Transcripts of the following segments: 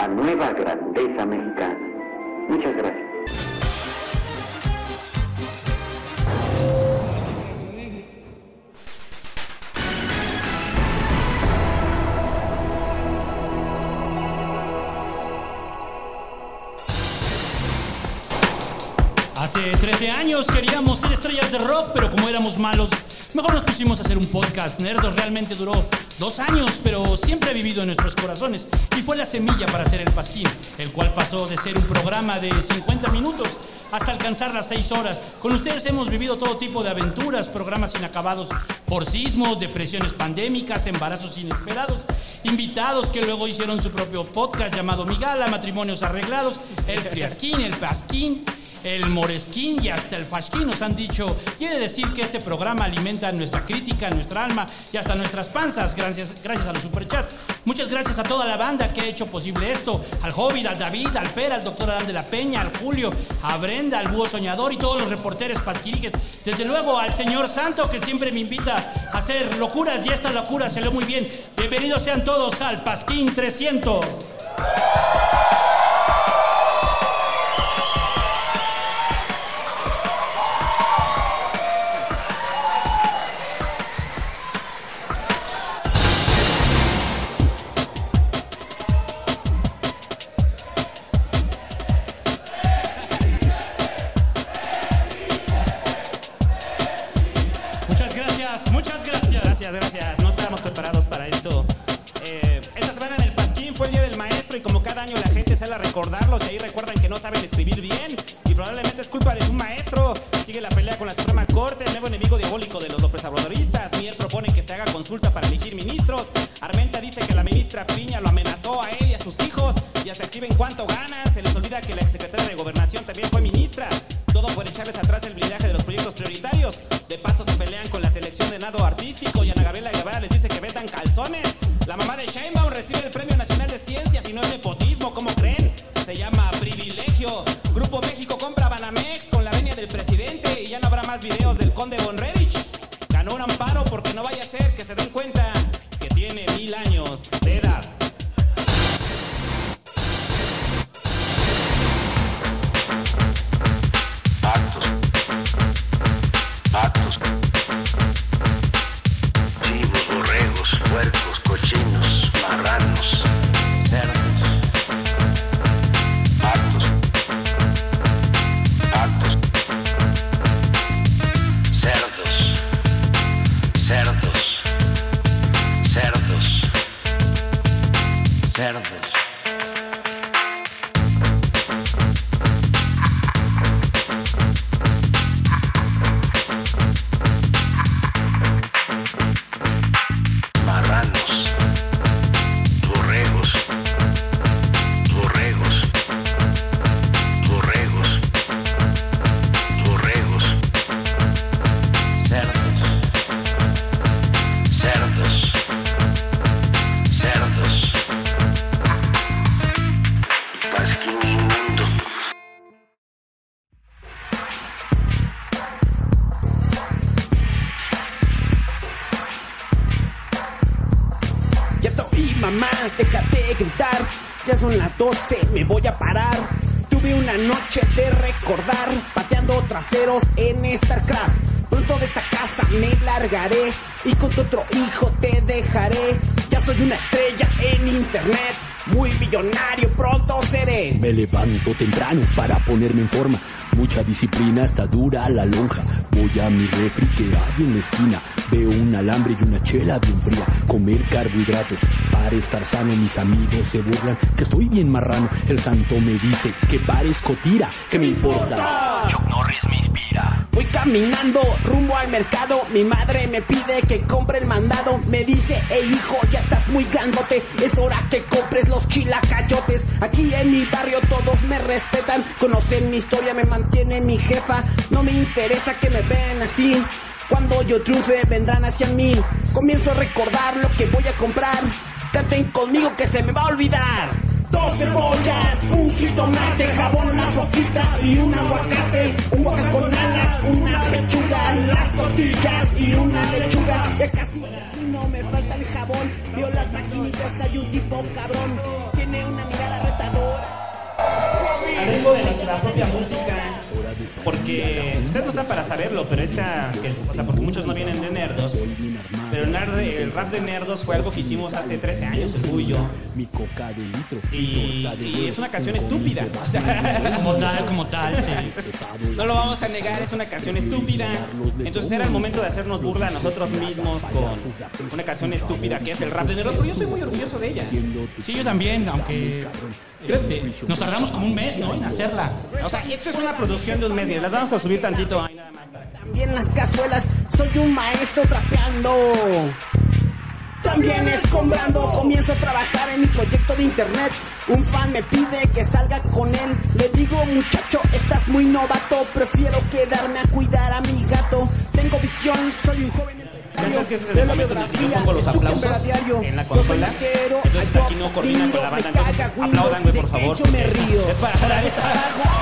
la nueva grandeza mexicana. Muchas gracias. Hace 13 años queríamos ser estrellas de rock, pero como éramos malos, mejor nos pusimos a hacer un podcast. Nerdos realmente duró dos años, pero siempre ha vivido en nuestros corazones y fue la semilla para hacer el pasquín, el cual pasó de ser un programa de 50 minutos hasta alcanzar las 6 horas. Con ustedes hemos vivido todo tipo de aventuras, programas inacabados por sismos, depresiones pandémicas, embarazos inesperados, invitados que luego hicieron su propio podcast llamado Migala, matrimonios arreglados, el Priasquín, el Pasquín el Moresquín y hasta el Fasquín nos han dicho, quiere decir que este programa alimenta nuestra crítica, nuestra alma y hasta nuestras panzas, gracias, gracias a los superchats. Muchas gracias a toda la banda que ha hecho posible esto, al Hobbit, al David, al Fer, al doctor Adán de la Peña, al Julio, a Brenda, al Búho Soñador y todos los reporteros pasquiriques. Desde luego al señor Santo que siempre me invita a hacer locuras y esta locura se lee muy bien. Bienvenidos sean todos al Pasquín 300. Consulta para elegir ministros. Armenta dice que la ministra Piña lo amenazó a él y a sus hijos y hasta exhiben cuánto gana. Levanto temprano para ponerme en forma. Mucha disciplina, está dura la lonja. Voy a mi refri que hay en la esquina. Veo un alambre y una chela bien fría. Comer carbohidratos para estar sano. Mis amigos se burlan que estoy bien marrano. El santo me dice que parezco tira. ¿Qué me importa? Caminando rumbo al mercado. Mi madre me pide que compre el mandado. Me dice, hey hijo, ya estás muy grandote. Es hora que compres los chilacayotes. Aquí en mi barrio todos me respetan. Conocen mi historia, me mantiene mi jefa. No me interesa que me vean así. Cuando yo triunfe vendrán hacia mí. Comienzo a recordar lo que voy a comprar. Canten conmigo que se me va a olvidar. Dos cebollas, un jitomate, jabón, una foquita y un aguacate. Un guacal con alas, una pechuga, las tortillas y una lechuga. Ya casi no me falta el jabón. Vio las maquinitas, hay un tipo cabrón. Tiene una mirada retadora. al de nuestra propia música. Porque ustedes no están para saberlo, pero esta, que, o sea, porque muchos no vienen de Nerdos, pero el, nerd- el rap de Nerdos fue algo que hicimos hace 13 años, tú y yo. Mi coca de litro. Y, y es una canción estúpida. O sea, Como tal, como tal, sí. no lo vamos a negar, es una canción estúpida. Entonces era el momento de hacernos burla a nosotros mismos con una canción estúpida que es el rap de Nerdos. Pero yo estoy muy orgulloso de ella. Sí, yo también, aunque este, nos tardamos como un mes, ¿no? En hacerla. O sea, esto es una producción de un mes. Las vamos a subir tantito. ahí nada más. También las cazuelas, soy un maestro trapeando. También escombrando, comienzo a trabajar en mi proyecto de internet. Un fan me pide que salga con él. Le digo, muchacho, estás muy novato. Prefiero quedarme a cuidar a mi gato. Tengo visión, soy un joven empresario. ¿Sabes que ese es el momento en el que yo pongo los aplausos en la consola? Entonces aquí no coordinan con la banda, entonces aplaudan, güey, por favor. Es para para esta.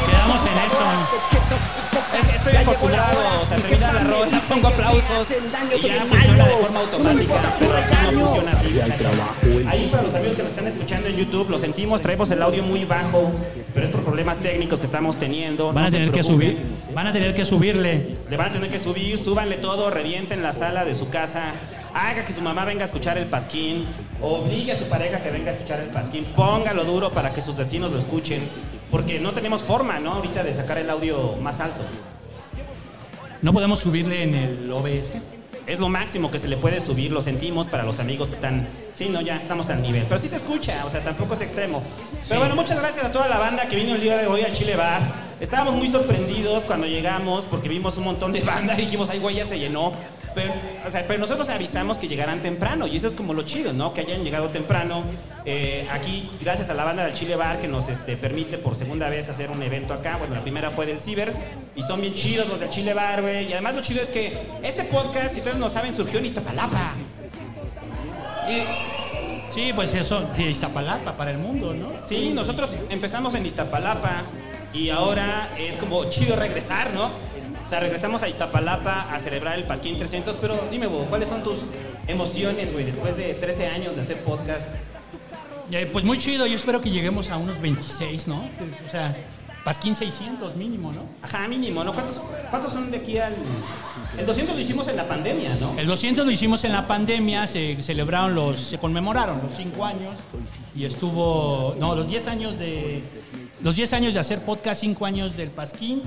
Quedamos en eso. Es- Estoy acostumbrado, o sea, termina la rola, pongo aplausos y ya funciona de forma automática. No funciona así. al trabajo. el- Ahí para los amigos que nos están escuchando en YouTube, lo sentimos, traemos el audio muy bajo, pero es por problemas técnicos que estamos teniendo. Van a tener que subir, van a tener que subirle. Le van a tener que subir, súbanle todo, revienten la sala de su casa, haga que su mamá venga a escuchar el pasquín, obligue a su pareja que venga a escuchar el pasquín, póngalo duro para que sus vecinos lo escuchen, porque no tenemos forma, ¿no? Ahorita de sacar el audio más alto. No podemos subirle en el OBS. Es lo máximo que se le puede subir, lo sentimos para los amigos que están. Sí, no, ya estamos al nivel. Pero sí se escucha, o sea, tampoco es extremo. Pero bueno, muchas gracias a toda la banda que vino el día de hoy al Chile Bar. Estábamos muy sorprendidos cuando llegamos porque vimos un montón de banda y dijimos, ay, güey, ya se llenó. Pero, o sea, pero nosotros avisamos que llegaran temprano y eso es como lo chido, ¿no? Que hayan llegado temprano. Eh, aquí, gracias a la banda del Chile Bar que nos este, permite por segunda vez hacer un evento acá. Bueno, la primera fue del Ciber y son bien chidos los del Chile Bar, güey. Y además lo chido es que este podcast, si ustedes no saben, surgió en Iztapalapa. Y Sí, pues eso, de Iztapalapa para el mundo, ¿no? Sí, nosotros empezamos en Iztapalapa y ahora es como chido regresar, ¿no? O sea, regresamos a Iztapalapa a celebrar el Pasquín 300, pero dime, Bo, ¿cuáles son tus emociones, güey, después de 13 años de hacer podcast? Eh, pues muy chido, yo espero que lleguemos a unos 26, ¿no? Pues, o sea, Pasquín 600 mínimo, ¿no? Ajá, mínimo, ¿no? ¿Cuántos, cuántos son de aquí al...? El 200 lo hicimos en la pandemia, ¿no? El 200 lo hicimos en la pandemia, se celebraron los, se conmemoraron los 5 años y estuvo, no, los 10 años de, los 10 años de hacer podcast, 5 años del Pasquín.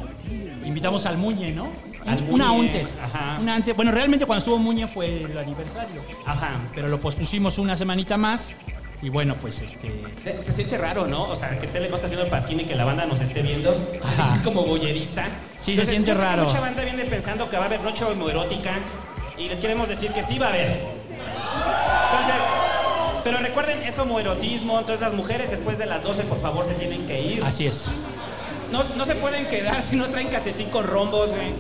Invitamos al Muñe, ¿no? Al una Muñe, antes, ajá. una antes. Bueno, realmente cuando estuvo Muñe fue el aniversario, Ajá. pero lo pospusimos una semanita más y bueno, pues este, Se, se siente raro, ¿no? O sea, que no está haciendo el Pasquín y que la banda nos esté viendo. Ajá. Así como boyerista. Sí, se siente que raro. Mucha banda viene pensando que va a haber noche homoerótica y les queremos decir que sí va a haber. Entonces, pero recuerden, es homoerotismo, entonces las mujeres después de las 12 por favor se tienen que ir. así es. No, no se pueden quedar si no traen calcetín con rombos, güey.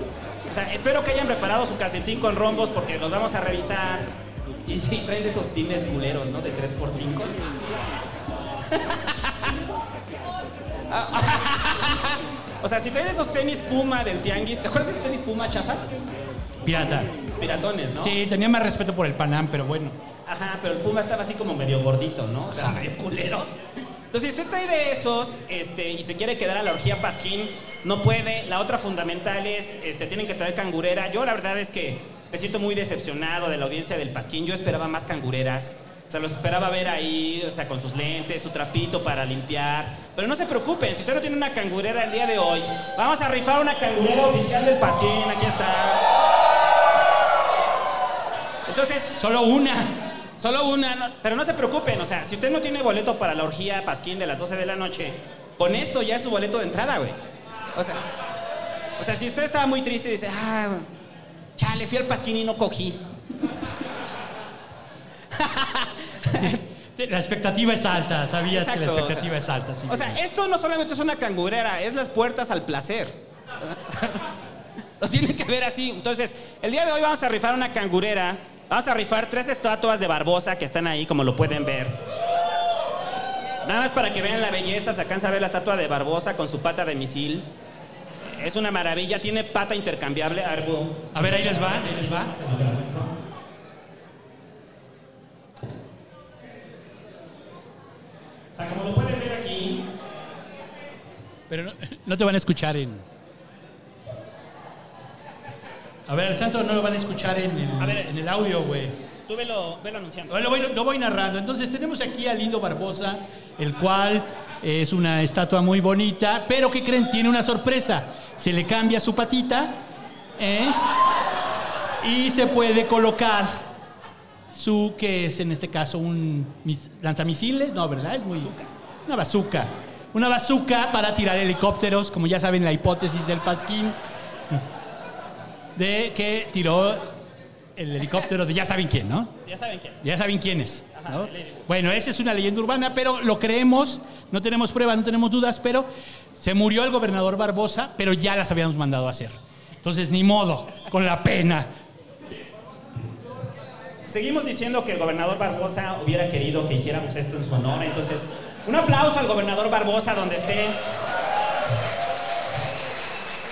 O sea, espero que hayan preparado su calcetín con rombos porque los vamos a revisar. Y sí, traen de esos tines culeros, ¿no? De 3x5. o sea, si traen esos tenis Puma del Tianguis, ¿te acuerdas de esos tenis Puma chafas? Pirata. Piratones, ¿no? Sí, tenía más respeto por el Panam, pero bueno. Ajá, pero el Puma estaba así como medio gordito, ¿no? O sea, medio culero. Entonces, si usted trae de esos este, y se quiere quedar a la orgía Pasquín, no puede. La otra fundamental es, este, tienen que traer cangurera. Yo la verdad es que me siento muy decepcionado de la audiencia del Pasquín. Yo esperaba más cangureras. O sea, los esperaba ver ahí, o sea, con sus lentes, su trapito para limpiar. Pero no se preocupen, si usted no tiene una cangurera el día de hoy, vamos a rifar una cangurera oficial del Pasquín, aquí está. Entonces... Solo una. Solo una, no- pero no se preocupen, o sea, si usted no tiene boleto para la orgía Pasquín de las 12 de la noche, con esto ya es su boleto de entrada, güey. O sea, o sea, si usted estaba muy triste y dice, ah, chale, fui al Pasquín y no cogí. La expectativa es alta, sabías que la o sea- expectativa es alta. Sí, O sea, esto no solamente es una cangurera, es las puertas al placer. Lo tienen que ver así. Entonces, el día de hoy vamos a rifar una cangurera. Vamos a rifar tres estatuas de Barbosa que están ahí, como lo pueden ver. Nada más para que vean la belleza, se alcanza a ver la estatua de Barbosa con su pata de misil. Es una maravilla, tiene pata intercambiable. A ver, Bu. A ver, ahí les va, ahí les va. O sea, como lo pueden ver aquí, Pero no, no te van a escuchar en. A ver, al santo no lo van a escuchar en el, A ver. en el audio, güey. tú velo, velo anunciando. Lo voy, lo voy narrando. Entonces tenemos aquí a Lindo Barbosa, el cual es una estatua muy bonita, pero ¿qué creen? Tiene una sorpresa. Se le cambia su patita ¿eh? y se puede colocar su, que es en este caso un mis- lanzamisiles, no, ¿verdad? Es muy... Una bazooka. Una bazooka para tirar helicópteros, como ya saben la hipótesis del Pasquín, de que tiró el helicóptero de ya saben quién, ¿no? Ya saben quién. Ya saben quién es. ¿No? Bueno, esa es una leyenda urbana, pero lo creemos, no tenemos pruebas, no tenemos dudas, pero se murió el gobernador Barbosa, pero ya las habíamos mandado a hacer. Entonces, ni modo, con la pena. Seguimos diciendo que el gobernador Barbosa hubiera querido que hiciéramos esto en su honor. Entonces, un aplauso al gobernador Barbosa donde esté.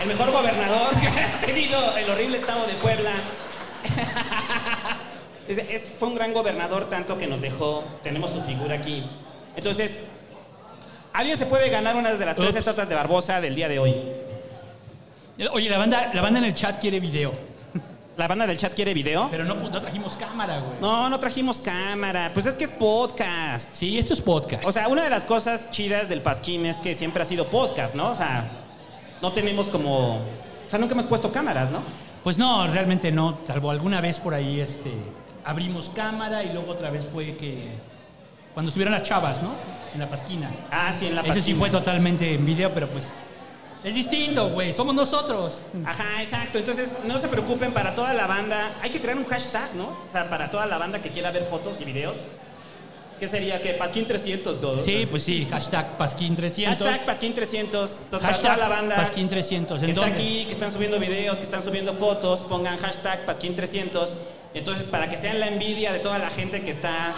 El mejor gobernador que ha tenido el horrible estado de Puebla. Es- es- fue un gran gobernador tanto que nos dejó. Tenemos su figura aquí. Entonces, alguien se puede ganar una de las tres estatuas de Barbosa del día de hoy. Oye, la banda, la banda en el chat quiere video, ¿La banda del chat quiere video? pero no, no trajimos cámara, güey. No, no trajimos cámara. Pues es que es podcast. Sí, esto es podcast. O sea, una de las cosas chidas del Pasquín es que siempre ha sido podcast, ¿no? O sea, no tenemos como... O sea, nunca hemos puesto cámaras, ¿no? Pues no, realmente no, salvo alguna vez por ahí este, abrimos cámara y luego otra vez fue que cuando estuvieron las chavas, ¿no? En la pasquina. Ah, sí, en la Ese sí Pasquina. fue totalmente en video, pero pues es distinto, güey, somos nosotros. Ajá, exacto. Entonces, no se preocupen para toda la banda. Hay que crear un hashtag, ¿no? O sea, para toda la banda que quiera ver fotos y videos. ¿Qué sería? que Pasquín 302. Sí, pues sí, hashtag Pasquín300. Hashtag Pasquín 300. Entonces, para Hashtag toda la banda Pasquín300. que ¿En está dónde? aquí, que están subiendo videos, que están subiendo fotos, pongan hashtag Pasquín 300. Entonces, para que sean la envidia de toda la gente que está...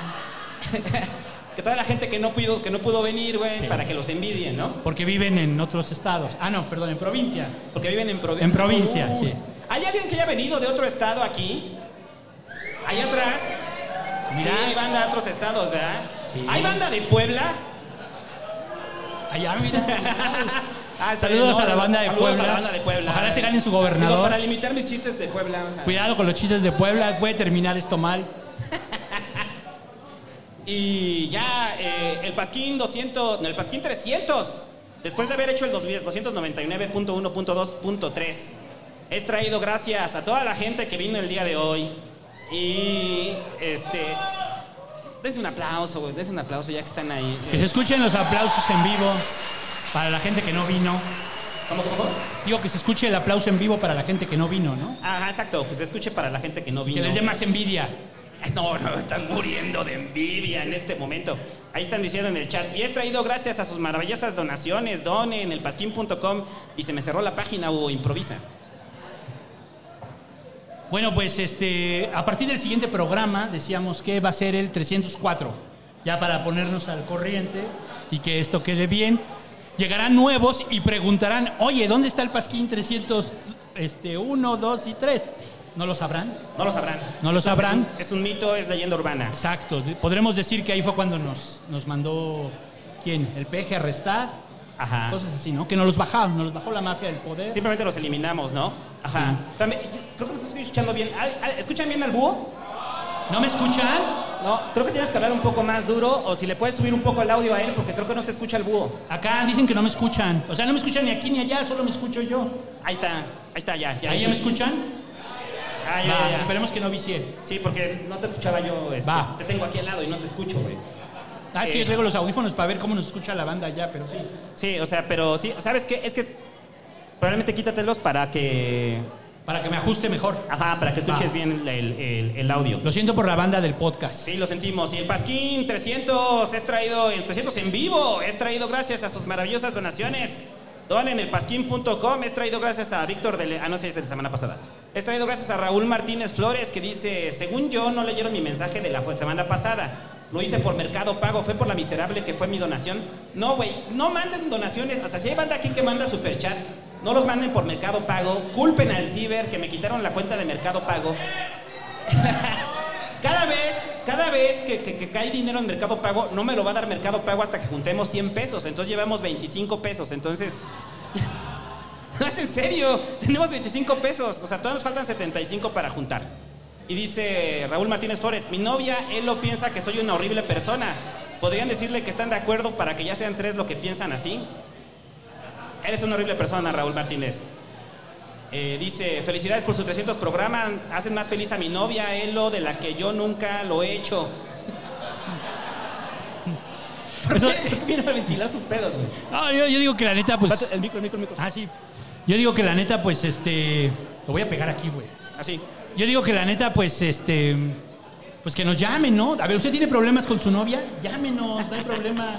que toda la gente que no pudo, que no pudo venir, güey, Sí. para que los envidien, ¿no? Porque viven en otros estados. Ah, no, perdón, en provincia. Porque viven en provincia. En provincia, sí. ¿Hay alguien que haya venido de otro estado aquí? Allá atrás. Mira. Sí, hay banda de otros estados, ¿verdad? Sí. ¿Hay banda de Puebla? Allá, mira. Ah, Saludos a la banda de saludos Puebla. a la banda de Puebla. Ojalá se ganen su Digo, gobernador. para limitar mis chistes de Puebla. o sea. Cuidado con los chistes de Puebla, puede terminar esto mal. Y ya eh, el Pasquín 200, no, el Pasquín 300, después de haber hecho el 299.1.2.3, es traído gracias a toda la gente que vino el día de hoy. Y este, dense un aplauso, güey, dense un aplauso ya que están ahí. Que se escuchen los aplausos en vivo para la gente que no vino. ¿Cómo, cómo, cómo? Digo que se escuche el aplauso en vivo para la gente que no vino, ¿no? Ajá, exacto, que se escuche para la gente que no vino. Que les dé más envidia. No, no, están muriendo de envidia en este momento. Ahí están diciendo en el chat. Y es traído gracias a sus maravillosas donaciones. Donen en elpasquín.com. Y se me cerró la página, Hugo, improvisa. Bueno, pues este, a partir del siguiente programa decíamos que va a ser el 304, ya para ponernos al corriente y que esto quede bien. Llegarán nuevos y preguntarán, oye, ¿dónde está el Pasquín 300, este, 1, 2 y 3? ¿No lo sabrán? No lo sabrán. No lo sabrán. Es un mito, es leyenda urbana. Exacto. Podremos decir que ahí fue cuando nos, nos mandó, ¿quién? El peje a arrestar. Ajá. Cosas así, ¿no? Que nos los bajaron, nos los bajó la mafia del poder. Simplemente los eliminamos, ¿no? Ajá. También- yo creo que no te estoy escuchando bien. ¿Al- al- ¿Escuchan bien al búho? ¿No me escuchan? No, creo que tienes que hablar un poco más duro o si le puedes subir un poco el audio a él porque creo que no se escucha el búho. Acá dicen que no me escuchan. O sea, no me escuchan ni aquí ni allá, solo me escucho yo. Ahí está, ahí está ya. ya ¿Ahí ya me escuchan? Ah, ya, Va, ya, ya. Esperemos que no vicie. Sí, porque no te escuchaba yo. este, Va. Te tengo aquí al lado y no te escucho, güey. Ah, es que Eh. yo traigo los audífonos para ver cómo nos escucha la banda allá, pero sí. Sí, o sea, pero sí, ¿sabes qué? Es que probablemente quítatelos para que... Para que me ajuste mejor. Ajá, para que escuches bien el, el- el audio. Lo siento por la banda del podcast. Sí, lo sentimos. Y el Pasquín 300 es traído, el 300 en vivo, es traído gracias a sus maravillosas donaciones. Donen en el pasquín.com, es traído gracias a Víctor de... Le- Ah, no sé, es de la semana pasada. Es traído gracias a Raúl Martínez Flores que dice, según yo no leyeron mi mensaje de la semana pasada. Lo hice por Mercado Pago, fue por la miserable que fue mi donación. No, güey, no manden donaciones. Hasta si hay banda aquí que manda superchats, no los manden por Mercado Pago. Culpen al ciber que me quitaron la cuenta de Mercado Pago. Cada vez, cada vez que, que- cae dinero en Mercado Pago, no me lo va a dar Mercado Pago hasta que juntemos 100 pesos. Entonces llevamos 25 pesos. Entonces, no es en serio. Tenemos 25 pesos. O sea, todavía nos faltan 75 para juntar. Y dice Raúl Martínez Flores, mi novia, él lo piensa que soy una horrible persona. ¿Podrían decirle que están de acuerdo para que ya sean tres lo que piensan así? Eres una horrible persona, Raúl Martínez. Eh, dice, felicidades por sus 300 programas, hacen más feliz a mi novia, Elo, de la que yo nunca lo he hecho. ¿Por qué? ¿Por qué vino a ventilar sus pedos, güey? No, yo, yo digo que la neta, pues. El micro, el micro, el micro. Ah, sí. Yo digo que la neta, pues, este. Lo voy a pegar aquí, güey. Así. Yo digo que la neta, pues, este. Pues que nos llamen, ¿no? A ver, ¿usted tiene problemas con su novia? Llámenos, no hay problema.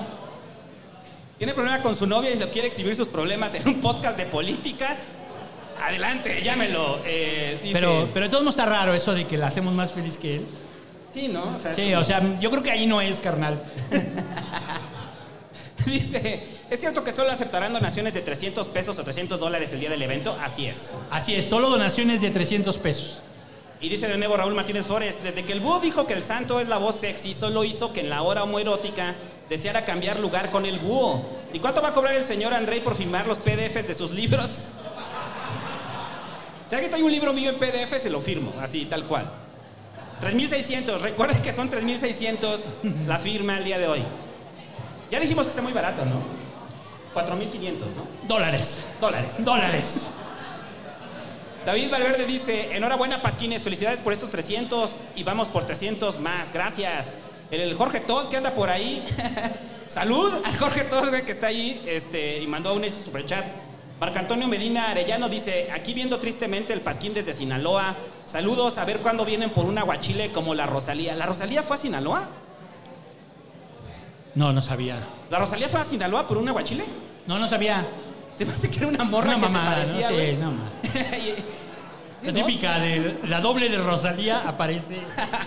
¿Tiene problema con su novia y se quiere exhibir sus problemas en un podcast de política? Adelante, llámelo. Eh, dice, Pero, pero de todos modos está raro eso de que la hacemos más feliz que él. Sí, ¿no? O sea, es Sí, como- o sea, yo creo que ahí no es, carnal. Dice, ¿es cierto que solo aceptarán donaciones de 300 pesos o 300 dólares el día del evento? Así es. Así es, solo donaciones de 300 pesos. Y dice de nuevo Raúl Martínez Flores, desde que el búho dijo que el santo es la voz sexy, solo hizo que en la hora homoerótica deseara cambiar lugar con el búho. ¿Y cuánto va a cobrar el señor Andrei por firmar los PDFs de sus libros? Si alguien trae un libro mío en PDF, se lo firmo, así, tal cual. 3.600, recuerden que son 3.600 la firma el día de hoy. Ya dijimos que está muy barato, ¿no? 4.500, ¿no? Dólares. Dólares. Dólares. David Valverde dice, enhorabuena Pasquines, felicidades por estos 300 y vamos por 300 más, gracias. El Jorge Todd que anda por ahí, salud al Jorge Todd güey, que está ahí este, y mandó un ese superchat. Marco Antonio Medina Arellano dice, aquí viendo tristemente el Pasquín desde Sinaloa, saludos, a ver cuándo vienen por un aguachile como la Rosalía. ¿La Rosalía fue a Sinaloa? No, no sabía. ¿La Rosalía fue a Sinaloa por un aguachile? No, no sabía. Se me hace que era una morra Una que mamada, se parecía, ¿no? güey. Sí, no, ma. Sí, La ¿no? típica de la doble de Rosalía aparece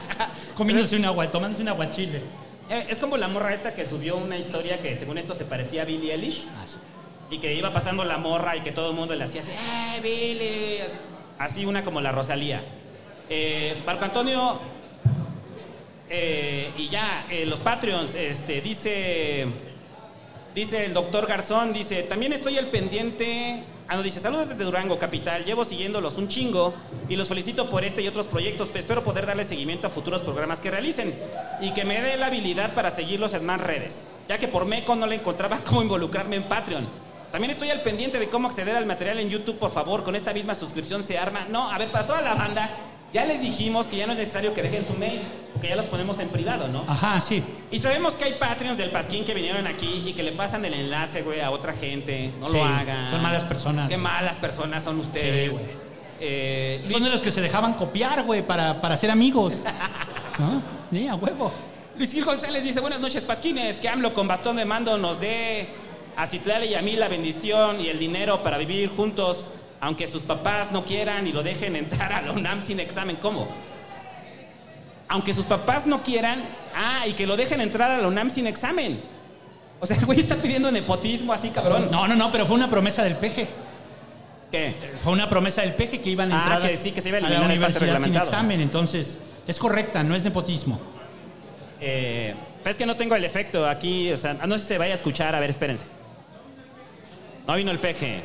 comiéndose un agua, tomándose un aguachile. Eh, Es como la morra esta que subió una historia que según esto se parecía a Billie Eilish. Y que iba pasando la morra y que todo el mundo le hacía así, ¡eh, Billie! Así, así una como la Rosalía. Eh, Marco Antonio, eh, y ya, eh, los Patreons, este, dice, dice el doctor Garzón, dice, también estoy al pendiente, ah, no, dice, saludos desde Durango, capital, llevo siguiéndolos un chingo y los felicito por este y otros proyectos, pero espero poder darle seguimiento a futuros programas que realicen y que me dé la habilidad para seguirlos en más redes, ya que por Meco no le encontraba cómo involucrarme en Patreon. También estoy al pendiente de cómo acceder al material en YouTube, por favor, con esta misma suscripción se arma. No, a ver, para toda la banda, ya les dijimos que ya no es necesario que dejen su mail, porque ya los ponemos en privado, ¿no? Ajá, sí. Y sabemos que hay Patreons del Pasquín que vinieron aquí y que le pasan el enlace, güey, a otra gente. No Sí, lo hagan. son malas personas. Qué malas personas son ustedes. Sí, güey. Eh, Son de los que se dejaban copiar, güey, para, para ser amigos. ¿No? Sí, a huevo. Luis Gil González dice, buenas noches, Pasquines, que AMLO con bastón de mando nos dé a Citlali y a mí la bendición y el dinero para vivir juntos, aunque sus papás no quieran y lo dejen entrar a la UNAM sin examen. ¿Cómo? Aunque sus papás no quieran, ah, y que lo dejen entrar a la UNAM sin examen. O sea, el güey está pidiendo nepotismo así, cabrón. No, no, no, pero fue una promesa del peje. ¿Qué? Fue una promesa del peje que iban a Ah, entrar que sí, que se iba a la eliminar universidad sin examen. Entonces, es correcta, no es nepotismo. Eh, pero es que no tengo el efecto aquí, o sea, no sé si se vaya a escuchar, a ver, espérense. No vino el peje.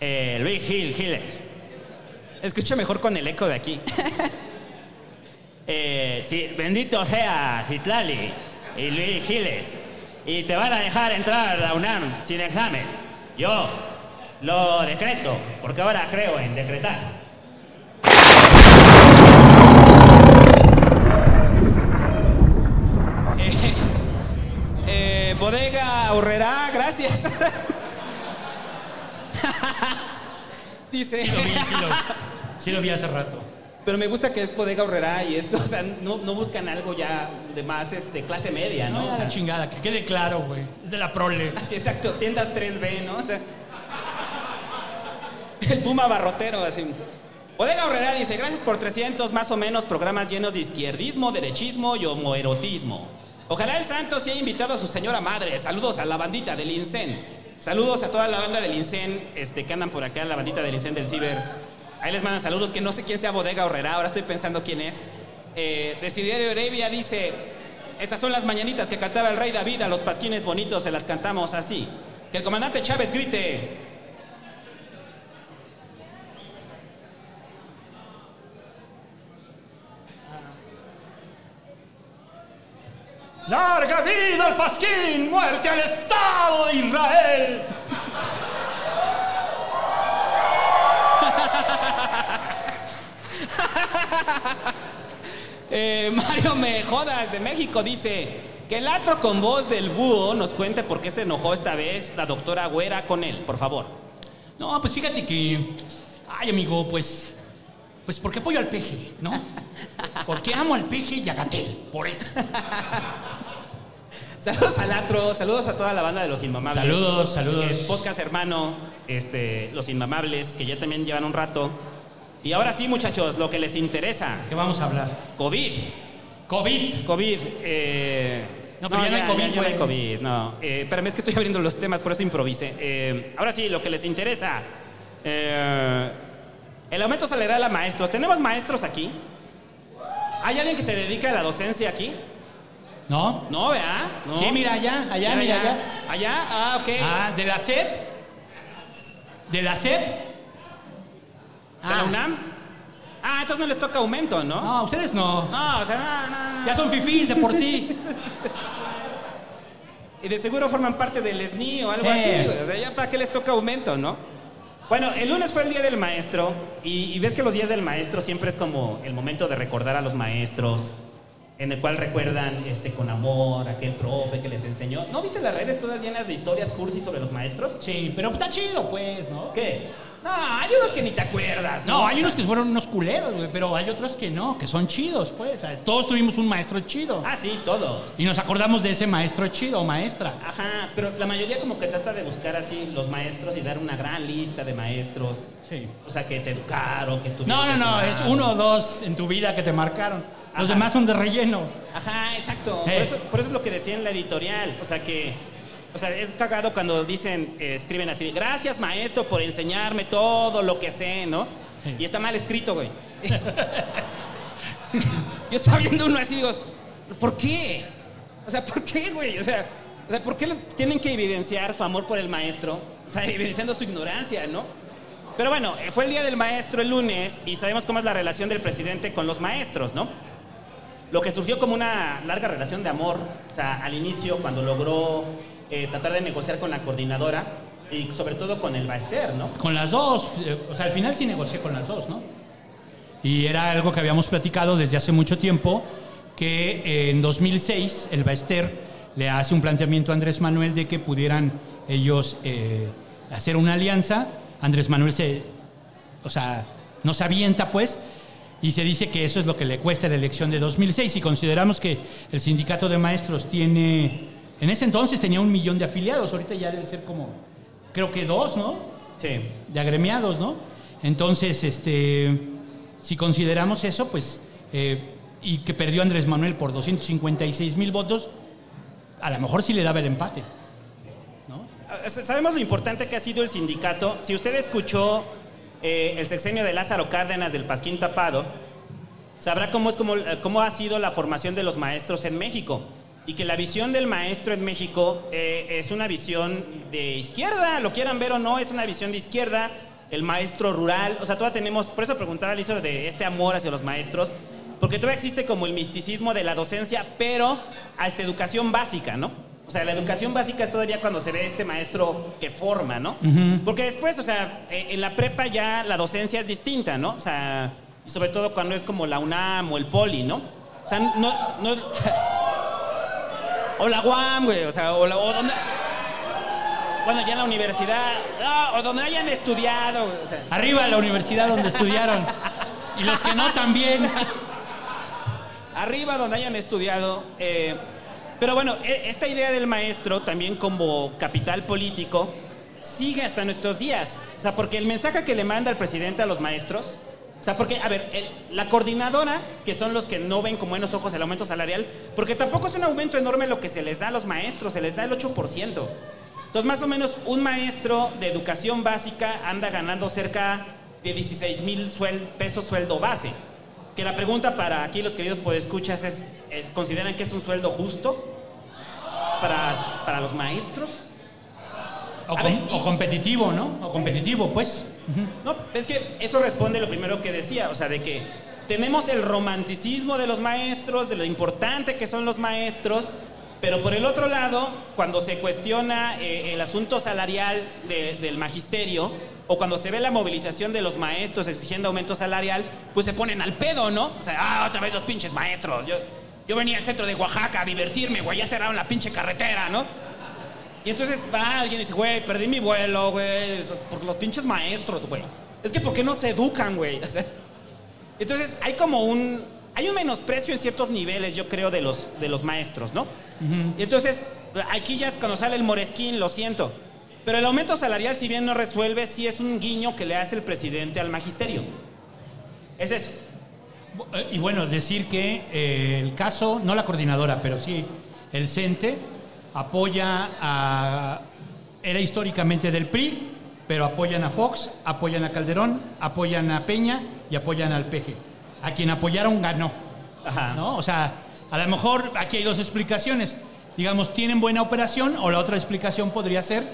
Eh, Luis Gil, Giles. Escucha mejor con el eco de aquí. Eh, sí, bendito sea Citlali y Luis Giles. Y te van a dejar entrar a la UNAM sin examen. Yo lo decreto, porque ahora creo en decretar. Eh, eh, bodega Urrera, gracias. Dice. Sí lo vi, sí lo, sí lo vi hace rato. Pero me gusta que es bodega Urrera y esto, o sea, no, no buscan algo ya de más este, clase media, ¿no? No, O ya sea, la chingada, que quede claro, güey. Es de la prole. Así, exacto, tiendas 3B, ¿no? O sea, el Puma barrotero, así. Bodega Horrera dice, gracias por 300 más o menos programas llenos de izquierdismo, derechismo y homoerotismo. Ojalá el santo se haya invitado a su señora madre. Saludos a la bandita del INSEN. Saludos a toda la banda del INSEN este, que andan por acá, la bandita del INSEN del Ciber. Ahí les mandan saludos, que no sé quién sea Bodega Horrera, ahora estoy pensando quién es. Eh, Desiderio Arabia dice, estas son las mañanitas que cantaba el rey David, a los pasquines bonitos se las cantamos así. Que el comandante Chávez grite, ¡Larga vida al Pasquín! ¡Muerte al Estado de Israel! Eh, Mario Me Jodas de México dice que el atro con voz del búho nos cuente por qué se enojó esta vez la doctora Güera con él, por favor. No, pues fíjate que. Ay, amigo, pues. Pues porque apoyo al peje, ¿no? Porque amo al peje y a Gatel, por eso. Saludos al atro, saludos a toda la banda de Los Inmamables. Saludos, saludos. Es podcast hermano, este, Los Inmamables, que ya también llevan un rato. Y ahora sí, muchachos, lo que les interesa. ¿Qué vamos a hablar? COVID. COVID. COVID. eh, No, pero ya no hay COVID, Ya, no hay. COVID, no. Eh, espérame, es que estoy abriendo los temas, por eso improvise. Eh, ahora sí, lo que les interesa. Eh, el aumento salarial a maestros. ¿Tenemos maestros aquí? ¿Hay alguien que se dedica a la docencia aquí? ¿No? No, ¿verdad? No. Sí, mira allá, allá, mira allá. ¿Allá? Ah, ok. Ah, ¿de la SEP? ¿De la SEP? ¿De la UNAM? Ah, entonces no les toca aumento, ¿no? No, ustedes no. No, o sea, no, no, no. Ya son fifís de por sí. Y de seguro forman parte del SNI o algo Eh. así. O sea, ya para qué les toca aumento, ¿no? Bueno, el lunes fue el Día del Maestro y, y ves que los días del maestro siempre es como el momento de recordar a los maestros, en el cual recuerdan este, con amor a aquel profe que les enseñó. ¿No viste las redes todas llenas de historias cursis sobre los maestros? Sí, pero está chido, pues, ¿no? ¿Qué? No, hay unos que ni te acuerdas, ¿no? No, hay unos que fueron unos culeros, güey, pero hay otros que no, que son chidos, pues. Todos tuvimos un maestro chido. Ah, sí, todos. Y nos acordamos de ese maestro chido o maestra. Ajá, pero la mayoría como que trata de buscar así los maestros y dar una gran lista de maestros. Sí. O sea, que te educaron, que estuvieron. No, no, no, es uno o dos en tu vida que te marcaron. Los demás son de relleno. Ajá, exacto. Por, Eh. eso, por eso es lo que decía en la editorial. O sea que. O sea, es cagado cuando dicen, eh, escriben así, gracias maestro por enseñarme todo lo que sé, ¿no? Sí. Y está mal escrito, güey. Yo estaba viendo uno así, digo, ¿por qué? O sea, ¿por qué, güey? O sea, o sea, ¿por qué tienen que evidenciar su amor por el maestro? O sea, evidenciando su ignorancia, ¿no? Pero bueno, eh, fue el día del maestro el lunes y sabemos cómo es la relación del presidente con los maestros, ¿no? Lo que surgió como una larga relación de amor, o sea, al inicio, cuando logró eh, tratar de negociar con la coordinadora y sobre todo con el Baester, ¿no? Con las dos, eh, o sea, al final sí negocié con las dos, ¿no? Y era algo que habíamos platicado desde hace mucho tiempo, que eh, en 2006 el Baester le hace un planteamiento a Andrés Manuel de que pudieran ellos eh, hacer una alianza. Andrés Manuel se, o sea, no se avienta pues, y se dice que eso es lo que le cuesta la elección de 2006. Y consideramos que el sindicato de maestros tiene, en ese entonces tenía un millón de afiliados, ahorita ya debe ser como, creo que dos, ¿no? Sí. de agremiados, ¿no? Entonces, este, si consideramos eso, pues, eh, y que perdió Andrés Manuel por 256 mil votos, a lo mejor sí le daba el empate. Ah, Sabemos lo importante que ha sido el sindicato. Si usted escuchó eh, el sexenio de Lázaro Cárdenas del Pasquín Tapado, sabrá cómo, es como, eh, cómo ha sido la formación de los maestros en México. Y que la visión del maestro en México eh, es una visión de izquierda, lo quieran ver o no, es una visión de izquierda. El maestro rural, o sea, todavía tenemos, por eso preguntaba Lizo de este amor hacia los maestros. Porque todavía existe como el misticismo de la docencia, pero a esta educación básica, ¿no? O sea, la educación básica es todavía cuando se ve este maestro que forma, ¿no? Porque después, o sea, eh, en la prepa ya la docencia es distinta, ¿no? O sea, y sobre todo cuando es como la UNAM o el Poli, ¿no? O sea, no... no o la UAM, güey, o sea, o, la, o donde... Bueno, ya en la universidad, no, o donde hayan estudiado, o sea. Arriba la universidad donde estudiaron. Y los que no también. Arriba donde hayan estudiado. eh, pero bueno, e- esta idea del maestro también como capital político sigue hasta nuestros días. O sea, porque el mensaje que le manda el presidente a los maestros, o sea, porque, a ver, el- la coordinadora, que son los que no ven con buenos ojos el aumento salarial, porque tampoco es un aumento enorme lo que se les da a los maestros, se les da el 8%. Entonces, más o menos, un maestro de educación básica anda ganando cerca de 16 mil pesos sueldo base. Que la pregunta para aquí los queridos podescuchas es, es, ¿consideran que es un sueldo justo para, para los maestros? O, com- ver, y- o competitivo, ¿no? O competitivo, pues. No, es que eso responde lo primero que decía, o sea, de que tenemos el romanticismo de los maestros, de lo importante que son los maestros, pero por el otro lado, cuando se cuestiona eh, el asunto salarial de- del magisterio, o cuando se ve la movilización de los maestros exigiendo aumento salarial, pues se ponen al pedo, ¿no? O sea, ah, otra vez los pinches maestros. Yo, yo venía al centro de Oaxaca a divertirme, güey, ya cerraron la pinche carretera, ¿no? Y entonces va alguien y dice, güey, perdí mi vuelo, güey, por los pinches maestros, güey. Es que ¿por qué no se educan, güey? O sea, entonces hay como un, hay un menosprecio en ciertos niveles, yo creo, de los, de los maestros, ¿no? Y entonces, aquí ya es cuando sale el moresquín, lo siento. Pero el aumento salarial, si bien no resuelve, sí es un guiño que le hace el presidente al magisterio. Es eso. Eh, Y bueno, decir que eh, el caso, no la coordinadora, pero sí el CENTE, apoya a. Era históricamente del PRI, pero apoyan a Fox, apoyan a Calderón, apoyan a Peña y apoyan al PG. A quien apoyaron ganó. Ajá. ¿no? O sea, a lo mejor aquí hay dos explicaciones. Digamos, tienen buena operación, o la otra explicación podría ser,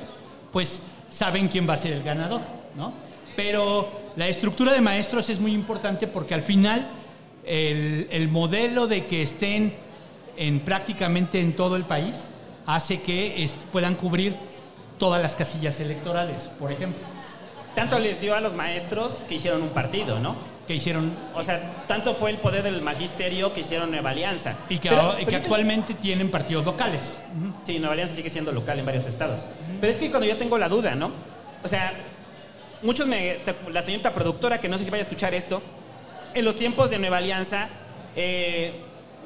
pues saben quién va a ser el ganador, ¿no? Pero la estructura de maestros es muy importante porque al final el, el modelo de que estén en prácticamente en todo el país hace que puedan cubrir todas las casillas electorales, por ejemplo, Tanto les dio a los maestros que hicieron un partido, ¿no? Que hicieron O sea, tanto fue el poder del magisterio que hicieron Nueva Alianza. y que, Pero- ahora- que pero- actualmente tienen partidos locales. Sí, Nueva Alianza sigue siendo local en varios estados. Pero es que cuando yo tengo la duda, ¿no? O sea, muchos me... La señorita productora, que no sé si vaya a escuchar esto, en los tiempos de Nueva Alianza, eh,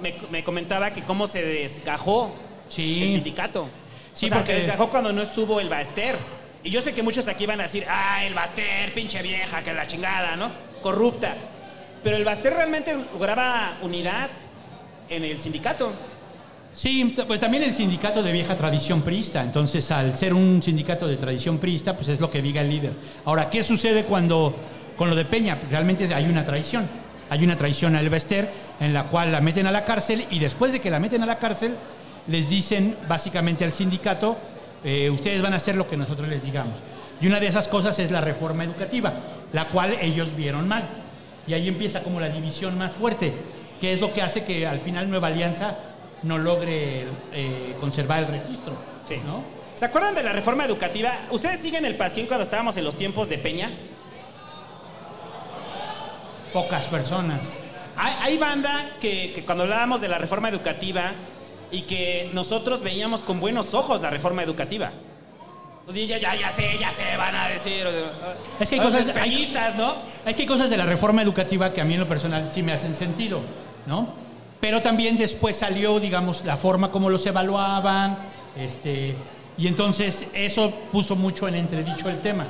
me, me comentaba que cómo se desgajó Sí. el sindicato. Sí, o sea, porque- se desgajó cuando no estuvo el Baster. Y yo sé que muchos aquí van a decir, ah, el Baster, pinche vieja, que la chingada, ¿no? Corrupta. Pero el Baster realmente lograba unidad en el sindicato. Sí, pues también el sindicato de vieja tradición priista. Entonces, al ser un sindicato de tradición priista, pues es lo que diga el líder. Ahora, ¿qué sucede cuando con lo de Peña? Pues realmente hay una traición. Hay una traición al Bester en la cual la meten a la cárcel y después de que la meten a la cárcel, les dicen básicamente al sindicato, eh, ustedes van a hacer lo que nosotros les digamos. Y una de esas cosas es la reforma educativa, la cual ellos vieron mal. Y ahí empieza como la división más fuerte, que es lo que hace que al final Nueva Alianza no logre eh, conservar el registro. Sí. ¿no? ¿Se acuerdan de la reforma educativa? ¿Ustedes siguen el pasquín cuando estábamos en los tiempos de Peña? Pocas personas. Hay, hay banda que, que cuando hablábamos de la reforma educativa y que nosotros veíamos con buenos ojos la reforma educativa. Pues ya, ya, ya sé, ya sé, van a decir. Es que hay "Ah, cosas- hay- ¿no? Hay que cosas de la reforma educativa que a mí en lo personal sí me hacen sentido, ¿no? Pero también después salió, digamos, la forma como los evaluaban, este, y entonces eso puso mucho en entredicho el tema.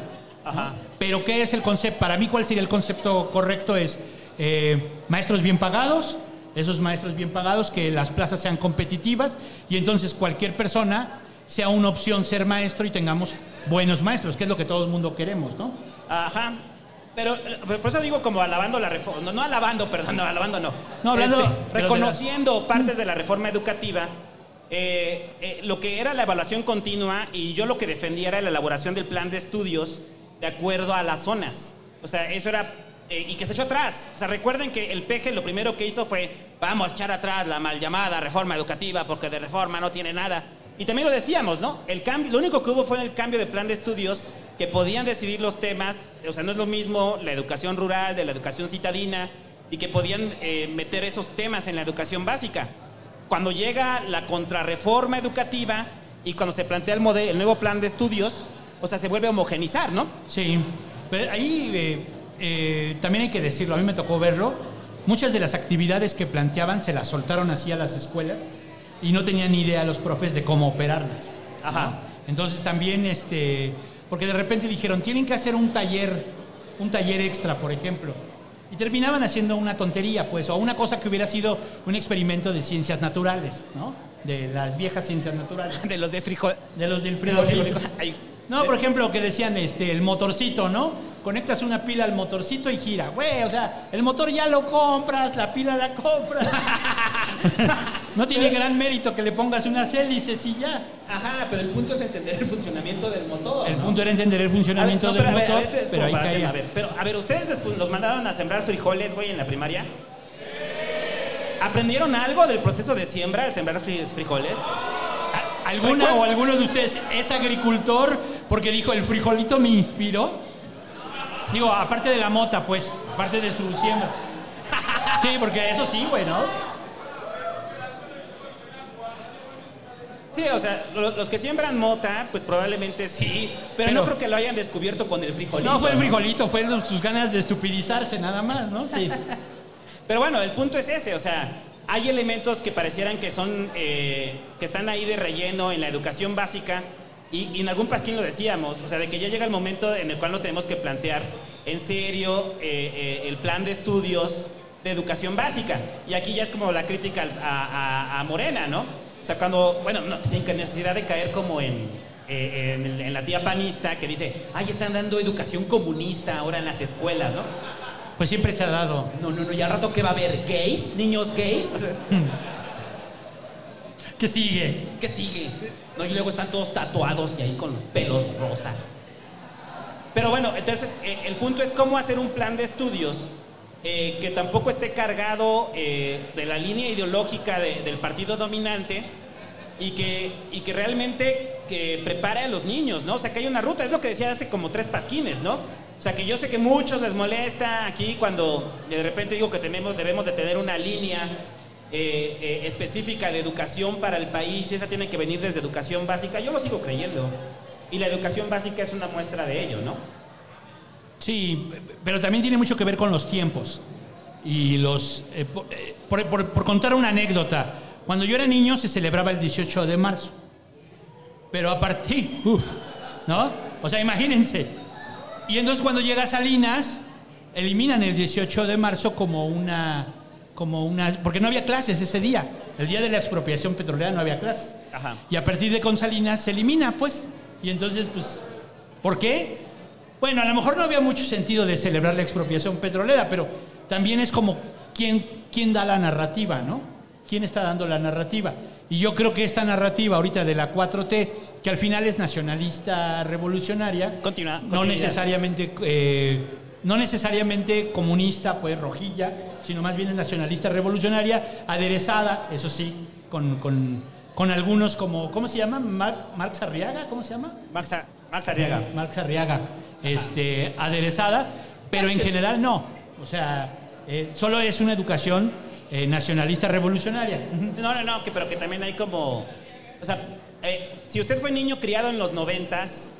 Pero ¿qué es el concepto? Para mí, ¿cuál sería el concepto correcto? Es eh, maestros bien pagados, esos maestros bien pagados, que las plazas sean competitivas y entonces cualquier persona sea una opción ser maestro y tengamos buenos maestros, que es lo que todo el mundo queremos, ¿no? Ajá. Pero eh, por eso digo como alabando la reforma. No, no alabando, perdón, no, alabando no. No, hablando- Este, de reconociendo partes de la reforma educativa, eh, eh, lo que era la evaluación continua y yo lo que defendía era la elaboración del plan de estudios de acuerdo a las zonas. O sea, eso era eh, y que se echó atrás. O sea, recuerden que el PG lo primero que hizo fue, vamos a echar atrás la mal llamada reforma educativa porque de reforma no tiene nada. Y también lo decíamos, ¿no? El cambio, lo único que hubo fue el cambio de plan de estudios que podían decidir los temas, o sea, no es lo mismo la educación rural de la educación citadina y que podían eh, meter esos temas en la educación básica. Cuando llega la contrarreforma educativa y cuando se plantea el, nuevo plan de estudios, o sea, se vuelve a homogenizar, ¿no? Sí, pero ahí eh, eh, también hay que decirlo, a mí me tocó verlo, muchas de las actividades que planteaban se las soltaron así a las escuelas y no tenían ni idea los profes de cómo operarlas. Ajá. Entonces también, este, porque de repente dijeron, tienen que hacer un taller, un taller extra, por ejemplo. Y terminaban haciendo una tontería, pues, o una cosa que hubiera sido un experimento de ciencias naturales, ¿no? De las viejas ciencias naturales. De los de frijol. De los del frijol. No, por ejemplo, que decían este, el motorcito, ¿no? Conectas una pila al motorcito y gira. Güey, o sea, el motor ya lo compras, la pila la compras. no tiene gran mérito que le pongas unas hélices y ya. Ajá, pero el punto es entender el funcionamiento del motor. El ¿no? punto era entender el funcionamiento A ver, no, del motor, pero ahí caía. a ver, pero, a ver, ¿ustedes los mandaron a sembrar frijoles, güey, en la primaria? ¿Aprendieron algo del proceso de siembra, de sembrar fri- frijoles? ¿Alguna o alguno de ustedes es agricultor porque dijo el frijolito me inspiró? Digo, aparte de la mota, pues, aparte de su siembra. Sí, porque eso sí, güey, ¿no? Sí, o sea, lo- los que siembran mota, pues probablemente sí, pero, Pero- no creo que lo hayan descubierto con el frijolito. No fue el frijolito, fueron sus ganas de estupidizarse nada más, ¿no? Sí. Pero bueno, el punto es ese, o sea, hay elementos que parecieran que son, eh, que están ahí de relleno en la educación básica y, y en algún pasquín lo decíamos, o sea, de que ya llega el momento en el cual nos tenemos que plantear en serio eh, eh, el plan de estudios de educación básica. Y aquí ya es como la crítica a, a- a Morena, ¿no? O sea, cuando, bueno, no, sin que necesidad de caer como en, eh, en, la tía panista que dice, ay, están dando educación comunista ahora en las escuelas, ¿no? Pues siempre se ha dado. No, no, no, y al rato que va a haber gays, niños gays. ¿Qué sigue? ¿Qué sigue? Y luego están todos tatuados y ahí con los pelos rosas. Pero bueno, entonces eh, el punto es cómo hacer un plan de estudios eh, que tampoco esté cargado eh, de la línea ideológica de- del partido dominante y que, y que realmente que prepare a los niños, ¿no? O sea, que hay una ruta, es lo que decía hace como tres pasquines, ¿no? O sea, que yo sé que muchos les molesta aquí cuando de repente digo que tenemos, debemos de tener una línea eh, eh, específica de educación para el país esa tiene que venir desde educación básica. Yo lo sigo creyendo. Y la educación básica es una muestra de ello, ¿no? Sí, pero también tiene mucho que ver con los tiempos. Y los. eh, por contar una anécdota, cuando yo era niño se celebraba el 18 de marzo. Pero a partir. Uf, ¿No? O sea, imagínense. Y entonces cuando llega Salinas, eliminan el 18 de marzo como una. Como una porque no había clases ese día. El día de la expropiación petrolera no había clases. Ajá. Y a partir de con Salinas se elimina, pues. Y entonces, pues, ¿por qué? Bueno, a lo mejor no había mucho sentido de celebrar la expropiación petrolera, pero también es como quién, quién da la narrativa, ¿no? ¿Quién está dando la narrativa? Y yo creo que esta narrativa ahorita de la 4T, que al final es nacionalista revolucionaria, Continúa, no continúa. necesariamente, eh, no necesariamente comunista, pues rojilla, sino más bien nacionalista revolucionaria, aderezada, eso sí, con, con- con algunos como, ¿cómo se llama? Mar- Marx Arriaga, ¿cómo se llama? Max, Ar- Max Arriaga. Marx Arriaga, este, aderezada, pero en general no. O sea, eh, solo es una educación eh, nacionalista revolucionaria. No, no, no, que, pero que también hay como... O sea, eh, si usted fue niño criado en los noventas,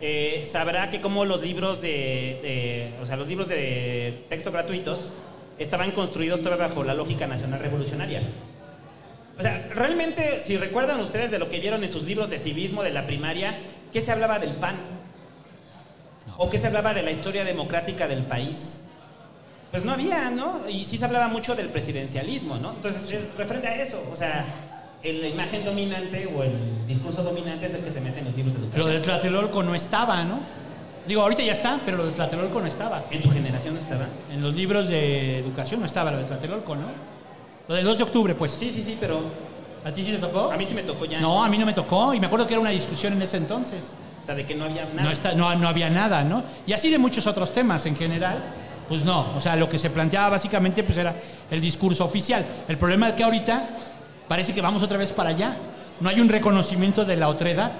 eh, sabrá que como los libros de, de- O sea, los libros de texto gratuitos estaban construidos todavía bajo la lógica nacional revolucionaria. O sea, realmente, si recuerdan ustedes de lo que vieron en sus libros de civismo de la primaria, ¿qué se hablaba del PAN? ¿O qué se hablaba de la historia democrática del país? Pues no había, ¿no? Y sí se hablaba mucho del presidencialismo, ¿no? Entonces, referente a eso, o sea, la imagen dominante o el discurso dominante es el que se mete en los libros de Lo educación. de Tlatelolco no estaba, ¿no? Digo, ahorita ya está, pero lo de Tlatelolco no estaba. ¿En tu generación no estaba? En los libros de educación no estaba lo de Tlatelolco, ¿no? Lo del 2 de octubre, pues. Sí, sí, sí, pero ¿A ti sí te tocó? a mí sí me tocó ya. No, a mí no me tocó. Y me acuerdo que era una discusión en ese entonces. O sea, de que no había nada. No, está, no, no había nada, ¿no? Y así de muchos otros temas en general. Pues no, o sea, lo que se planteaba básicamente pues era el discurso oficial. El problema es que ahorita parece que vamos otra vez para allá. No hay un reconocimiento de la otredad,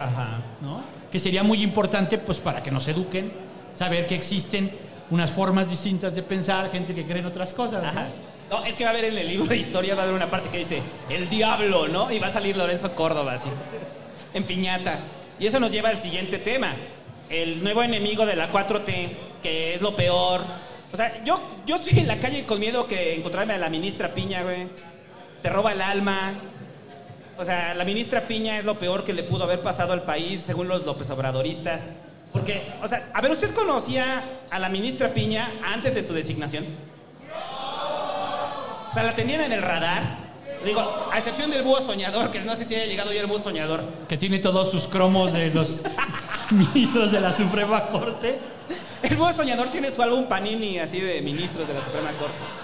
Ajá. ¿no? Que sería muy importante pues para que nos eduquen, saber que existen unas formas distintas de pensar, gente que cree en otras cosas, ¿no? Ajá. No, es que va a haber en el libro de historia, va a haber una parte que dice, el diablo, ¿no? Y va a salir Lorenzo Córdoba, así, en piñata. Y eso nos lleva al siguiente tema. El nuevo enemigo de la 4T, que es lo peor. O sea, yo, yo estoy en la calle con miedo que encontrarme a la ministra Piña, güey. Te roba el alma. O sea, la ministra Piña es lo peor que le pudo haber pasado al país, según los López Obradoristas. Porque, o sea, a ver, ¿usted conocía a la ministra Piña antes de su designación? O sea, la tenían en el radar. Digo, a excepción del búho soñador, que no sé si haya llegado ya el búho soñador. Que tiene todos sus cromos de los ministros de la Suprema Corte. El búho soñador tiene su álbum Panini así de ministros de la Suprema Corte.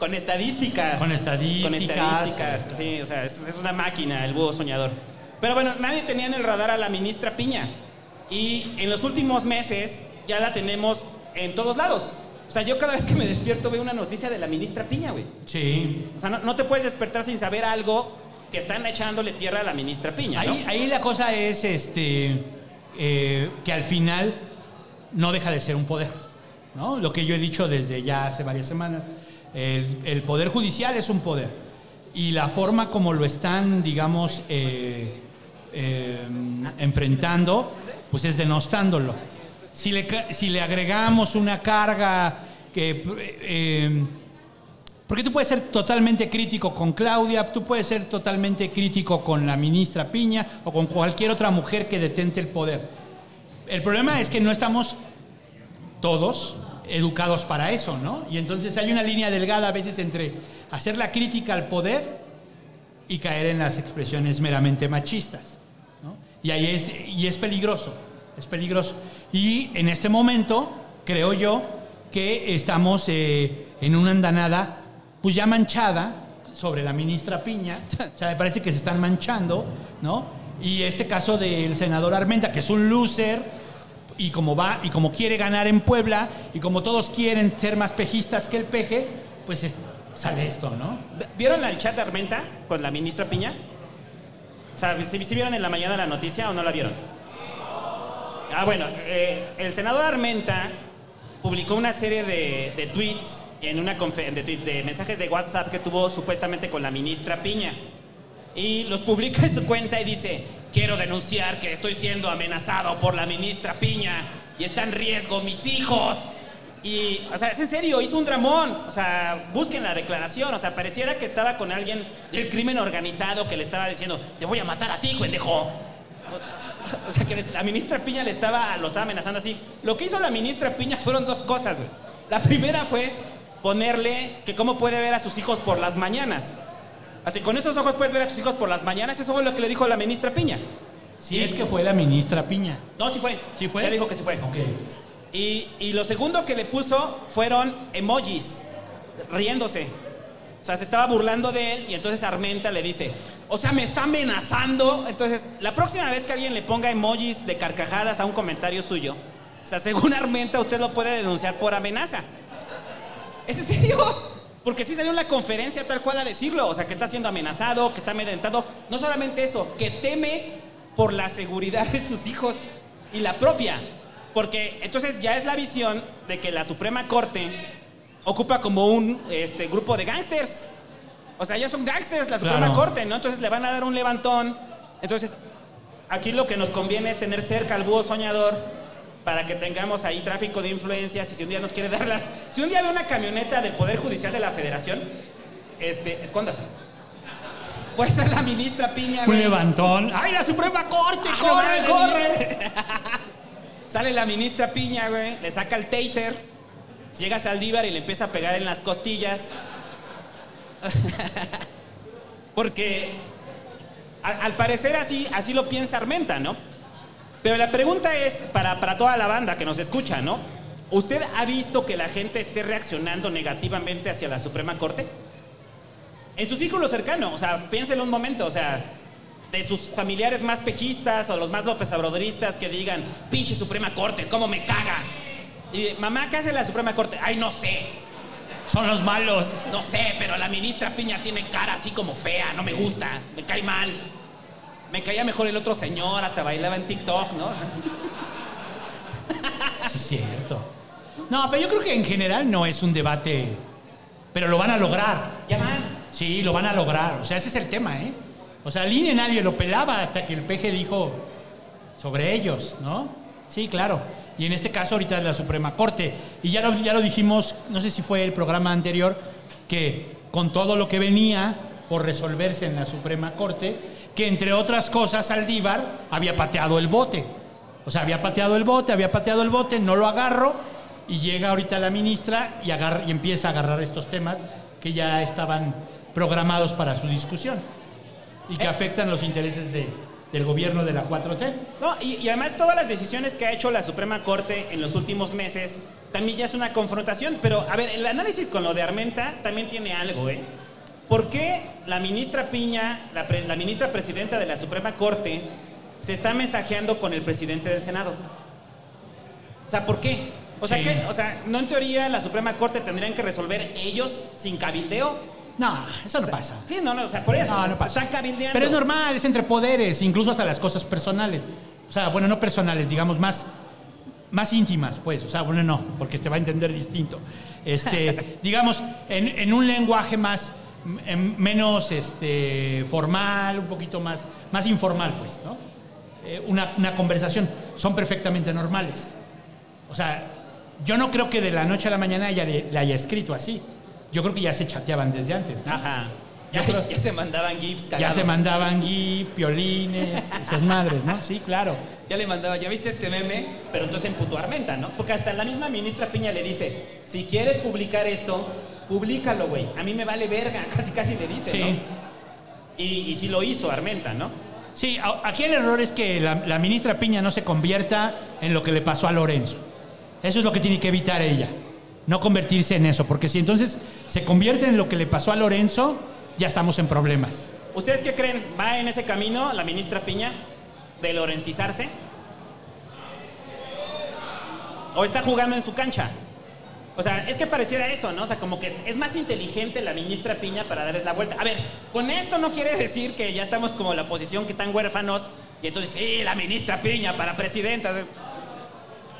Con estadísticas. Con estadísticas. Con estadísticas. Sí, o sea, es, es una máquina el búho soñador. Pero bueno, nadie tenía en el radar a la ministra Piña. Y en los últimos meses ya la tenemos en todos lados. O sea, yo cada vez que me despierto veo una noticia de la ministra Piña, güey. Sí. O sea, no, no te puedes despertar sin saber algo que están echándole tierra a la ministra Piña, ¿no? Ahí, ahí la cosa es este, eh, que al final no deja de ser un poder. ¿no? Lo que yo he dicho desde ya hace varias semanas. El, poder judicial es un poder. Y la forma como lo están, digamos, eh, eh, enfrentando, pues es denostándolo. Si le, si le agregamos una carga que... eh, porque tú puedes ser totalmente crítico con Claudia, tú puedes ser totalmente crítico con la ministra Piña o con cualquier otra mujer que detente el poder. El problema es que no estamos todos educados para eso, ¿no? Y entonces hay una línea delgada a veces entre hacer la crítica al poder y caer en las expresiones meramente machistas. ¿no? Y ahí es, y es peligroso, es peligroso. Y en este momento, creo yo, que estamos eh, en una andanada, pues ya manchada, sobre la ministra Piña. O sea, me parece que se están manchando, ¿no? Y este caso del senador Armenta, que es un loser, y como va, y como quiere ganar en Puebla, y como todos quieren ser más pejistas que el peje, pues es- sale esto, ¿no? ¿Vieron el chat de Armenta con la ministra Piña? O sea, ¿sí, vieron en la mañana la noticia o no la vieron? Ah, bueno, eh, el senador Armenta publicó una serie de, tweets, en una de tweets, de mensajes de WhatsApp que tuvo supuestamente con la ministra Piña. Y los publica en su cuenta y dice, quiero denunciar que estoy siendo amenazado por la ministra Piña y está en riesgo mis hijos. Y, o sea, es en serio, hizo un dramón. O sea, busquen la declaración. O sea, pareciera que estaba con alguien del crimen organizado que le estaba diciendo, te voy a matar a ti, pendejo. O sea, que la ministra Piña le estaba, lo estaba amenazando así. Lo que hizo la ministra Piña fueron dos cosas, güey. La primera fue ponerle que cómo puede ver a sus hijos por las mañanas. Así, con esos ojos puedes ver a tus hijos por las mañanas. Eso fue lo que le dijo la ministra Piña. Si es que fue la ministra Piña. No, sí fue. ¿Sí fue? Ya dijo que sí fue. Ok. Y, y lo segundo que le puso fueron emojis, riéndose. O sea, se estaba burlando de él y entonces Armenta le dice, o sea, me está amenazando. Entonces, la próxima vez que alguien le ponga emojis de carcajadas a un comentario suyo, o sea, según Armenta, usted lo puede denunciar por amenaza. ¿Es en serio? Porque sí salió en la conferencia tal cual a decirlo. O sea, que está siendo amenazado, que está amedrentado. No solamente eso, que teme por la seguridad de sus hijos y la propia. Porque entonces ya es la visión de que la Suprema Corte ocupa como un este, grupo de gángsters. O sea, ya son gángsters la Suprema Claro. Corte, ¿no? Entonces le van a dar un levantón. Entonces, aquí lo que nos conviene es tener cerca al búho soñador para que tengamos ahí tráfico de influencias y si un día nos quiere dar la... Si un día ve una camioneta del Poder Judicial de la Federación, este, escóndase. Pues es la ministra Piña, Un güey. levantón. ¡Ay, la Suprema Corte! Ah, ¡Corre, corre! Sale la ministra Piña, güey, le saca el taser, llega a Saldívar y le empieza a pegar en las costillas. Porque al parecer así, así lo piensa Armenta, ¿no? Pero la pregunta es para, para toda la banda que nos escucha, ¿no? ¿Usted ha visto que la gente esté reaccionando negativamente hacia la Suprema Corte? En su círculo cercano, o sea, piénselo un momento, o sea, de sus familiares más pejistas o los más López Obradoristas que digan, pinche Suprema Corte, ¿cómo me caga? Y mamá, ¿qué hace la Suprema Corte? Ay, no sé. Son los malos. No sé, pero la ministra Piña tiene cara así como fea, no me gusta, me cae mal. Me caía mejor el otro señor, hasta bailaba en TikTok, ¿no? Sí, es cierto. No, pero yo creo que en general no es un debate. Pero lo van a lograr. Ya van. Sí, lo van a lograr. O sea, ese es el tema, ¿eh? O sea, al INE nadie lo pelaba hasta que el PG dijo sobre ellos, ¿no? Sí, claro. Y en este caso ahorita es la Suprema Corte. Y ya lo, ya lo dijimos, no sé si fue el programa anterior, que con todo lo que venía por resolverse en la Suprema Corte, que entre otras cosas Saldívar había pateado el bote. O sea, había pateado el bote, había pateado el bote, no lo agarro, y llega ahorita la ministra y, agarra- y empieza a agarrar estos temas que ya estaban programados para su discusión y que afectan los intereses de- del gobierno de la 4T. No, y, y además todas las decisiones que ha hecho la Suprema Corte en los últimos meses también ya es una confrontación. Pero, a ver, el análisis con lo de Armenta también tiene algo, ¿eh? ¿Por qué la ministra Piña, la, pre- la ministra presidenta de la Suprema Corte, se está mensajeando con el presidente del Senado? O sea, ¿por qué? O sea, Sí. que, o sea, ¿no en teoría la Suprema Corte tendrían que resolver ellos sin cabildeo? No, eso no pasa. Sí, no, no, o sea, por eso. No, no pasa. Están cabildeando. Pero es normal, es entre poderes, incluso hasta las cosas personales. O sea, bueno, no personales, digamos, más, más íntimas, pues. O sea, bueno, no, porque se va a entender distinto. Este, digamos, en, en un lenguaje más, menos este, formal, un poquito más, más informal, pues, ¿no? Eh, una, una conversación. Son perfectamente normales. O sea, yo no creo que de la noche a la mañana ella le, le haya escrito así. Yo creo que ya se chateaban desde antes, ¿no? Ajá. Ya, creo- ya se mandaban gifs Ya cagados. se mandaban gif, piolines, esas madres, ¿no? Sí, claro. Ya le mandaba, ¿ya viste este meme? Pero entonces emputó a Armenta, ¿no? Porque hasta la misma ministra Piña le dice, si quieres publicar esto, públicalo, güey. A mí me vale verga, casi casi le dice, Sí. ¿no? Y, y sí lo hizo Armenta, ¿no? Sí, aquí el error es que la, la ministra Piña no se convierta en lo que le pasó a Lorenzo. Eso es lo que tiene que evitar ella. No convertirse en eso, porque si entonces se convierte en lo que le pasó a Lorenzo, ya estamos en problemas. ¿Ustedes qué creen? ¿Va en ese camino la ministra Piña de lorencizarse? ¿O está jugando en su cancha? O sea, es que pareciera eso, ¿no? O sea, como que es, más inteligente la ministra Piña para darles la vuelta. A ver, con esto no quiere decir que ya estamos como la oposición que están huérfanos y entonces, sí, la ministra Piña para presidenta.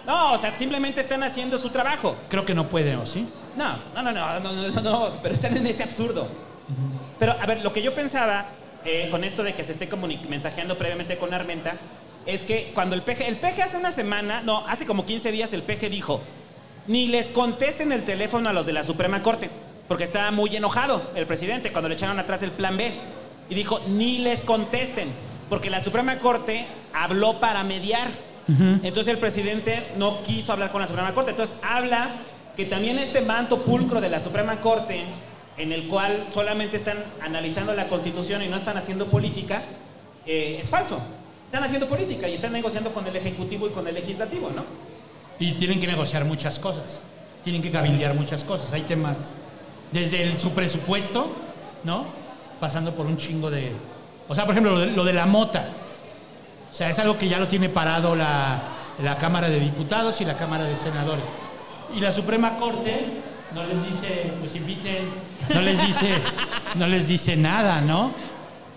No, o sea, simplemente están haciendo su trabajo. Creo que no puede, ¿o sí? No, no, no, no, no, no, no, pero están en ese absurdo. Pero, a ver, lo que yo pensaba eh, con esto de que se esté mensajeando previamente con Armenta es que cuando el PG, el PG hace una semana, no, hace como 15 días el PG dijo, ni les contesten el teléfono a los de la Suprema Corte, porque estaba muy enojado el presidente cuando le echaron atrás el plan B. Y dijo, ni les contesten, porque la Suprema Corte habló para mediar. Entonces el presidente no quiso hablar con la Suprema Corte. Entonces habla que también este manto pulcro de la Suprema Corte, en el cual solamente están analizando la Constitución y no están haciendo política, eh, es falso. Están haciendo política y están negociando con el Ejecutivo y con el Legislativo, ¿no? Y tienen que negociar muchas cosas. Tienen que cabildear muchas cosas. Hay temas desde su presupuesto, ¿no? Pasando por un chingo de... O sea, por ejemplo, lo de, lo de la mota. O sea, es algo que ya lo tiene parado la, la Cámara de Diputados y la Cámara de Senadores. Y la Suprema Corte no les dice, pues inviten, no les dice, no les dice nada, ¿no?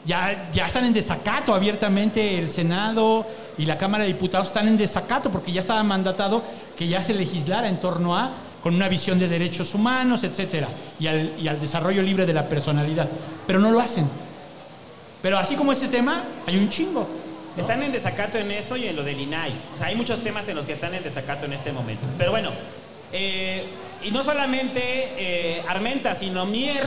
Ya, ya están en desacato abiertamente el Senado y la Cámara de Diputados están en desacato porque ya estaba mandatado que ya se legislara en torno a con una visión de derechos humanos, etcétera, y al, y al desarrollo libre de la personalidad. Pero no lo hacen. Pero así como ese tema, hay un chingo. Están en desacato en eso y en lo del INAI. O sea, hay muchos temas en los que están en desacato en este momento. Pero bueno, eh, y no solamente eh, Armenta, sino Mier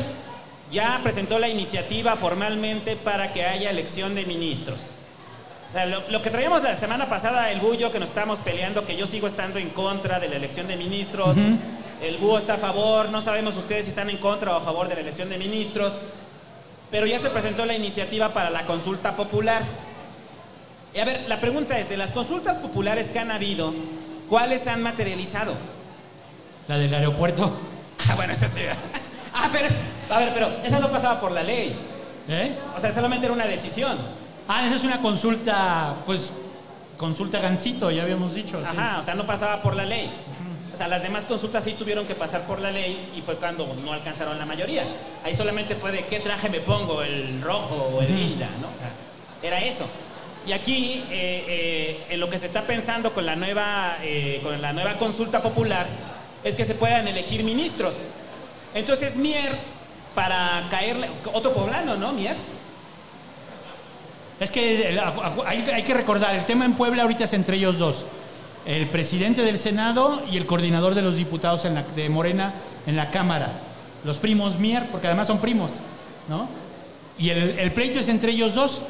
ya presentó la iniciativa formalmente para que haya elección de ministros. O sea, lo, lo que traíamos la semana pasada, el bullo que nos estábamos peleando, que yo sigo estando en contra de la elección de ministros, el búho está a favor, no sabemos ustedes si están en contra o a favor de la elección de ministros, pero ya se presentó la iniciativa para la consulta popular. Y a ver, la pregunta es, de las consultas populares que han habido, ¿cuáles han materializado? La del aeropuerto. Ah, bueno, eso sí. Ah, pero, a ver, pero esa no pasaba por la ley. ¿Eh? O sea, solamente era una decisión. Ah, esa es una consulta, pues, consulta gancito, ya habíamos dicho. sí. Ajá, o sea, no pasaba por la ley. O sea, las demás consultas sí tuvieron que pasar por la ley y fue cuando no alcanzaron la mayoría. Ahí solamente fue de qué traje me pongo, el rojo o el lila, ¿no? O sea, era eso. Y aquí, eh, eh, en lo que se está pensando con la, nueva, eh, con la nueva consulta popular, es que se puedan elegir ministros. Entonces, Mier, para caerle, otro poblano, ¿no? Mier. Es que hay, que recordar, el tema en Puebla ahorita es entre ellos dos. El presidente del Senado y el coordinador de los diputados de Morena en la Cámara. Los primos Mier, porque además son primos, ¿no? Y el, el pleito es entre ellos dos.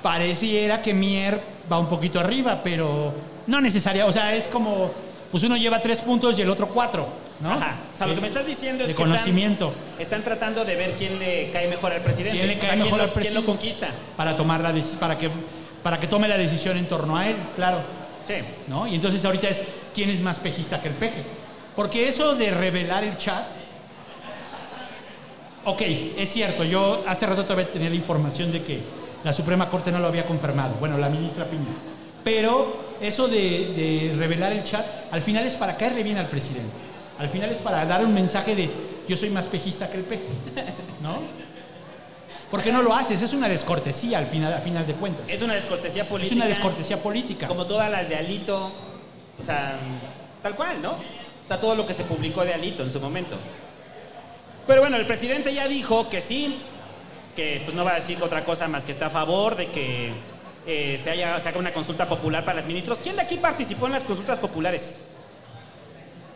Pareciera que Mier va un poquito arriba, pero no necesaria. O sea, es como, pues uno lleva tres puntos y el otro cuatro, ¿no? Ajá. O sea, lo que me estás diciendo es de que conocimiento. Están, están tratando de ver quién le cae mejor al presidente. ¿Quién le O cae sea, mejor quién al lo- presidente? ¿Quién lo conquista? Para tomar la para que para que tome la decisión en torno a él, claro. Sí. ¿No? Y entonces ahorita es quién es más pejista que el peje. Porque eso de revelar el chat Ok, es cierto, yo hace rato todavía tenía la información de que la Suprema Corte no lo había confirmado, bueno, la ministra Piña. Pero eso de, de revelar el chat, al final es para caerle bien al presidente. Al final es para dar un mensaje de yo soy más pejista que el peje, ¿no? ¿Por qué no lo haces? Es una descortesía al final, a final de cuentas. Es una descortesía política. Es una descortesía política. Como todas las de Alito. O sea, tal cual, ¿no? O sea, todo lo que se publicó de Alito en su momento. Pero bueno, el presidente ya dijo que sí, que pues no va a decir otra cosa más que está a favor de que eh, se, haya, se haga una consulta popular para los ministros. ¿Quién de aquí participó en las consultas populares?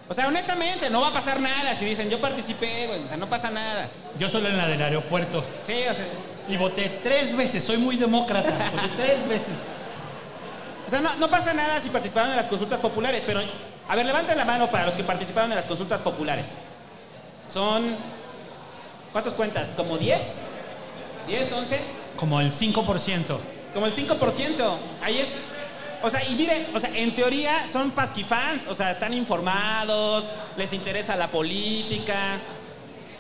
O sea, honestamente, no va a pasar nada si dicen yo participé, güey. O sea, no pasa nada. Yo solo en la del aeropuerto. Sí, o sea. Y voté tres veces, soy muy demócrata. Voté tres veces. O sea, no, no pasa nada si participaron en las consultas populares, pero a ver, levanten la mano para los que participaron en las consultas populares. Son. ¿Cuántos cuentas? ¿Como 10? ¿10, 11? Como el 5%. Como el 5%. Ahí es. O sea, y miren, o sea, en teoría son pasquifans, o sea, están informados, les interesa la política,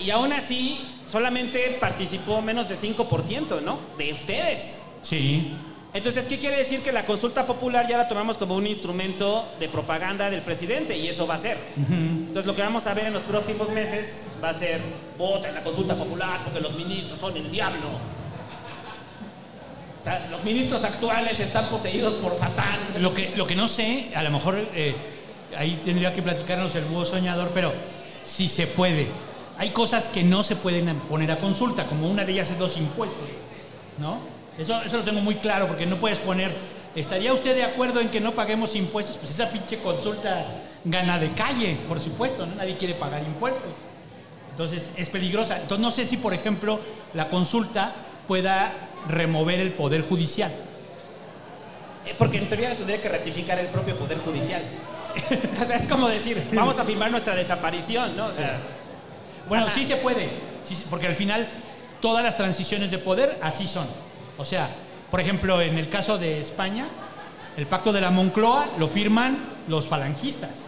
y aún así solamente participó menos del 5%, ¿no? De ustedes. Sí. Entonces, ¿qué quiere decir? Que la consulta popular ya la tomamos como un instrumento de propaganda del presidente y eso va a ser. Entonces, lo que vamos a ver en los próximos meses va a ser, vota en la consulta popular porque los ministros son el diablo. O sea, los ministros actuales están poseídos por Satán. Lo que, lo que no sé, a lo mejor eh, ahí tendría que platicarnos el búho soñador, pero si se puede. Hay cosas que no se pueden poner a consulta, como una de ellas es los impuestos, ¿no? Eso, eso lo tengo muy claro, porque no puedes poner, ¿estaría usted de acuerdo en que no paguemos impuestos? Pues esa pinche consulta gana de calle, por supuesto, ¿no? Nadie quiere pagar impuestos. Entonces es peligrosa. Entonces no sé si, por ejemplo, la consulta pueda remover el poder judicial. Eh, Porque en teoría tendría que ratificar el propio Poder Judicial. o sea, es como decir, vamos a firmar nuestra desaparición, ¿no? O sea, Bueno, Ajá. sí se puede, sí porque al final todas las transiciones de poder así son. O sea, por ejemplo, en el caso de España, el pacto de la Moncloa lo firman los falangistas.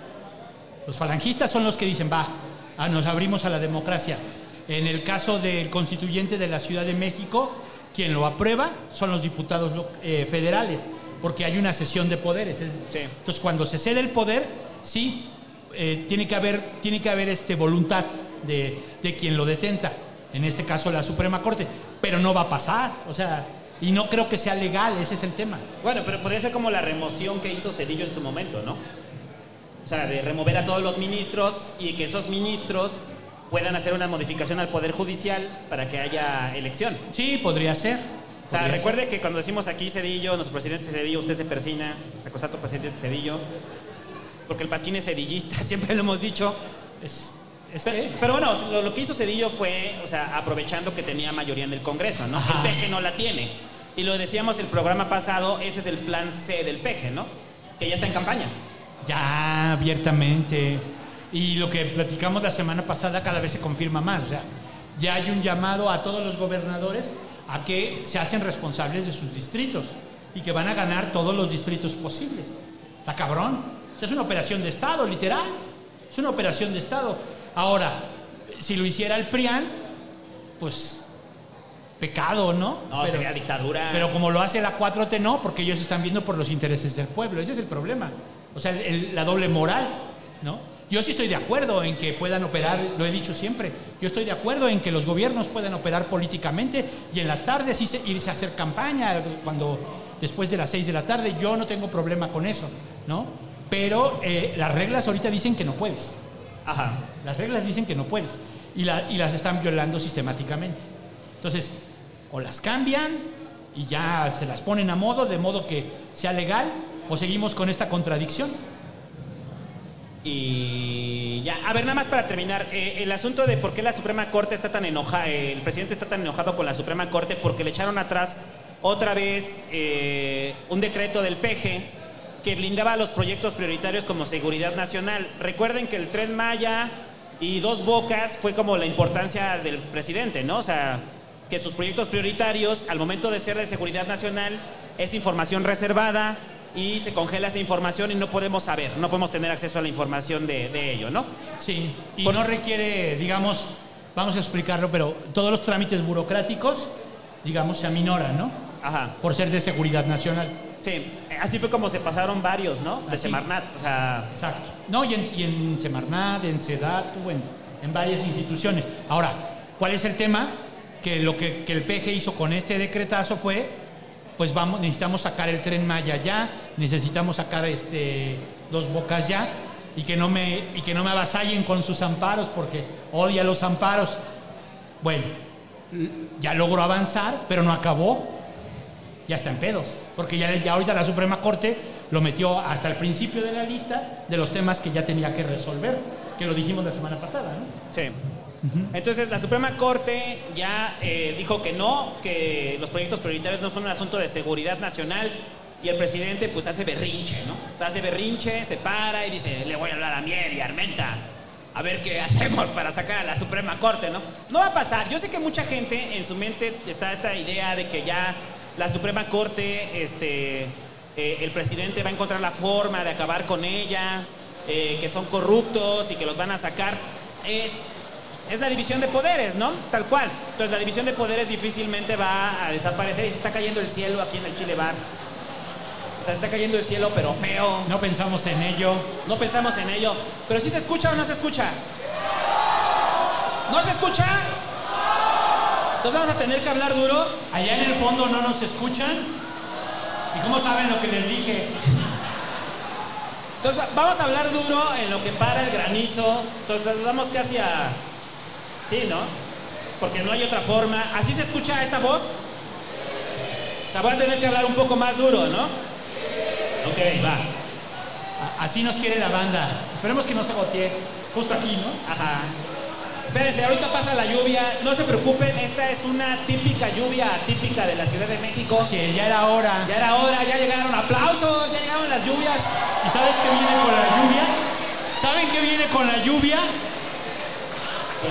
Los falangistas son los que dicen, va, ah, nos abrimos a la democracia. En el caso del constituyente de la Ciudad de México, quien lo aprueba son los diputados eh, federales, porque hay una cesión de poderes. es- Sí. Entonces, cuando se cede el poder, sí, eh, tiene que haber, tiene que haber este, voluntad de, de quien lo detenta, en este caso la Suprema Corte, pero no va a pasar, o sea, y no creo que sea legal, ese es el tema. Bueno, pero podría ser como la remoción que hizo Cedillo en su momento, ¿no? O sea, de remover a todos los ministros y que esos ministros puedan hacer una modificación al Poder Judicial para que haya elección. Sí, podría ser. O sea, podría recuerde que cuando decimos aquí Cedillo, nuestro presidente Cedillo, usted se persina, se acosta a tu presidente Cedillo, porque el pasquín es cedillista, siempre lo hemos dicho. ser. Es, es Pero, que... pero bueno, lo, lo que hizo Cedillo fue, o sea, aprovechando que tenía mayoría en el Congreso, ¿no? Ajá. El peje no la tiene. Y lo decíamos el programa pasado, ese es el plan C del peje, ¿no? Que ya está en campaña. Ya, abiertamente. Y lo que platicamos la semana pasada cada vez se confirma más. O sea, ya hay un llamado a todos los gobernadores a que se hacen responsables de sus distritos y que van a ganar todos los distritos posibles. Está cabrón. O sea, es una operación de Estado, literal. Es una operación de Estado. Ahora, si lo hiciera el PRIAN, pues pecado, ¿no? No, sería dictadura. Pero como lo hace la 4T, no, porque ellos están viendo por los intereses del pueblo. Ese es el problema. O sea, el- la doble moral, ¿no? Yo sí estoy de acuerdo en que puedan operar, lo he dicho siempre, yo estoy de acuerdo en que los gobiernos puedan operar políticamente y en las tardes irse, a hacer campaña cuando después de las 6 de la tarde, yo no tengo problema con eso, ¿no? Pero eh, las reglas ahorita dicen que no puedes. Ajá. Las reglas dicen que no puedes y, la- y las están violando sistemáticamente. Entonces, o las cambian y ya se las ponen a modo, de modo que sea legal, o seguimos con esta contradicción. Y ya, a ver, nada más para terminar, eh, el asunto de por qué la Suprema Corte está tan enojada, el presidente está tan enojado con la Suprema Corte porque le echaron atrás otra vez eh, un decreto del PG que blindaba los proyectos prioritarios como seguridad nacional. Recuerden que el Tren Maya y Dos Bocas fue como la importancia del presidente, ¿no? O sea, que sus proyectos prioritarios, al momento de ser de seguridad nacional, es información reservada y se congela esa información y no podemos saber, no podemos tener acceso a la información de, de ello, ¿no? Sí, y no requiere, digamos, vamos a explicarlo, pero todos los trámites burocráticos, digamos, se aminoran, ¿no? Ajá. Por ser de seguridad nacional. Sí, así fue como se pasaron varios, ¿no? De Así. Semarnat, o sea... Exacto. No, y en, y en Semarnat, en Sedatu, en, en varias instituciones. Ahora, ¿cuál es el tema? Que lo que, que el PG hizo con este decretazo fue, pues vamos, necesitamos sacar el tren Maya ya, necesitamos sacar este, dos bocas ya, y que, no me, y que no me avasallen con sus amparos, porque odia los amparos. Bueno, ya logró avanzar, pero no acabó. Ya está en pedos, porque ya, ya ahorita la Suprema Corte lo metió hasta el principio de la lista de los temas que ya tenía que resolver, que lo dijimos la semana pasada, ¿no? Sí. Entonces la Suprema Corte ya eh, dijo que no, que los proyectos prioritarios no son un asunto de seguridad nacional y el presidente pues hace berrinche, ¿no? O sea, hace berrinche, se para y dice, le voy a hablar a Miel y Armenta, a ver qué hacemos para sacar a la Suprema Corte, ¿no? No va a pasar. Yo sé que mucha gente en su mente está esta idea de que ya la Suprema Corte, este, eh, el presidente va a encontrar la forma de acabar con ella, eh, que son corruptos y que los van a sacar. Es es la división de poderes, ¿no? Tal cual. Entonces la división de poderes difícilmente va a desaparecer y se está cayendo el cielo aquí en el Chile Bar. O sea, se está cayendo el cielo, pero feo. No pensamos en ello. No pensamos en ello. Pero si se escucha o no se escucha. ¿No se escucha? Entonces vamos a tener que hablar duro. Allá en el fondo no nos escuchan. ¿Y cómo saben lo que les dije? Entonces vamos a hablar duro en lo que para el granizo. Entonces vamos casi a... Sí, ¿no? Porque no hay otra forma. ¿Así se escucha esta voz? O sea, voy a tener que hablar un poco más duro, ¿no? Ok, va. Así nos quiere la banda. Esperemos que no se agotee. Justo aquí, ¿no? Ajá. Espérense, ahorita pasa la lluvia. No se preocupen, esta es una típica lluvia atípica de la Ciudad de México. Sí, ya era hora. Ya era hora, ya llegaron aplausos, ya llegaron las lluvias. ¿Y sabes qué viene con la lluvia? ¿Saben qué viene con la lluvia?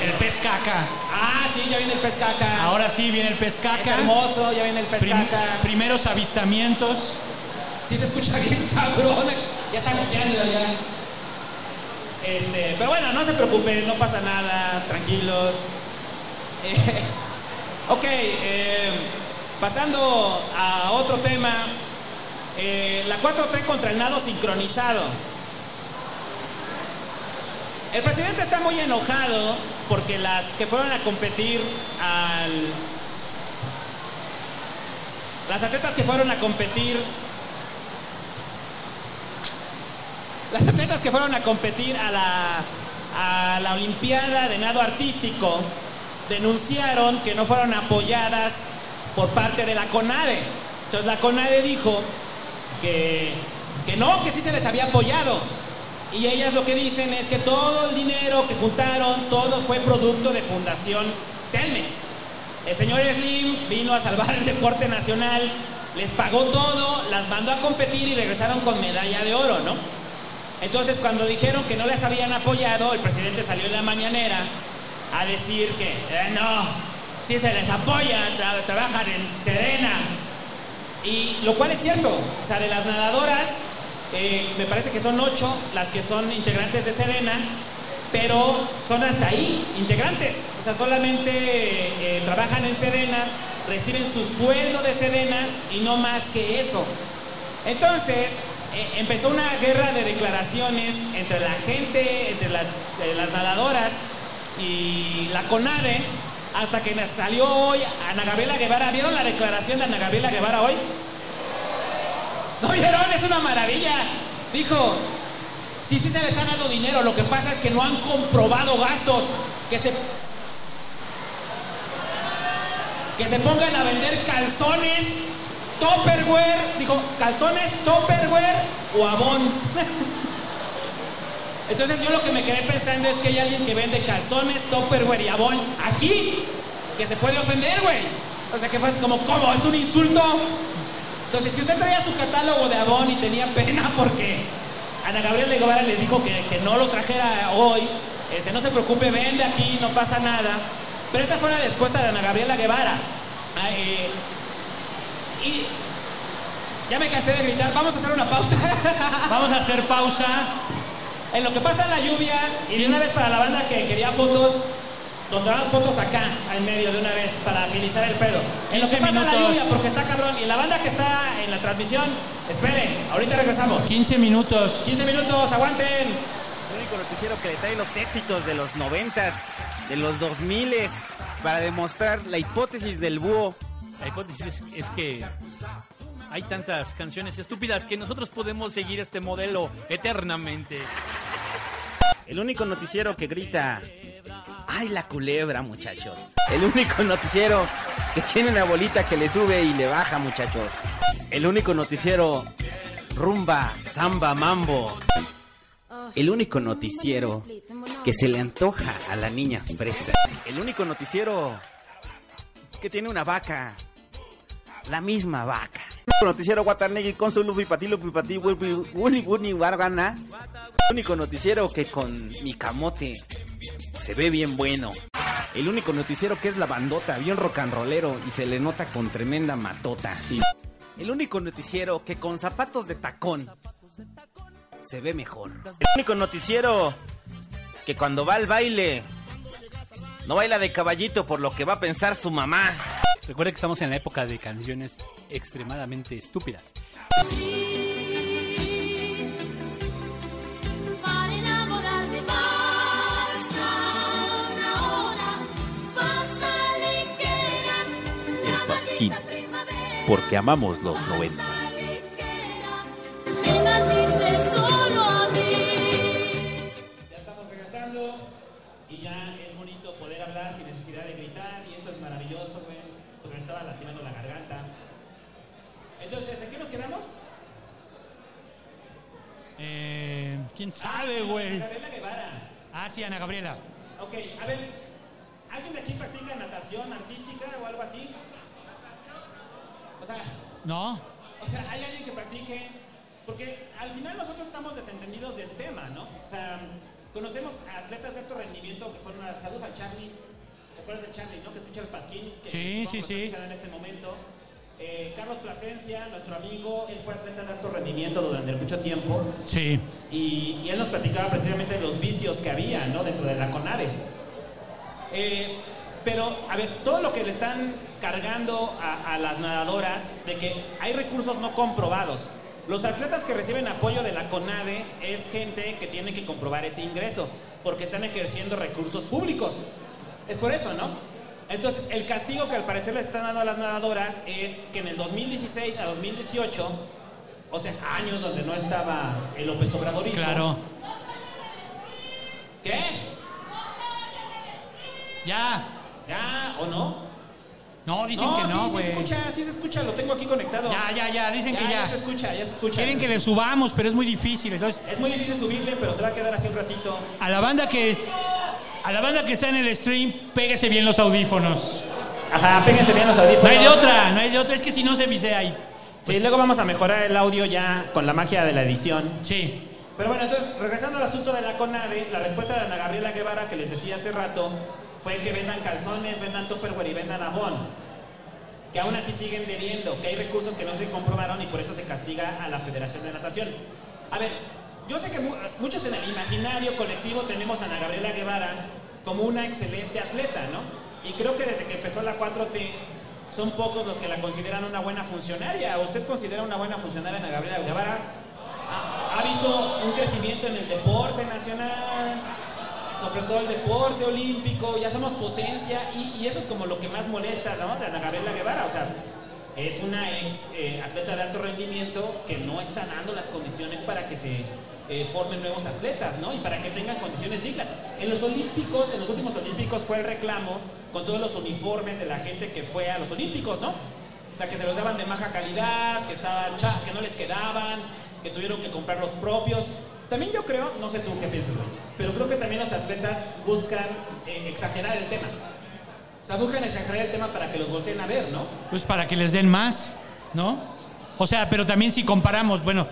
El pez caca. Ah, sí, ya viene el pez caca. Ahora sí viene el pez Es caca. hermoso, ya viene el pez Prim- caca. primeros avistamientos. Sí se escucha bien cabrón. Ya está copiando ya. Este, pero bueno, no se preocupen, no pasa nada, tranquilos. Eh, ok, eh, pasando a otro tema. eh, la 4T contra el nado sincronizado. El presidente está muy enojado porque las que fueron a competir al... Las atletas que fueron a competir Las atletas que fueron a competir a la, a la Olimpiada de Nado Artístico denunciaron que no fueron apoyadas por parte de la CONADE. Entonces la CONADE dijo que, que no, que sí se les había apoyado. Y ellas lo que dicen es que todo el dinero que juntaron, todo fue producto de Fundación Telmex. El señor Slim vino a salvar el deporte nacional, les pagó todo, las mandó a competir y regresaron con medalla de oro, ¿no? Entonces, cuando dijeron que no les habían apoyado, el presidente salió en la mañanera a decir que eh, no, sí se les apoya, tra- trabajan en Serena. Y lo cual es cierto, o sea, de las nadadoras, eh, me parece que son ocho las que son integrantes de Serena, pero son hasta ahí, integrantes. O sea, solamente eh, trabajan en Sedena, reciben su sueldo de Sedena y no más que eso. Entonces, eh, empezó una guerra de declaraciones entre la gente, entre las, nadadoras y la CONADE, hasta que salió hoy Ana Gabriela Guevara. ¿Vieron la declaración de Ana Gabriela Guevara hoy? ¿No vieron? Es una maravilla. Dijo, sí, sí se les ha dado dinero, lo que pasa es que no han comprobado gastos, que se... Que se pongan a vender calzones, Topperware, dijo, calzones, Topperware o Avon. Entonces yo lo que me quedé pensando es que hay alguien que vende calzones, Topperware y Avon aquí, que se puede ofender, güey. O sea, que fue como, ¿cómo? ¿Es un insulto? Entonces, si usted traía su catálogo de Avon y tenía pena porque Ana Gabriela Guevara le dijo que, que no lo trajera hoy, este, no se preocupe, vende aquí, no pasa nada. Pero esa fue la respuesta de Ana Gabriela Guevara. Ah, eh, y ya me cansé de gritar, vamos a hacer una pausa. Vamos a hacer pausa. En lo que pasa la lluvia, y de una vez para la banda que quería fotos, nos damos fotos acá, en medio de una vez, para agilizar el pedo. En lo que 15 pasa la minutos. lluvia, porque está cabrón, y la banda que está en la transmisión, esperen, ahorita regresamos. 15 minutos. 15 minutos, aguanten. El único noticiero que le trae los éxitos de los noventas, de los dos miles, para demostrar la hipótesis del búho. La hipótesis es, es que hay tantas canciones estúpidas que nosotros podemos seguir este modelo eternamente. El único noticiero que grita, ¡ay la culebra, muchachos! El único noticiero que tiene una bolita que le sube y le baja, muchachos. El único noticiero rumba, samba, mambo. El único noticiero que se le antoja a la niña fresa. El único noticiero que tiene una vaca. La misma vaca. Noticiero Guatanegui con su lupi pati lupi pati wargana. Único noticiero que con mi camote se ve bien bueno. El único noticiero que es la bandota, bien rock and rollero y se le nota con tremenda matota. El único noticiero que con zapatos de tacón se ve mejor. El único noticiero que cuando va al baile no baila de caballito por lo que va a pensar su mamá. Recuerda que estamos en la época de canciones extremadamente estúpidas. Porque amamos los 90. ¿Quién sabe, güey? Gabriela Guevara. Ah, sí, Ana Gabriela. Ok, a ver, ¿alguien de aquí practica natación artística o algo así? O sea, ¿No? o sea, ¿hay alguien que practique? Porque al final nosotros estamos desentendidos del tema, ¿no? O sea, conocemos a atletas de alto rendimiento que fueron. Saludos a Charlie. ¿Te acuerdas de Charlie, no? Que escucha el pasquín. Que Sí, sí, en este momento. Eh, Carlos Plasencia, nuestro amigo, él fue atleta de alto rendimiento durante mucho tiempo. Sí. Y, y él nos platicaba precisamente de los vicios que había, ¿no? Dentro de la CONADE. Eh, pero, a ver, todo lo que le están cargando a, a las nadadoras de que hay recursos no comprobados. Los atletas que reciben apoyo de la CONADE es gente que tiene que comprobar ese ingreso, porque están ejerciendo recursos públicos. Es por eso, ¿no? Entonces, el castigo que al parecer les están dando a las nadadoras es que en el 2016 a 2018, o sea, años donde no estaba el López Obradorismo. Claro. ¿Qué? Ya. ¿Ya o no? No, dicen No, que no, sí, güey. se escucha, sí se escucha, lo tengo aquí conectado. Ya, ya, ya, dicen que ya. se escucha, ya se escucha. Quieren que le subamos, pero es muy difícil. Entonces, Es muy difícil subirle, pero se va a quedar así un ratito. a la banda que es- a la banda que está en el stream, péguese bien los audífonos. Ajá, péguense bien los audífonos. No hay de otra, no hay de otra. Es que si no se visea ahí. Sí, luego vamos a mejorar el audio ya con la magia de la edición. Sí. Pero bueno, entonces, regresando al asunto de la CONADE, la respuesta de Ana Gabriela Guevara que les decía hace rato fue que vendan calzones, vendan Tupperware y vendan Avon. Que aún así siguen debiendo, que hay recursos que no se comprobaron y por eso se castiga a la Federación de Natación. A ver, yo sé que mu- muchos en el imaginario colectivo tenemos a Ana Gabriela Guevara como una excelente atleta, ¿no? Y creo que desde que empezó la 4T son pocos los que la consideran una buena funcionaria. ¿Usted considera una buena funcionaria Ana Gabriela Guevara? ha visto un crecimiento en el deporte nacional, sobre todo el deporte olímpico, ya somos potencia y, y eso es como lo que más molesta, ¿no? De Ana Gabriela Guevara, o sea, es una ex eh, atleta de alto rendimiento que no está dando las condiciones para que se eh, formen nuevos atletas, ¿no? Y para que tengan condiciones dignas. En los Olímpicos, en los últimos Olímpicos fue el reclamo con todos los uniformes de la gente que fue a los Olímpicos, ¿no? O sea, que se los daban de baja calidad, que, estaban que no les quedaban, que tuvieron que comprar los propios. También yo creo, no sé tú qué piensas, pero creo que también los atletas buscan eh, exagerar el tema. Sea, buscan exagerar el tema para que los volteen a ver, ¿no? Pues para que les den más, ¿no? O sea, pero también si comparamos, bueno,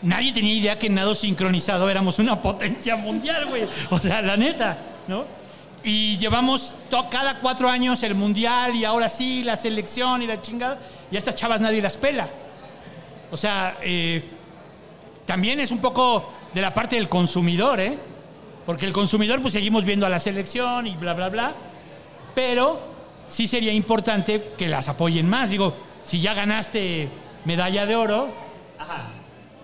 nadie tenía idea que en nado sincronizado éramos una potencia mundial, güey. O sea, la neta, ¿no? Y llevamos cada cuatro años el mundial y ahora sí la selección y la chingada. Y a estas chavas nadie las pela. O sea, eh, también es un poco de la parte del consumidor, ¿eh? Porque el consumidor, pues seguimos viendo a la selección y bla, bla, bla. Pero sí sería importante que las apoyen más. Digo, si ya ganaste medalla de oro, Ajá.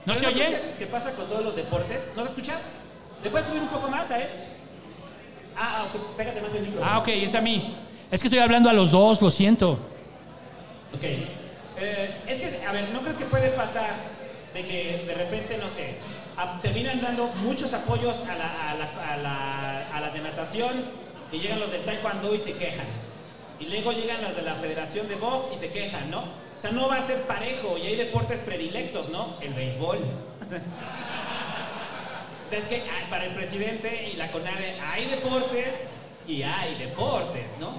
¿No se oye? ¿qué- ¿Qué pasa con todos los deportes? ¿No lo escuchas? ¿Le puedes subir un poco más a él? Ah, ah, ok, pégate más el micro. ah, ok, es a mí. Es que estoy hablando a los dos, lo siento. Ok. Eh, es que, a ver, ¿no crees que puede pasar de que de repente, no sé, a- terminan dando muchos apoyos a, la- a la- a la- a las de natación y llegan los del taekwondo y se quejan? Y luego llegan las de la Federación de Box y se quejan, ¿no? O sea, no va a ser parejo y hay deportes predilectos, ¿no? El béisbol. O sea, es que ah, para el presidente y la CONADE hay deportes y hay deportes, ¿no?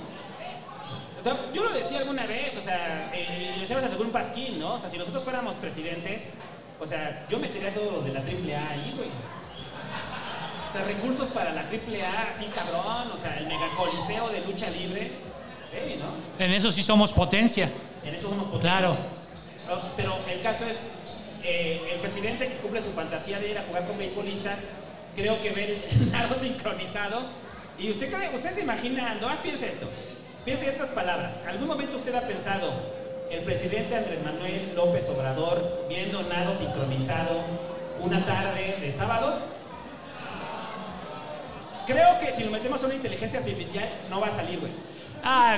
Yo lo decía alguna vez, o sea, eh, lo decíamos algún pasquín, ¿no? O sea, si nosotros fuéramos presidentes, o sea, yo metería a todos los de la AAA ahí, güey. O sea, recursos para la AAA, así cabrón, o sea, el megacoliseo de lucha libre. ¿no? En eso sí somos potencia. En eso somos potentes. Claro. Pero el caso es, eh, el presidente que cumple su fantasía de ir a jugar con beisbolistas, creo que ve el nado sincronizado. Y usted, cree- usted se imagina, no piense esto, piense estas palabras. ¿Algún momento usted ha pensado, el presidente Andrés Manuel López Obrador viendo nado sincronizado una tarde de sábado? Creo que si lo metemos a una inteligencia artificial no va a salir, güey. Ah,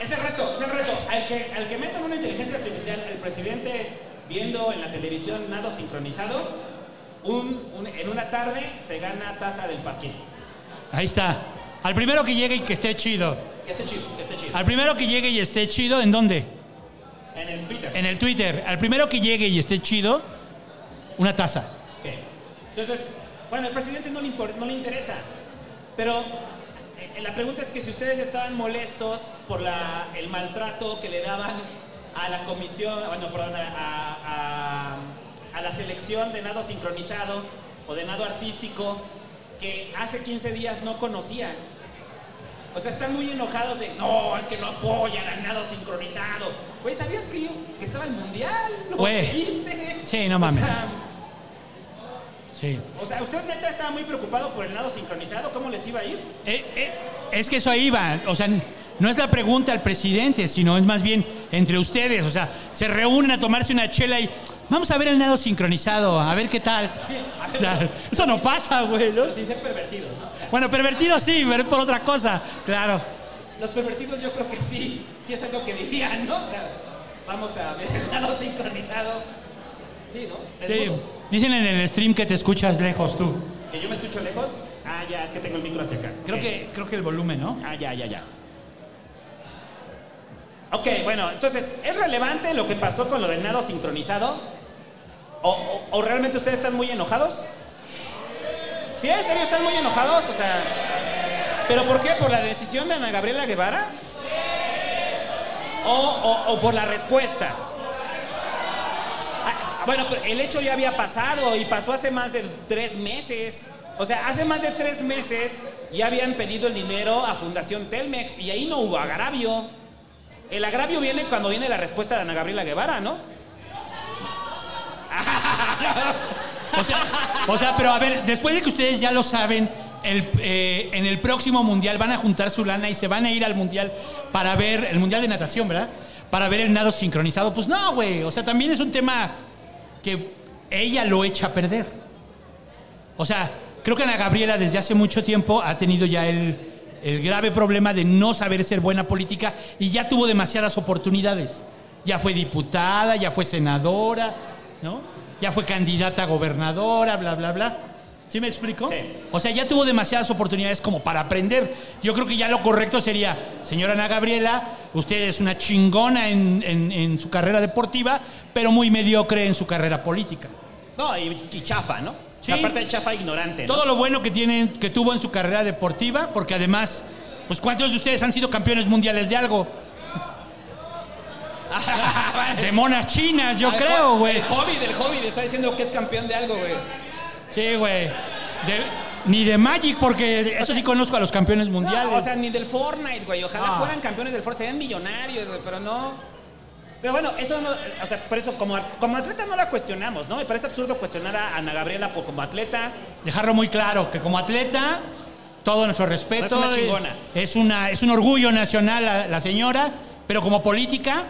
Ese reto, ese reto. Al que, al que metan una inteligencia artificial, el presidente viendo en la televisión nado sincronizado, un- un- en una tarde se gana taza del pasquín. ahí está. Al primero que llegue y que esté chido. Que esté chido, que esté chido. Al primero que llegue y esté chido, ¿en dónde? En el Twitter. En el Twitter. Al primero que llegue y esté chido, una taza. Ok. Entonces, bueno, al presidente no le, no le interesa. Pero eh, la pregunta es que si ustedes estaban molestos por la- el maltrato que le daban a la comisión, bueno, perdón, a, a- a- a la selección de nado sincronizado o de nado artístico que hace 15 días no conocían. O sea, están muy enojados de, no, es que no apoyan al nado sincronizado. Güey, ¿sabías que, yo- que estaba el mundial? ¿Lo Güey. Sí, no O mames. sea, Sí. o sea, ¿usted neta estaba muy preocupado por el nado sincronizado? ¿Cómo les iba a ir? Eh, eh, es que eso ahí va. O sea, no es la pregunta al presidente, sino es más bien entre ustedes. O sea, se reúnen a tomarse una chela y vamos a ver el nado sincronizado, a ver qué tal. Sí, a ver, O sea, eso no pasa, güey. ¿no? Sin ser pervertidos, ¿no? Bueno, pervertido sí, pero es por otra cosa. Claro. los pervertidos yo creo que sí, sí es algo que dirían, ¿no? O sea, vamos a ver el nado sincronizado. Sí, ¿no? Sí. Dicen en el stream que te escuchas lejos tú. ¿Que yo me escucho lejos? Ah, ya, es que tengo el micro hacia acá. Creo que, creo que el volumen, ¿no? Ah, ya, ya, ya. Ok, bueno, entonces, ¿es relevante lo que pasó con lo del nado sincronizado? ¿O, o- o realmente ustedes están muy enojados? ¿Sí? ¿En serio están muy enojados? O sea, ¿pero por qué? ¿Por la decisión de Ana Gabriela Guevara? ¿O, o- o por la respuesta? Bueno, pero el hecho ya había pasado y pasó hace más de tres meses. O sea, hace más de tres meses ya habían pedido el dinero a Fundación Telmex y ahí no hubo agravio. El agravio viene cuando viene la respuesta de Ana Gabriela Guevara, ¿no? O sea, o sea, pero a ver, después de que ustedes ya lo saben, eh, en el próximo mundial van a juntar su lana y se van a ir al mundial para ver el mundial de natación, ¿verdad? Para ver el nado sincronizado. Pues no, güey. O sea, también es un tema que ella lo echa a perder. O sea, creo que Ana Gabriela desde hace mucho tiempo ha tenido ya el, el grave problema de no saber ser buena política y ya tuvo demasiadas oportunidades. Ya fue diputada, ya fue senadora, ¿no? Ya fue candidata a gobernadora, bla, bla, bla. ¿Sí me explico? O sea, ya tuvo demasiadas oportunidades como para aprender. Yo creo que ya lo correcto sería, señora Ana Gabriela, usted es una chingona en, en- en su carrera deportiva, pero muy mediocre en su carrera política. No, y, y chafa, ¿no? Sí. Aparte de chafa ignorante. ¿no? Todo lo bueno que tiene, que tuvo en su carrera deportiva, porque además, pues ¿cuántos de ustedes han sido campeones mundiales de algo? de monas chinas, yo Ah, creo, güey. El hobby del hobby le está diciendo que es campeón de algo, güey. Sí, güey. Ni de Magic, porque eso sí conozco a los campeones mundiales. No, o sea, ni del Fortnite, güey. Ojalá No. fueran campeones del Fortnite, serían millonarios, güey, pero no. Pero bueno, eso no, o sea, por eso como, como atleta no la cuestionamos, ¿no? Me parece absurdo cuestionar a Ana Gabriela por como atleta. Dejarlo muy claro, que como atleta, todo nuestro respeto. Es una chingona. Es, una, es un orgullo nacional la, la señora, pero como política,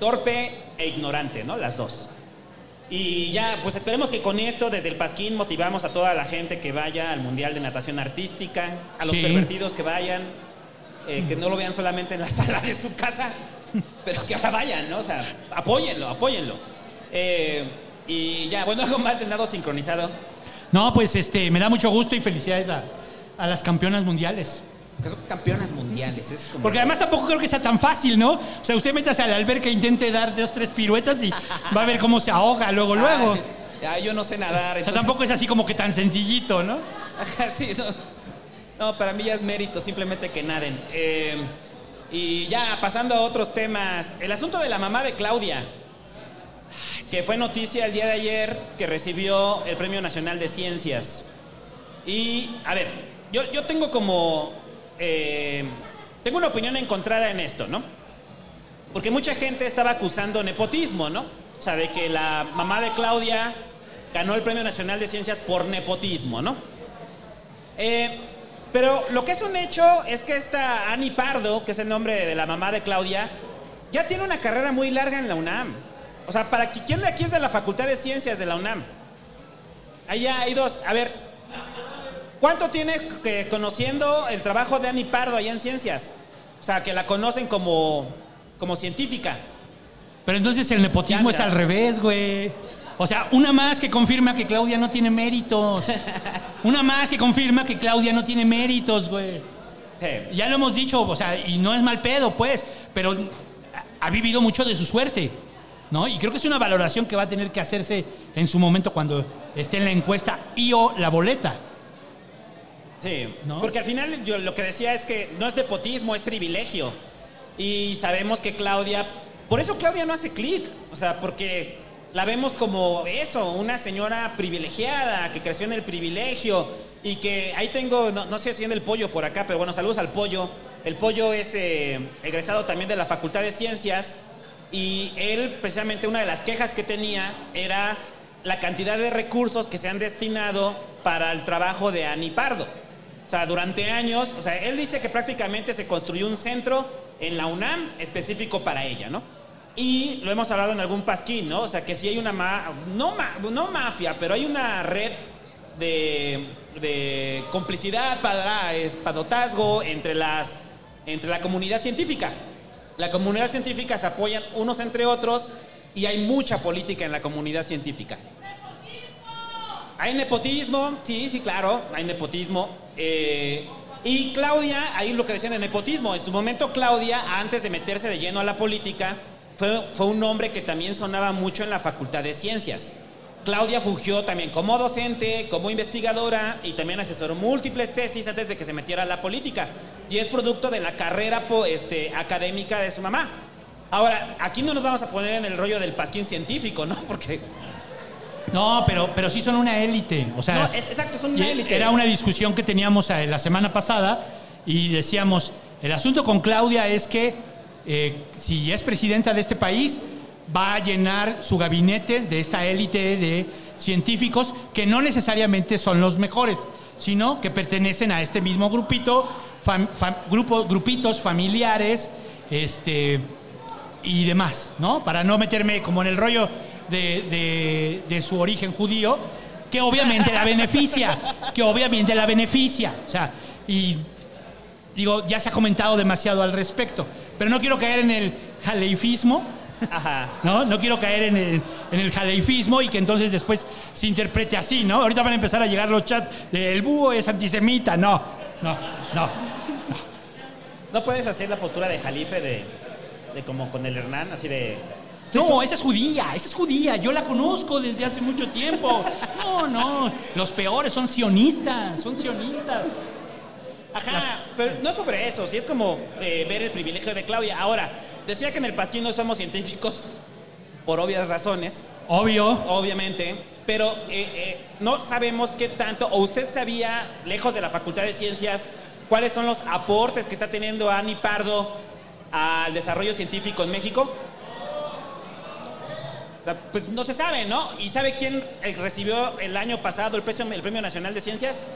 torpe e ignorante, ¿no? Las dos. Y ya, pues esperemos que con esto, desde el Pasquín, motivamos a toda la gente que vaya al Mundial de Natación Artística, a los Sí. pervertidos que vayan, eh, que no lo vean solamente en la sala de su casa, pero que ahora vayan, ¿no? O sea, apóyenlo, apóyenlo. Eh, y ya, bueno, algo más de nado sincronizado. no, pues este, me da mucho gusto y felicidades a, a las campeonas mundiales. Que son campeonas mundiales, es como... Porque además tampoco creo que sea tan fácil, ¿no? O sea, usted métase a la alberca e intente dar dos, tres piruetas y va a ver cómo se ahoga luego, luego. Ay, yo no sé nadar. O sea, tampoco es así como que tan sencillito, ¿no? sí, no. No, para mí ya es mérito, simplemente que naden. Eh, y ya, pasando a otros temas. El asunto de la mamá de Claudia, que fue noticia el día de ayer, que recibió el Premio Nacional de Ciencias. Y, a ver, yo, yo tengo como... eh, tengo una opinión encontrada en esto, ¿no? Porque mucha gente estaba acusando nepotismo, ¿no? O sea, de que la mamá de Claudia ganó el Premio Nacional de Ciencias por nepotismo, ¿no? Eh, pero lo que es un hecho es que esta Ani Pardo, que es el nombre de la mamá de Claudia, ya tiene una carrera muy larga en la UNAM. O sea, para que, ¿quién de aquí es de la Facultad de Ciencias de la UNAM? Allá hay dos. A ver, ¿cuánto tienes que conociendo el trabajo de Ani Pardo allá en Ciencias? O sea, que la conocen como, como científica. Pero entonces el nepotismo Ya, es al revés, güey. O sea, una más que confirma que Claudia no tiene méritos. Una más que confirma que Claudia no tiene méritos, güey. Sí. Ya lo hemos dicho, o sea, y no es mal pedo, pues, pero ha vivido mucho de su suerte, ¿no? Y creo que es una valoración que va a tener que hacerse en su momento cuando esté en la encuesta y o la boleta. Sí, ¿No? porque al final yo lo que decía es que no es nepotismo, es privilegio. Y sabemos que Claudia, por eso Claudia no hace clic, o sea, porque la vemos como eso, una señora privilegiada que creció en el privilegio y que ahí tengo, no, no sé si en el pollo por acá, pero bueno, saludos al pollo. El pollo es eh, egresado también de la Facultad de Ciencias y él precisamente una de las quejas que tenía era la cantidad de recursos que se han destinado para el trabajo de Ani Pardo. O sea, durante años, o sea, él dice que prácticamente se construyó un centro en la UNAM específico para ella, ¿no? Y lo hemos hablado en algún pasquín, ¿no? O sea, que sí hay una, no, no mafia, pero hay una red de, de complicidad, para espadotazgo entre, las, entre la comunidad científica. La comunidad científica se apoyan unos entre otros y hay mucha política en la comunidad científica. Hay nepotismo, sí, sí, claro, hay nepotismo. eh, y Claudia, ahí lo que decían de nepotismo, en su momento Claudia, antes de meterse de lleno a la política, fue, fue un hombre que también sonaba mucho en la Facultad de Ciencias. Claudia fungió también como docente, como investigadora y también asesoró múltiples tesis antes de que se metiera a la política. Y es producto de la carrera este, académica de su mamá. Ahora, aquí no nos vamos a poner en el rollo del pasquín científico, ¿no? Porque No, pero, pero sí son una élite. O sea, No, es- exacto, son una élite. Era una discusión que teníamos eh, la semana pasada y decíamos, el asunto con Claudia es que eh, si es presidenta de este país, va a llenar su gabinete de esta élite de científicos que no necesariamente son los mejores, sino que pertenecen a este mismo grupito, fam- fam- grupo, grupitos familiares, este y demás, ¿no? Para no meterme como en el rollo de, de- de su origen judío, que obviamente la beneficia, que obviamente la beneficia. O sea, y digo, ya se ha comentado demasiado al respecto, pero no quiero caer en el jaleifismo, Ajá. ¿no? No quiero caer en el, en el jaleifismo y que entonces después se interprete así, ¿no? Ahorita van a empezar a llegar los chats de el búho es antisemita, no, no, no. No puedes hacer la postura de Jalife de, de como con el Hernán, así de. No, esa es judía, esa es judía, yo la conozco desde hace mucho tiempo. No, no, los peores son sionistas, son sionistas. Ajá, pero no sobre eso, sí es como eh, ver el privilegio de Claudia. Ahora, decía que en el Pasquín no somos científicos por obvias razones, Obvio. obviamente, pero eh, eh, no sabemos qué tanto, o usted sabía, lejos de la Facultad de Ciencias, cuáles son los aportes que está teniendo Ani Pardo al desarrollo científico en México. Pues no se sabe, ¿no? ¿Y sabe quién recibió el año pasado el, el Premio Nacional de Ciencias?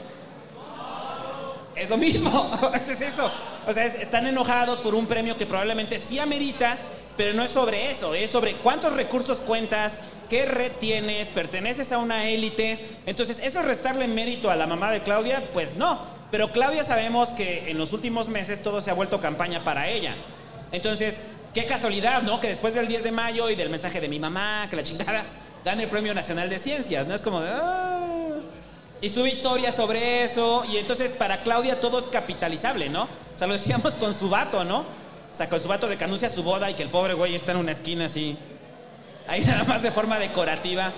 Es lo mismo, es es eso. O sea, es- están enojados por un premio que probablemente sí amerita, pero no es sobre eso, es sobre cuántos recursos cuentas, qué red tienes, perteneces a una élite. Entonces, eso es restarle mérito a la mamá de Claudia, pues no. Pero Claudia sabemos que en los últimos meses todo se ha vuelto campaña para ella. Entonces, qué casualidad, ¿no? Que después del 10 de mayo y del mensaje de mi mamá, que la chingada, gane el Premio Nacional de Ciencias, ¿no? Es como de... "Ah". Y sube historias sobre eso. Y entonces para Claudia todo es capitalizable, ¿no? O sea, lo decíamos con su vato, ¿no? O sea, con su vato de que anuncia su boda y que el pobre güey está en una esquina así. Ahí nada más de forma decorativa.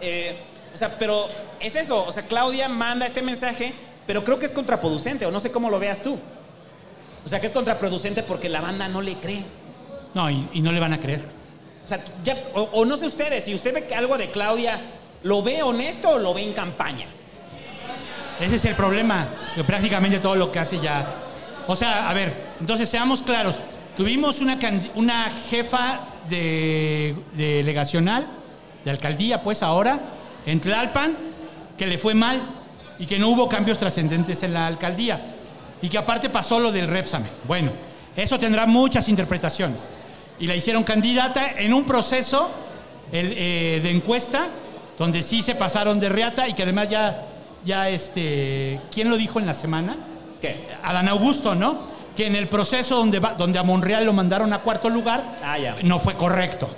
Eh, o sea, pero es eso. O sea, Claudia manda este mensaje, pero creo que es contraproducente, o no sé cómo lo veas tú. O sea, que es contraproducente porque la banda no le cree. No, y, y no le van a creer. O sea, ya, o, o no sé ustedes, si usted ve que algo de Claudia, ¿lo ve honesto o lo ve en campaña? Ese es el problema, que prácticamente todo lo que hace ya. O sea, a ver, entonces seamos claros. Tuvimos una, una jefa de, de delegacional, de alcaldía, pues ahora, en Tlalpan, que le fue mal y que no hubo cambios trascendentes en la alcaldía. Y que aparte pasó lo del Repsame. Bueno, eso tendrá muchas interpretaciones. Y la hicieron candidata en un proceso eh, de encuesta donde sí se pasaron de reata y que además ya, ya este, ¿quién lo dijo en la semana? ¿Qué? Adán Augusto, ¿no? Que en el proceso donde, va- donde a Monreal lo mandaron a cuarto lugar, Ah, ya. no fue correcto.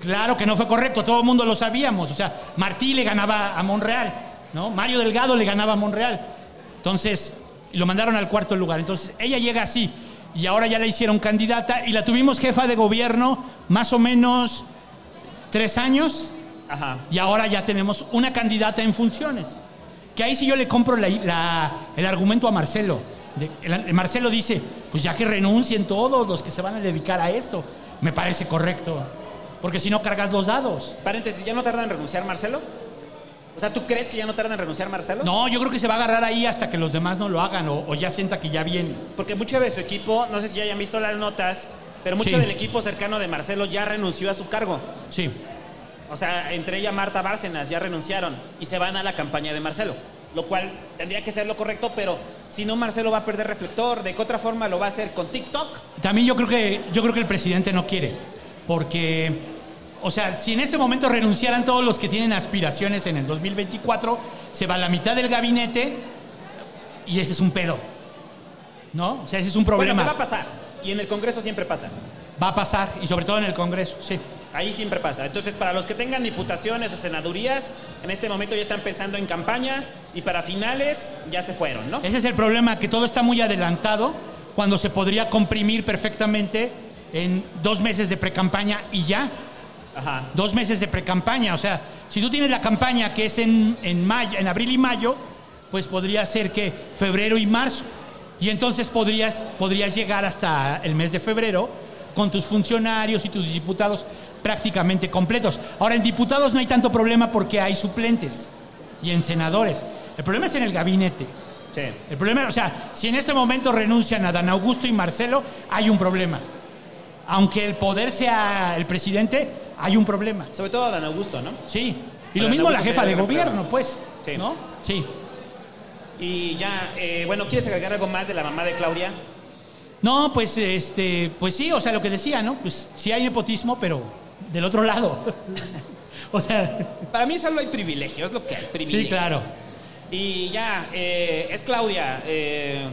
Claro que no fue correcto, todo el mundo lo sabíamos. O sea, Martí le ganaba a Monreal, ¿no? Mario Delgado le ganaba a Monreal. Entonces, lo mandaron al cuarto lugar. Entonces, ella llega así. Y ahora ya la hicieron candidata y la tuvimos jefa de gobierno más o menos tres años. Ajá. Y ahora ya tenemos una candidata en funciones. Que ahí sí yo le compro la- la- el argumento a Marcelo. De- el- Marcelo dice, pues ya que renuncien todos los que se van a dedicar a esto. Me parece correcto. Porque si no cargas los dados. Paréntesis, ¿ya no tarda en renunciar Marcelo? O sea, ¿tú crees que ya no tarda en renunciar Marcelo? No, yo creo que se va a agarrar ahí hasta que los demás no lo hagan o, o ya sienta que ya viene. Porque mucho de su equipo, no sé si ya hayan visto las notas, pero mucho Sí. del equipo cercano de Marcelo ya renunció a su cargo. Sí. O sea, entre ella Marta Bárcenas ya renunciaron y se van a la campaña de Marcelo. Lo cual tendría que ser lo correcto, pero si no, Marcelo va a perder reflector. ¿De qué otra forma lo va a hacer? ¿Con TikTok? También yo creo que yo creo que el presidente no quiere, porque, o sea, si en este momento renunciaran todos los que tienen aspiraciones en el 2024, se va la mitad del gabinete y ese es un pedo, ¿no? O sea, ese es un problema. Bueno, ¿qué va a pasar? Y en el Congreso siempre pasa. Va a pasar y sobre todo en el Congreso, sí. Ahí siempre pasa. Entonces, para los que tengan diputaciones o senadurías, en este momento ya están pensando en campaña y para finales ya se fueron, ¿no? Ese es el problema, que todo está muy adelantado cuando se podría comprimir perfectamente en dos meses de precampaña y ya. Ajá. Dos meses de precampaña. O sea, si tú tienes la campaña que es en, en, mayo, en abril y mayo, pues podría ser que febrero y marzo. Y entonces podrías, podrías llegar hasta el mes de febrero con tus funcionarios y tus diputados prácticamente completos. Ahora, en diputados no hay tanto problema porque hay suplentes y en senadores. El problema es en el gabinete. Sí. El problema, o sea, si en este momento renuncian a Dan Augusto y Marcelo, hay un problema. Aunque el poder sea el presidente, hay un problema. Sobre todo Dan Augusto, ¿no? Sí. Y lo mismo la jefa de gobierno, problema. pues. Sí. ¿No? Sí. Y ya, eh, bueno, ¿quieres agregar algo más de la mamá de Claudia? No, pues este, pues sí, o sea, lo que decía, ¿no? Pues sí hay nepotismo, pero del otro lado. O sea, Para mí solo hay privilegio, es lo que hay, privilegio. sí, claro. Y ya, eh, es Claudia. eh.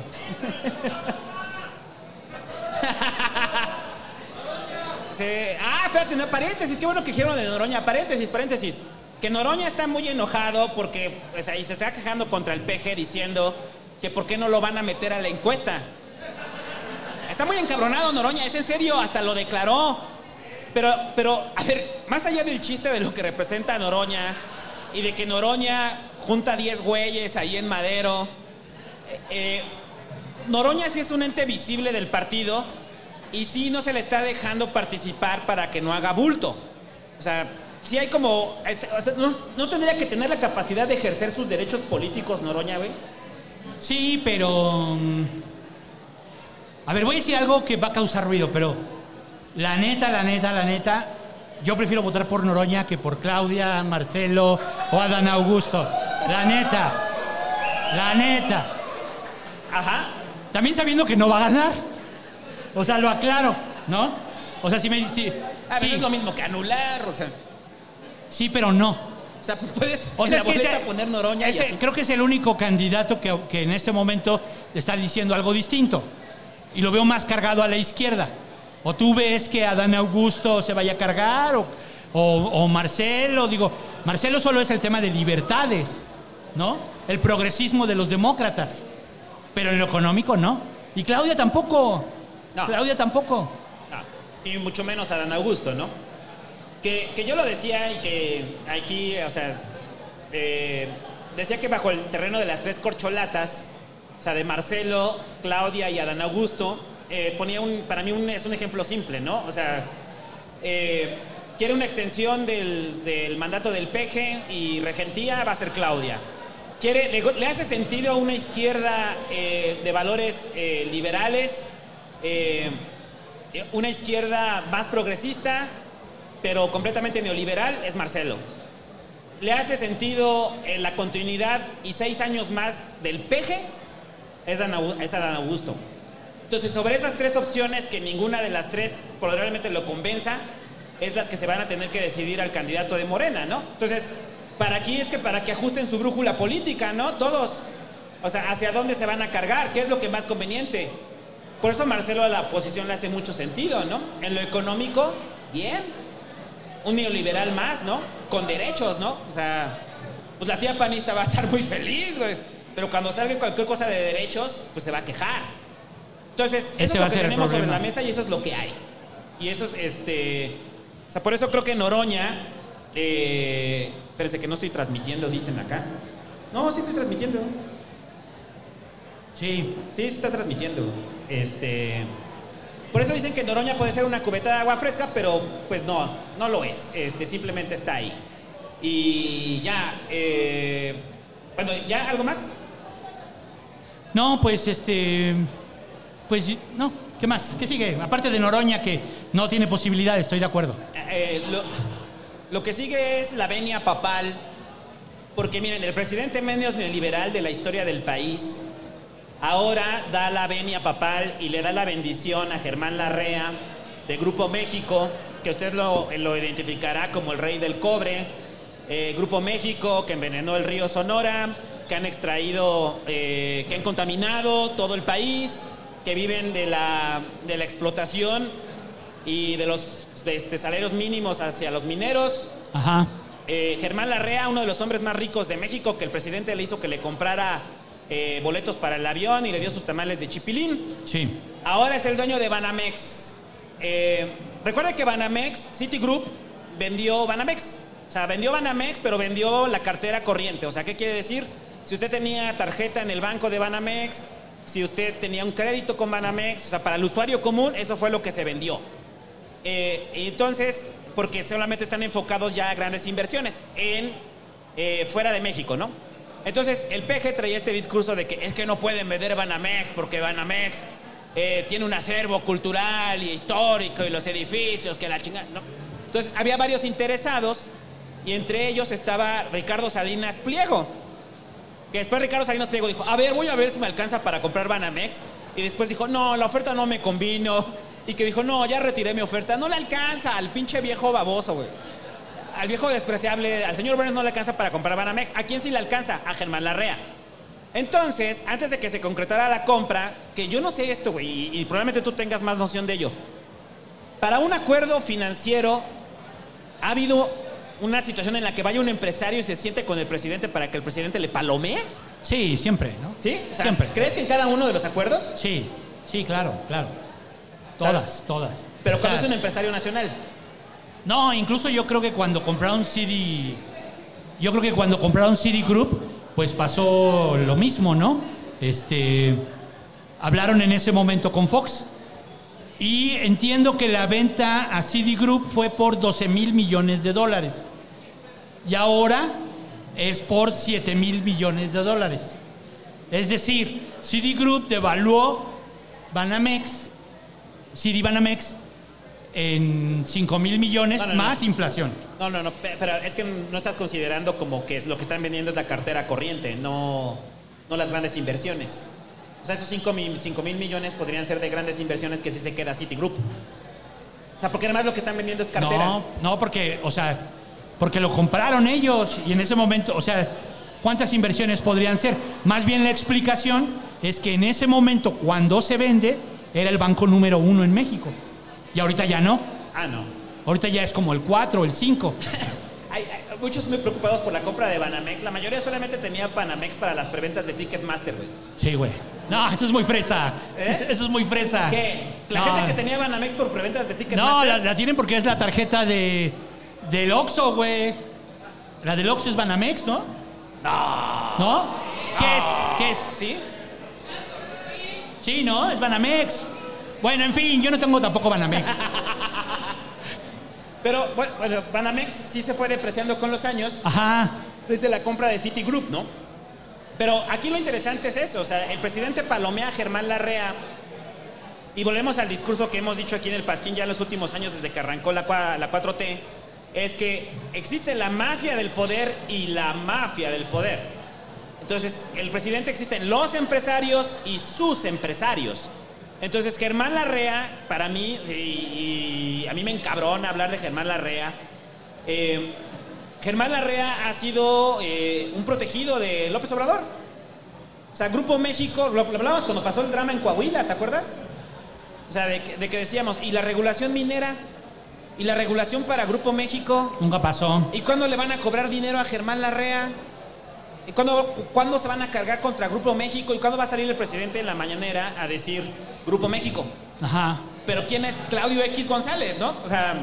Se- Ah, espérate, no, paréntesis, qué bueno que dijeron de Noroña, paréntesis, paréntesis. Que Noroña está muy enojado porque pues, ahí se está quejando contra el PG diciendo que por qué no lo van a meter a la encuesta. Está muy encabronado Noroña, es en serio, hasta lo declaró. Pero, pero, a ver, más allá del chiste de lo que representa Noroña y de que Noroña junta 10 güeyes ahí en Madero, eh, eh, Noroña sí es un ente visible del partido y sí no se le está dejando participar para que no haga bulto. O sea, sí hay como... este, no, no tendría que tener la capacidad de ejercer sus derechos políticos Noroña, güey. Sí, pero. mm, A ver, voy a decir algo que va a causar ruido, pero la neta, la neta, la neta, yo prefiero votar por Noroña que por Claudia, Marcelo o Adán Augusto. La neta. La neta. Ajá. También sabiendo que no va a ganar. O sea, lo aclaro, ¿no? O sea, si me. si- A sí, es lo mismo que anular, o sea... sí, pero no. O sea, puedes O en sea, la es que ese- poner Noroña y ese- así. creo que es el único candidato que, que en este momento está diciendo algo distinto. Y lo veo más cargado a la izquierda. O tú ves que Adán Augusto se vaya a cargar, o, o- o Marcelo, digo, Marcelo solo es el tema de libertades, ¿no? El progresismo de los demócratas. Pero en lo económico no. Y Claudia tampoco. No. Claudia tampoco. Y mucho menos a Dan Augusto, ¿no? Que, que yo lo decía y que aquí, o sea, eh, decía que bajo el terreno de las tres corcholatas, o sea, de Marcelo, Claudia y Adán Augusto, eh, ponía un, para mí un- es un ejemplo simple, ¿no? O sea, eh, quiere una extensión del, del mandato del PG y regentía va a ser Claudia. Quiere, le, hace sentido a una izquierda eh, de valores liberales, una izquierda más progresista, pero completamente neoliberal, es Marcelo. Le hace sentido la continuidad y seis años más del PG, es Dan Augusto. Entonces, sobre esas tres opciones, que ninguna de las tres probablemente lo convenza, es las que se van a tener que decidir al candidato de Morena, ¿no? Entonces, para aquí es que para que ajusten su brújula política, ¿no? Todos. O sea, hacia dónde se van a cargar, qué es lo que más conveniente. Por eso Marcelo a la oposición le hace mucho sentido, ¿no? En lo económico, bien. Un neoliberal más, ¿no? Con derechos, ¿no? O sea, pues la tía panista va a estar muy feliz, güey. Pero cuando salga cualquier cosa de derechos, pues se va a quejar. Entonces, eso Ese es lo que tenemos sobre la mesa y eso es lo que hay. Y eso es, este... O sea, por eso creo que Noroña... Eh, espérense que no estoy transmitiendo, dicen acá. No, sí estoy transmitiendo. Sí. Sí, sí está transmitiendo. Este... Por eso dicen que Noroña puede ser una cubeta de agua fresca, pero pues no, no lo es. Este, simplemente está ahí. Y ya, eh, bueno, ¿ya algo más? No, pues este. Pues no, ¿qué más? ¿Qué sigue? Aparte de Noroña, que no tiene posibilidad, estoy de acuerdo. Eh, lo, lo que sigue es la venia papal, porque miren, el presidente menos neoliberal de la historia del país ahora da la venia papal y le da la bendición a Germán Larrea de Grupo México, que usted lo, lo identificará como el rey del cobre. Eh, Grupo México que envenenó el río Sonora, que han extraído, eh, que han contaminado todo el país, que viven de la, de la explotación y de los de este, salarios mínimos hacia los mineros. Ajá. Eh, Germán Larrea, uno de los hombres más ricos de México, que el presidente le hizo que le comprara eh, boletos para el avión y le dio sus tamales de chipilín. Sí. Ahora es el dueño de Banamex. Eh, recuerda que Banamex, Citigroup, vendió Banamex. O sea, vendió Banamex, pero vendió la cartera corriente. O sea, ¿qué quiere decir? Si usted tenía tarjeta en el banco de Banamex, si usted tenía un crédito con Banamex, o sea, para el usuario común, eso fue lo que se vendió. Eh, entonces, porque solamente están enfocados ya a grandes inversiones en eh, fuera de México, ¿no? Entonces, el PG traía este discurso de que es que no pueden vender Banamex porque Banamex eh, tiene un acervo cultural y histórico y los edificios, que la chingada. ¿no? Entonces, había varios interesados y entre ellos estaba Ricardo Salinas Pliego. Que después Ricardo Salinas Pliego dijo, a ver, voy a ver si me alcanza para comprar Banamex. Y después dijo, no, la oferta no me convino. Y que dijo, no, ya retiré mi oferta. No le alcanza al pinche viejo baboso, güey. al viejo despreciable, al señor Burns no le alcanza para comprar Banamex. ¿A quién sí le alcanza? A Germán Larrea. Entonces, antes de que se concretara la compra, que yo no sé esto, güey, y, y probablemente tú tengas más noción de ello. Para un acuerdo financiero, ¿ha habido una situación en la que vaya un empresario y se siente con el presidente para que el presidente le palomee? Sí, siempre, ¿no? ¿Sí? O sea, Siempre. ¿Crees que en cada uno de los acuerdos? Sí, sí, claro, claro. Todas, todas. Pero O sea, cuando es un empresario nacional. No, incluso yo creo que cuando compraron CD, yo creo que cuando compraron CD Group, pues pasó lo mismo, ¿no? Este, hablaron en ese momento con Fox y entiendo que la venta a CD Group fue por 12 mil millones de dólares y ahora es por 7 mil millones de dólares. Es decir, CD Group devaluó Banamex, CD Banamex en 5 mil millones No, no, no. más inflación. No, no, no, pe- pero es que no estás considerando como que es lo que están vendiendo es la cartera corriente, no, no las grandes inversiones. O sea, esos 5 mil, cinco mil millones podrían ser de grandes inversiones que sí se queda Citigroup. O sea, porque además lo que están vendiendo es cartera. No, no, porque, o sea, porque lo compraron ellos y en ese momento, o sea, ¿cuántas inversiones podrían ser? Más bien la explicación es que en ese momento, cuando se vende, era el banco número uno en México. Y ahorita ya no. Ah, no. Ahorita ya es como el 4 o el 5. Muchos muy preocupados por la compra de Banamex. La mayoría solamente tenía Banamex para las preventas de Ticketmaster, güey. Sí, güey. No, eso es muy fresa. Eso es muy fresa. ¿Qué? La No. gente que tenía Banamex por preventas de No, Ticketmaster. la, la tienen porque es la tarjeta de del Oxxo, güey. La del Oxxo es Banamex, ¿no? No. ¿No? ¿Qué es? ¿Qué es? ¿Sí? Sí, ¿no? Es Banamex. Bueno, en fin, yo no tengo tampoco Banamex. Pero bueno, Banamex sí se fue depreciando con los años. Ajá. desde la compra de Citigroup, ¿no? Pero aquí lo interesante es eso, o sea, el presidente palomea a Germán Larrea y volvemos al discurso que hemos dicho aquí en el Pasquín ya en los últimos años desde que arrancó la, la 4T, es que existe la mafia del poder y la mafia del poder. Entonces, el presidente existen los empresarios y sus empresarios. Entonces, Germán Larrea, para mí, y, y a mí me encabrona hablar de Germán Larrea, eh, Germán Larrea ha sido eh, un protegido de López Obrador. O sea, Grupo México, lo, lo hablábamos cuando pasó el drama en Coahuila, ¿te acuerdas? O sea, de, de que decíamos, ¿y la regulación minera? ¿Y la regulación para Grupo México? Nunca pasó. ¿Y cuándo le van a cobrar dinero a Germán Larrea? ¿Y cuándo, cuándo se van a cargar contra Grupo México? ¿Y cuándo va a salir el presidente en la mañanera a decir Grupo México? Ajá. Pero ¿quién es Claudio X González, no? O sea,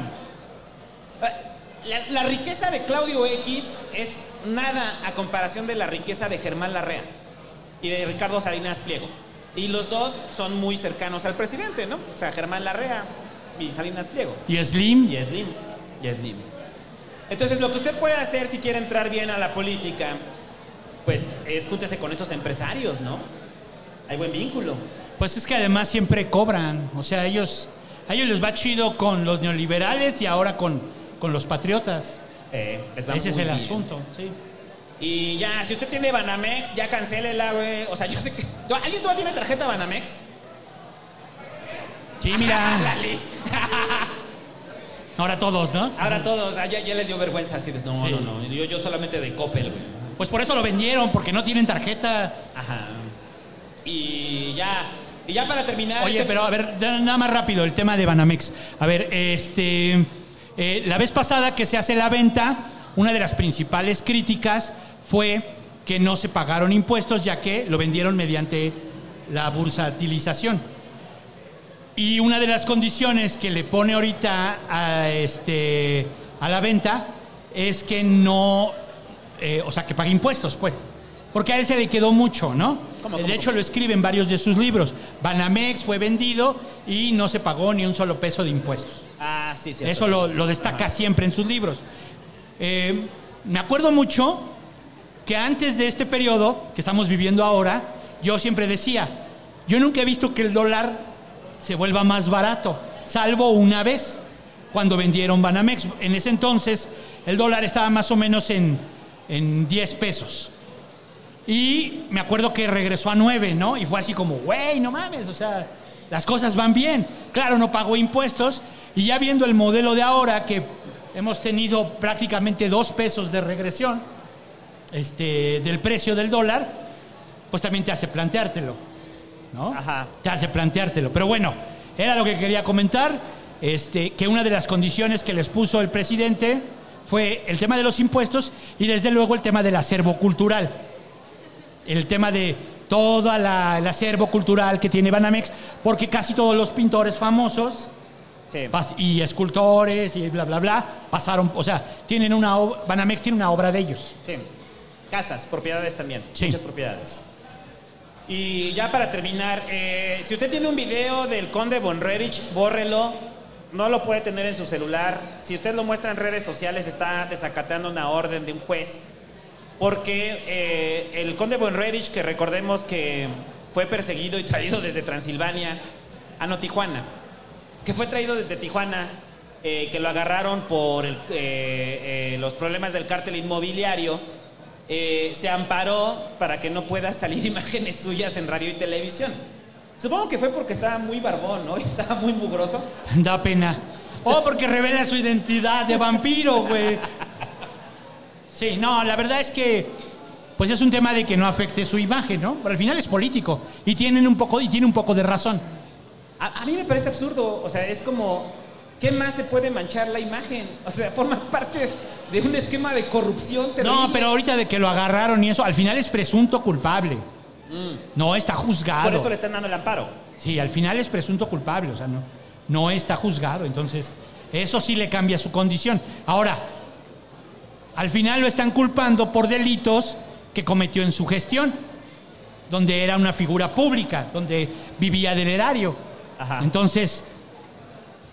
la, la riqueza de Claudio X es nada a comparación de la riqueza de Germán Larrea y de Ricardo Salinas Pliego. Y los dos son muy cercanos al presidente, ¿no? O sea, Germán Larrea y Salinas Pliego. ¿Y Slim? Y Slim. Y Slim. Entonces, lo que usted puede hacer si quiere entrar bien a la política, pues es júntese con esos empresarios, ¿no? Hay buen vínculo. Pues es que además siempre cobran. O sea, ellos, a ellos les va chido con los neoliberales y ahora con, con los patriotas. Eh, les va Ese es el bien. asunto, sí. Y ya, si usted tiene Banamex, ya cancélela, güey. O sea, yo sé que. ¿Tú- ¿Alguien todavía tiene tarjeta Banamex? Sí, mira. La lista. Ahora todos, ¿no? Ahora todos, ah, ya, ya les dio vergüenza así. de, No, Sí. no, no. Yo, yo solamente de Coppel, güey. Pues por eso lo vendieron, porque no tienen tarjeta. Ajá. Y ya. Y ya para terminar. Oye, este- pero a ver, na- nada más rápido, el tema de Banamex. A ver, este. eh, la vez pasada que se hace la venta, una de las principales críticas fue que no se pagaron impuestos, ya que lo vendieron mediante la bursatilización. Y una de las condiciones que le pone ahorita a, este, a la venta es que no, eh, o sea, que pague impuestos, pues. Porque a él se le quedó mucho, ¿no? ¿Cómo, de cómo, hecho, lo escribe en varios de sus libros. Banamex fue vendido y no se pagó ni un solo peso de impuestos. Ah, sí, sí. Eso lo, lo destaca siempre en sus libros. Eh, me acuerdo mucho que antes de este periodo que estamos viviendo ahora, yo siempre decía, yo nunca he visto que el dólar se vuelva más barato, salvo una vez, cuando vendieron Banamex. En ese entonces el dólar estaba más o menos en, en 10 pesos. Y me acuerdo que regresó a 9, ¿no? Y fue así como, güey, no mames, o sea, las cosas van bien. Claro, no pagó impuestos. Y ya viendo el modelo de ahora, que hemos tenido prácticamente dos pesos de regresión este, del precio del dólar, pues también te hace planteártelo, ¿no? Te hace planteártelo. Pero bueno, era lo que quería comentar, este, que una de las condiciones que les puso el presidente fue el tema de los impuestos y desde luego el tema del acervo cultural. El tema de todo el acervo cultural que tiene Banamex, porque casi todos los pintores famosos y escultores y bla, bla, bla, pasaron, o sea, tienen una Banamex tiene una obra de ellos. Sí. Casas, propiedades también. Sí. Muchas propiedades. Y ya para terminar, eh, si usted tiene un video del conde von Rerich, bórrelo. No lo puede tener en su celular. Si usted lo muestra en redes sociales, está desacatando una orden de un juez. Porque eh, el conde von Rerich, que recordemos que fue perseguido y traído desde Transilvania a no Tijuana, que fue traído desde Tijuana, eh, que lo agarraron por el, eh, eh, los problemas del cártel inmobiliario, eh, se amparó para que no pueda salir imágenes suyas en radio y televisión. Supongo que fue porque estaba muy barbón, ¿no? Y estaba muy mugroso. Da pena. Oh, porque revela su identidad de vampiro, güey. Sí, no, la verdad es que pues es un tema de que no afecte su imagen, ¿no? Pero al final es político y tienen un poco y tiene un poco de razón. A, a mí me parece absurdo, o sea, es como, ¿qué más se puede manchar la imagen? O sea, formas parte de un esquema de corrupción terrible. No, pero ahorita de que lo agarraron y eso, al final es presunto culpable. Mm. No está juzgado. Por eso le están dando el amparo. Sí, al final es presunto culpable, o sea, no, no está juzgado. Entonces, eso sí le cambia su condición. Ahora, al final lo están culpando por delitos que cometió en su gestión, donde era una figura pública, donde vivía del erario. Entonces,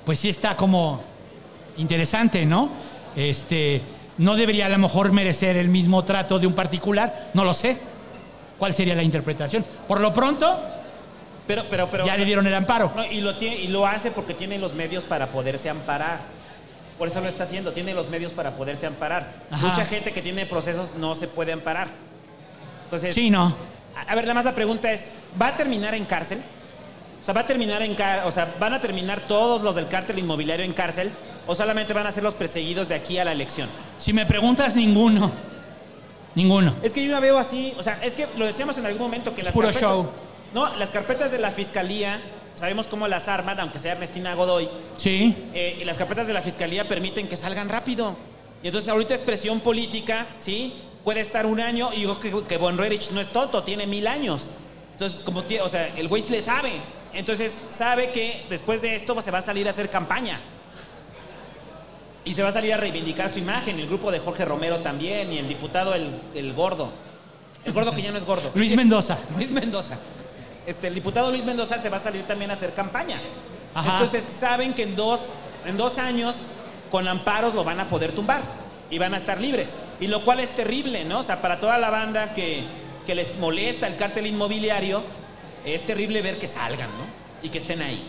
pues sí está como interesante, ¿no? Este, no debería a lo mejor merecer el mismo trato de un particular, no lo sé. ¿Cuál sería la interpretación? Por lo pronto, Pero, pero, pero. ya le dieron el amparo. No, y, lo tiene, y lo hace porque tiene los medios para poderse amparar. Por eso lo está haciendo, tiene los medios para poderse amparar. Ajá. Mucha gente que tiene procesos no se puede amparar. Entonces, Sí, no. a, a ver, nada más la pregunta es, ¿va a terminar en cárcel? O sea, ¿va a terminar en cárcel? O sea, ¿van a terminar todos los del cártel inmobiliario en cárcel? ¿O solamente van a ser los perseguidos de aquí a la elección? Si me preguntas, ninguno. Ninguno. Es que yo la veo así, o sea, es que lo decíamos en algún momento que Es las puro carpetas- show. No, las carpetas de la fiscalía, sabemos cómo las arman, aunque sea Ernestina Godoy. Sí. eh, y las carpetas de la fiscalía permiten que salgan rápido. Y entonces ahorita es presión política, ¿sí? Puede estar un año y digo que, que Von Rerich no es tonto, tiene mil años. Entonces, como o sea, el güey le sabe. Entonces, sabe que después de esto se va a salir a hacer campaña. Y se va a salir a reivindicar su imagen. El grupo de Jorge Romero también. Y el diputado, el, el gordo. El gordo que ya no es gordo. Luis Mendoza. Luis Mendoza. Este, el diputado Luis Mendoza se va a salir también a hacer campaña. Ajá. Entonces saben que en dos, en dos años con amparos lo van a poder tumbar y van a estar libres. Y lo cual es terrible, ¿no? O sea, para toda la banda que, que les molesta el cártel inmobiliario, es terrible ver que salgan, ¿no? Y que estén ahí.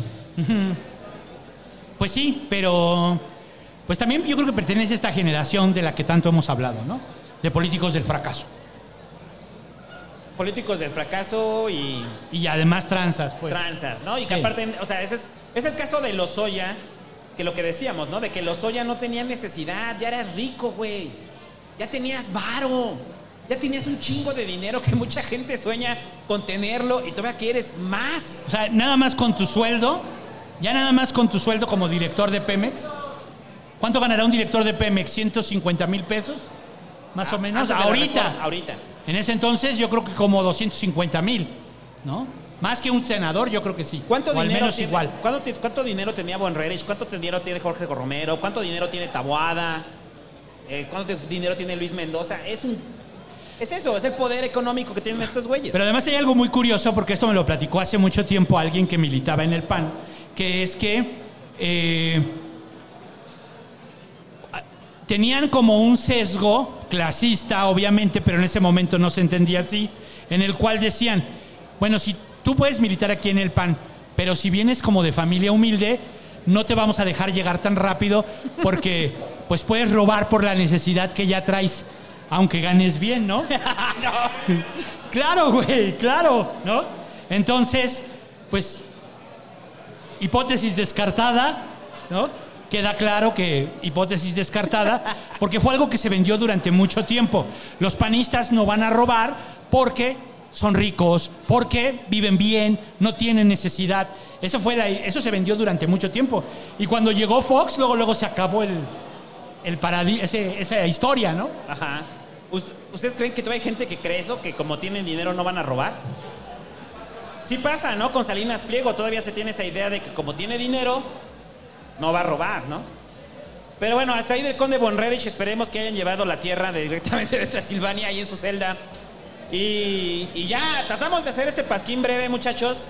Pues sí, pero pues también yo creo que pertenece a esta generación de la que tanto hemos hablado, ¿no? De políticos del fracaso. Políticos del fracaso y Y además tranzas, pues. tranzas, ¿no? Y que aparte, o sea, ese es, ese es el caso de Lozoya, que lo que decíamos, ¿no? De que Lozoya no tenía necesidad, ya eras rico, güey. Ya tenías varo. Ya tenías un chingo de dinero que mucha gente sueña con tenerlo y todavía quieres más. O sea, nada más con tu sueldo, ya nada más con tu sueldo como director de Pemex. ¿Cuánto ganará un director de Pemex? ¿150 mil pesos? Más o menos. Ahorita. reforma, ahorita. En ese entonces yo creo que como 250 mil, ¿no? Más que un senador, yo creo que sí. ¿Cuánto o al dinero menos tiene, igual. ¿cuánto, dinero tenía Von Rerich? ¿Cuánto dinero tiene Jorge Romero? ¿Cuánto dinero tiene Taboada? Eh, ¿Cuánto dinero tiene Luis Mendoza? Es un es eso, es el poder económico que tienen estos güeyes. Pero además hay algo muy curioso, porque esto me lo platicó hace mucho tiempo alguien que militaba en el PAN, que es que eh, tenían como un sesgo clasista, obviamente, pero en ese momento no se entendía así, en el cual decían, bueno, si tú puedes militar aquí en el PAN, pero si vienes como de familia humilde, no te vamos a dejar llegar tan rápido porque pues puedes robar por la necesidad que ya traes, aunque ganes bien, ¿no? Claro, güey, claro, ¿no? Entonces, pues, hipótesis descartada, ¿no? Queda claro que hipótesis descartada, porque fue algo que se vendió durante mucho tiempo. Los panistas no van a robar porque son ricos, porque viven bien, no tienen necesidad. Eso, fue eso se vendió durante mucho tiempo. Y cuando llegó Fox, luego, luego se acabó el, el ese- esa historia, ¿no? Ajá. ¿Us- ¿Ustedes creen que todavía hay gente que cree eso? ¿Que como tienen dinero no van a robar? Sí pasa, ¿no? Con Salinas Pliego todavía se tiene esa idea de que como tiene dinero, no va a robar, ¿no? Pero bueno, hasta ahí del Conde Bonrerich esperemos que hayan llevado la tierra de- directamente de Transilvania ahí en su celda. Y, y ya, tratamos de hacer este pasquín breve, muchachos,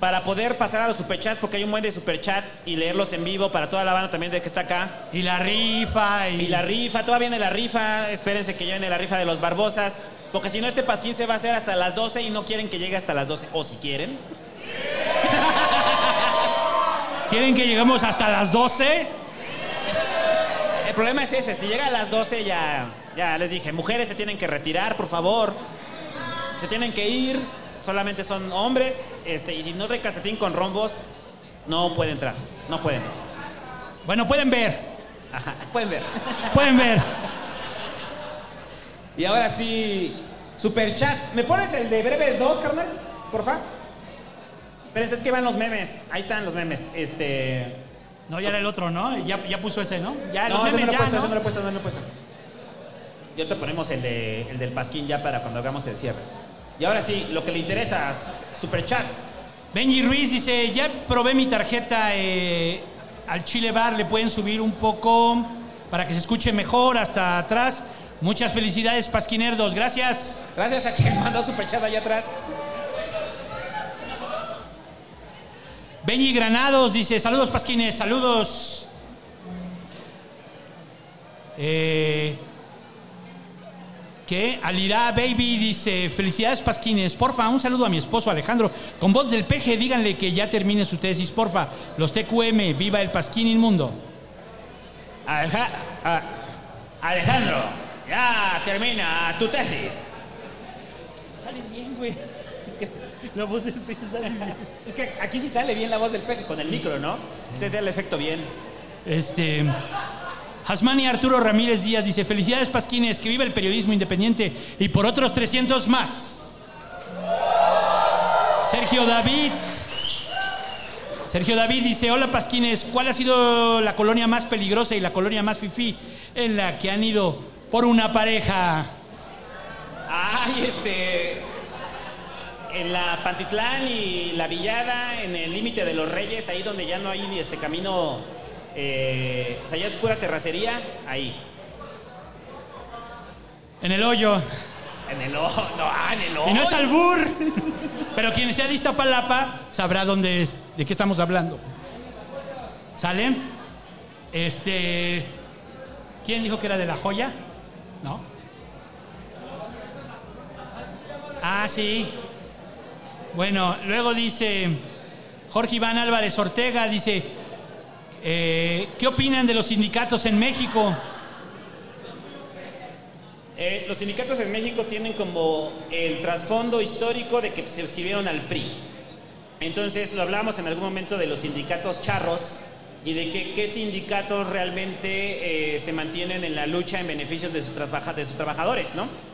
para poder pasar a los superchats, porque hay un buen de superchats y leerlos en vivo para toda la banda también de que está acá. Y la rifa. Y, Y la rifa, todavía viene la rifa. Espérense que ya viene la rifa de los Barbosas. Porque si no, este pasquín se va a hacer hasta las 12 y no quieren que llegue hasta las 12. O si quieren. ¿Quieren que lleguemos hasta las 12? El problema es ese. Si llega a las 12 ya, ya les dije, mujeres se tienen que retirar, por favor. Se tienen que ir. Solamente son hombres. Este, y si no trae calcetín con rombos, no puede entrar. No puede entrar. Bueno, pueden ver. Ajá, pueden ver. Pueden ver. Y ahora sí, superchat. ¿Me pones el de breves 2, carnal? Porfa. Pero es que van los memes. Ahí están los memes. Este. No, ya era el otro, ¿no? Ya, ya puso ese, ¿no? Ya, los no, ese memes, ya, puesto, no lo he puesto, no lo he puesto. Y ahorita ponemos el, de, el del pasquín ya para cuando hagamos el cierre. Y ahora sí, lo que le interesa, superchats. Benji Ruiz dice, ya probé mi tarjeta eh, al Chile Bar, le pueden subir un poco para que se escuche mejor hasta atrás. Muchas felicidades, Pasquinerdos, gracias. Gracias a quien mandó superchat allá atrás. Benji Granados dice, saludos Pasquines, saludos. Eh, ¿Qué? Alirá Baby dice, felicidades Pasquines, porfa, un saludo a mi esposo Alejandro. Con voz del peje, díganle que ya termine su tesis, porfa. Los TQM, viva el Pasquín inmundo. Alejandro, ya termina tu tesis. Sale bien, güey. La voz del peje sale bien. Es que aquí sí sale bien la voz del peje con el micro, ¿no? Se da el efecto bien. Este. Hasmani Arturo Ramírez Díaz dice: Felicidades, Pasquines, que viva el periodismo independiente y por otros 300 más. Sergio David. Sergio David dice: Hola, Pasquines, ¿cuál ha sido la colonia más peligrosa y la colonia más fifí en la que han ido por una pareja? Ay, este. En la Pantitlán y la Villada, en el límite de los Reyes, ahí donde ya no hay ni este camino. eh, o sea, ya es pura terracería, ahí. En el hoyo. En el ojo, no, ah, en el ojo. Y no es albur. Pero quien sea de Iztapalapa sabrá dónde es, de qué estamos hablando. ¿Sale? Este. ¿Quién dijo que era de la joya? ¿No? Ah, sí. Bueno, luego dice Jorge Iván Álvarez Ortega, dice, eh, ¿qué opinan de los sindicatos en México? Eh, los sindicatos en México tienen como el trasfondo histórico de que se sirvieron al PRI. Entonces, lo hablamos en algún momento de los sindicatos charros y de qué sindicatos realmente eh, se mantienen en la lucha en beneficios de, sus de sus trabajadores, ¿no?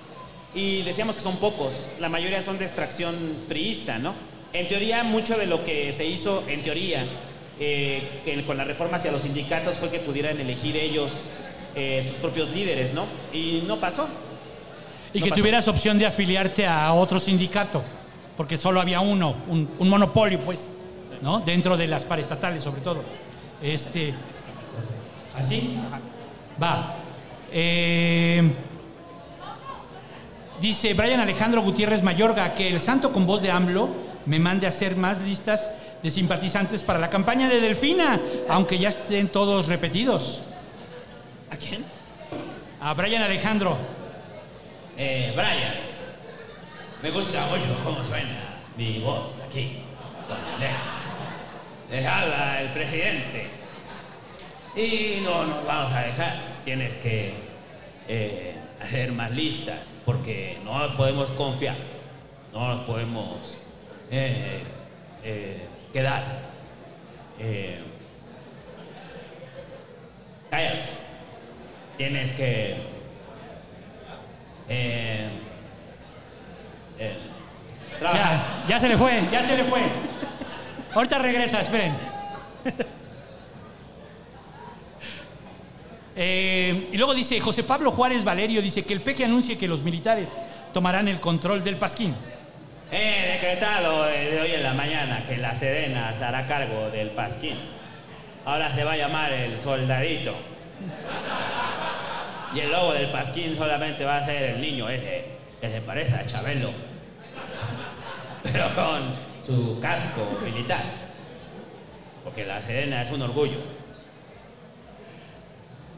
Y decíamos que son pocos, la mayoría son de extracción priista, ¿no? En teoría, mucho de lo que se hizo, en teoría, eh, con la reforma hacia los sindicatos fue que pudieran elegir ellos eh, sus propios líderes, ¿no? Y no pasó. Y No que pasó. tuvieras opción de afiliarte a otro sindicato, porque solo había uno, un, un monopolio, pues, ¿no? Dentro de las paraestatales, sobre todo. Este, ¿Así? Va. Eh, dice Brian Alejandro Gutiérrez Mayorga que el santo con voz de AMLO me mande a hacer más listas de simpatizantes para la campaña de Delfina, aunque ya estén todos repetidos. ¿A quién? A Brian Alejandro. Eh, Brian, me gusta mucho cómo suena mi voz aquí. Les habla el presidente. Y no nos vamos a dejar. Tienes que eh, hacer más listas, porque no nos podemos confiar. No nos podemos eh, eh, quedar. Eh. Tienes que... Eh. Ya, ya se le fue, ya se le fue. Ahorita regresa, esperen. Eh, y luego dice José Pablo Juárez Valerio, dice que el peje anuncie que los militares tomarán el control del pasquín. He decretado de hoy en la mañana que la Sedena se hará cargo del pasquín. Ahora se va a llamar el soldadito. Y el logo del pasquín solamente va a ser el niño ese que se parece a Chabelo. Pero con su casco militar. Porque la Sedena es un orgullo.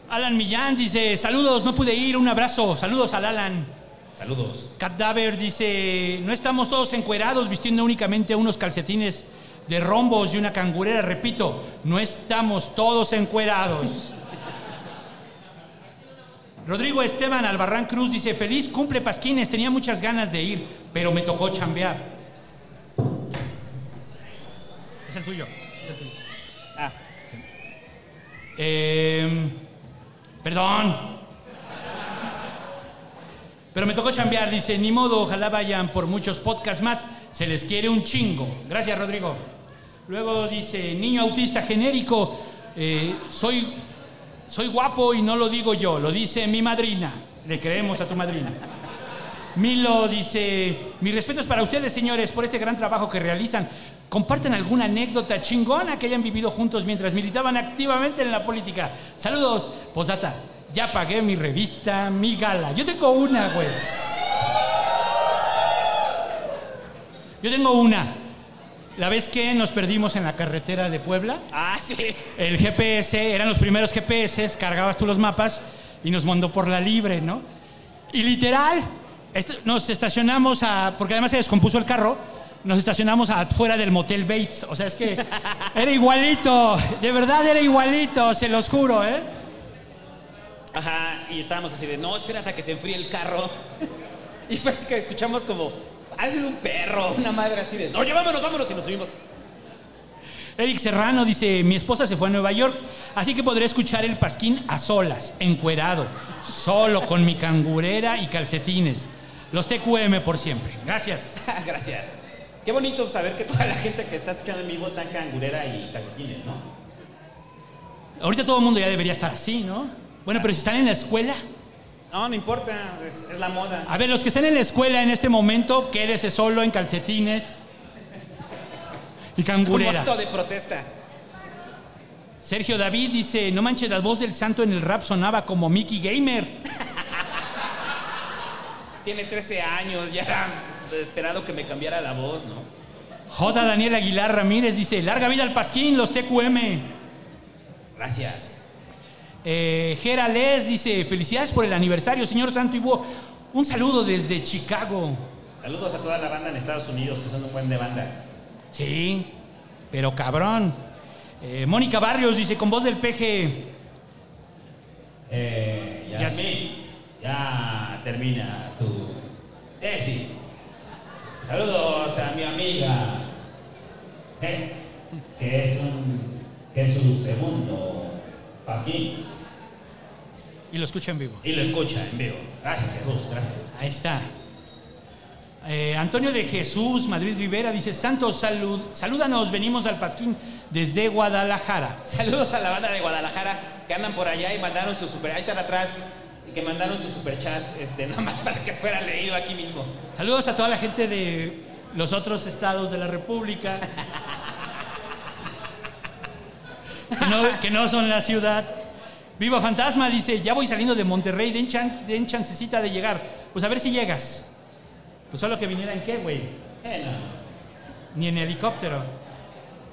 Alan Millán dice, saludos, no pude ir, un abrazo, saludos al Alan. Saludos. Cadaver dice, no estamos todos encuerados vistiendo únicamente unos calcetines de rombos y una cangurera. Repito, no estamos todos encuerados. Rodrigo Esteban Albarrán Cruz dice, feliz cumple Pasquines, tenía muchas ganas de ir, pero me tocó chambear. Es el tuyo, es el tuyo. Ah. Em, perdón. Pero me tocó chambear, dice, ni modo, ojalá vayan por muchos podcasts más, se les quiere un chingo. Gracias, Rodrigo. Luego dice, niño autista genérico, eh, soy, soy guapo y no lo digo yo, lo dice mi madrina. Le creemos a tu madrina. Milo dice, mis respetos para ustedes, señores, por este gran trabajo que realizan. Comparten alguna anécdota chingona que hayan vivido juntos mientras militaban activamente en la política. Saludos, posdata. Ya pagué mi revista, mi gala. Yo tengo una, güey. Yo tengo una. La vez que nos perdimos en la carretera de Puebla, Ah, sí. el GPS, eran los primeros GPS, cargabas tú los mapas y nos mandó por la libre, ¿no? Y literal, nos estacionamos a, porque además se descompuso el carro, nos estacionamos afuera del motel Bates. O sea, es que era igualito, de verdad era igualito, se los juro, ¿eh? Ajá, y estábamos así de, no, espérate a que se enfríe el carro. Y fue así que escuchamos como, ha sido un perro, una madre así de, no, ya vámonos, vámonos, y nos subimos. Eric Serrano dice, mi esposa se fue a Nueva York, así que podré escuchar el pasquín a solas, encuerado, solo con mi cangurera y calcetines. Los TQM por siempre. Gracias. Gracias. Qué bonito saber que toda la gente que está escuchando en vivo está en cangurera y calcetines, ¿no? Ahorita todo el mundo ya debería estar así, ¿no? Bueno, pero si están en la escuela. No, no importa, es, es la moda. A ver, los que están en la escuela en este momento, quédese solo en calcetines y cangurera. acto de protesta. Sergio David dice, no manches, la voz del santo en el rap sonaba como Mickey Gamer. Tiene 13 años, ya era esperado que me cambiara la voz, ¿no? J. Daniel Aguilar Ramírez dice, larga vida al Pasquín, los TQM. Gracias. Eh, Gera Les dice, felicidades por el aniversario, señor Santo Búho. Un saludo desde Chicago. Saludos a toda la banda en Estados Unidos, que son un buen de banda. Sí, pero cabrón. Eh, Mónica Barrios dice, con voz del peje, Eh, Yasmín, ya termina tu tesis. Saludos a mi amiga, eh, que es un, que es su segundo pasquín. y lo escucha en vivo. Y lo escucha en vivo. Gracias Jesús, gracias. Ahí está. Eh, Antonio de Jesús, Madrid Rivera, dice, Santos, salud, salúdanos, venimos al Pasquín desde Guadalajara. Saludos a la banda de Guadalajara que andan por allá y mandaron su super. Ahí están atrás. Que mandaron su super chat, este, nada más para que fuera leído aquí mismo. Saludos a toda la gente de los otros estados de la República. que, no, que no son la ciudad. Viva Fantasma dice, ya voy saliendo de Monterrey, den, chan- den chancecita de llegar. Pues a ver si llegas. Pues solo que viniera en qué, güey. No. Ni en helicóptero.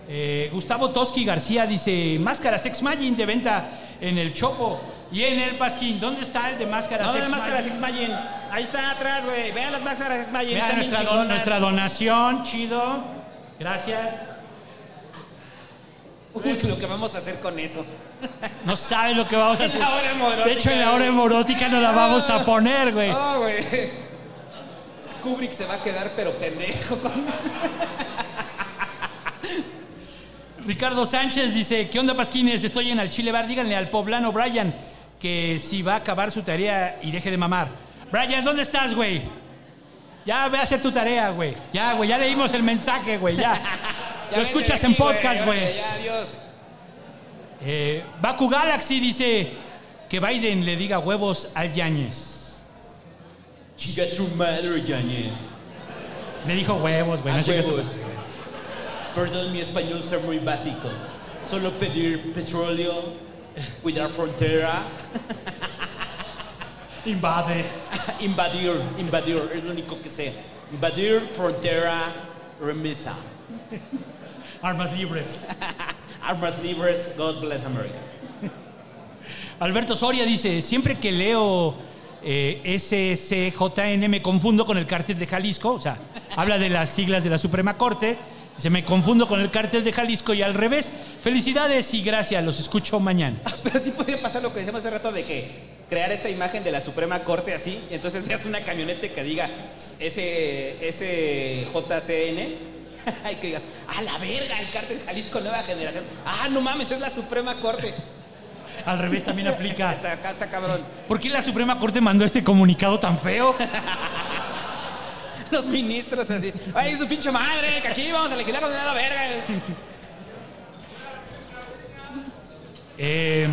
Eh, Gustavo Toski García dice, máscaras Ex Magin de venta en el Chopo y en el Pasquín. ¿Dónde está el de máscaras No, Ex de máscaras Magin? X Magin. Ahí está atrás, güey. Vean las máscaras X Magin. Vean están nuestra, donación, chido. Gracias. Uy, lo que vamos a hacer con eso. No sabe lo que vamos a En hacer. la hora. De hecho, en la hora hemorótica no la vamos a poner, güey. No, güey. Kubrick se va a quedar pero pendejo. con- Ricardo Sánchez dice, ¿qué onda Pasquines? Estoy en el Chile Bar, díganle al poblano Brian que si va a acabar su tarea y deje de mamar. Brian, ¿dónde estás, güey? Ya ve a hacer tu tarea, güey. Ya, güey, ya leímos el mensaje, güey, ya. Ya Lo escuchas en podcast, güey. Ya, adiós. Eh, Baku Galaxy dice que Biden le diga huevos al Yáñez. Chica tu madre, Yañez. Le dijo huevos, güey. No huevos. Perdón, mi español es muy básico. Solo pedir petróleo, cuidar frontera. Invade. Invadir, invadir, es lo único que sé. Invadir, frontera, remisa. Armas libres. Armas libres, God bless America. Alberto Soria dice, siempre que leo eh, SCJN me confundo con el cártel de Jalisco, o sea, habla de las siglas de la Suprema Corte, se me confundo con el cártel de Jalisco y al revés. Felicidades y gracias, los escucho mañana. Pero sí podría pasar lo que decíamos hace rato de que crear esta imagen de la Suprema Corte así, y entonces veas una camioneta que diga ese, ese JCN, y que digas, a la verga, el cártel Jalisco Nueva Generación. Ah, no mames, es la Suprema Corte. Al revés también aplica. Hasta acá está cabrón. ¿Por qué la Suprema Corte mandó este comunicado tan feo? Los ministros así, ay, su pinche madre, que aquí vamos a legislar con la verga. Eh,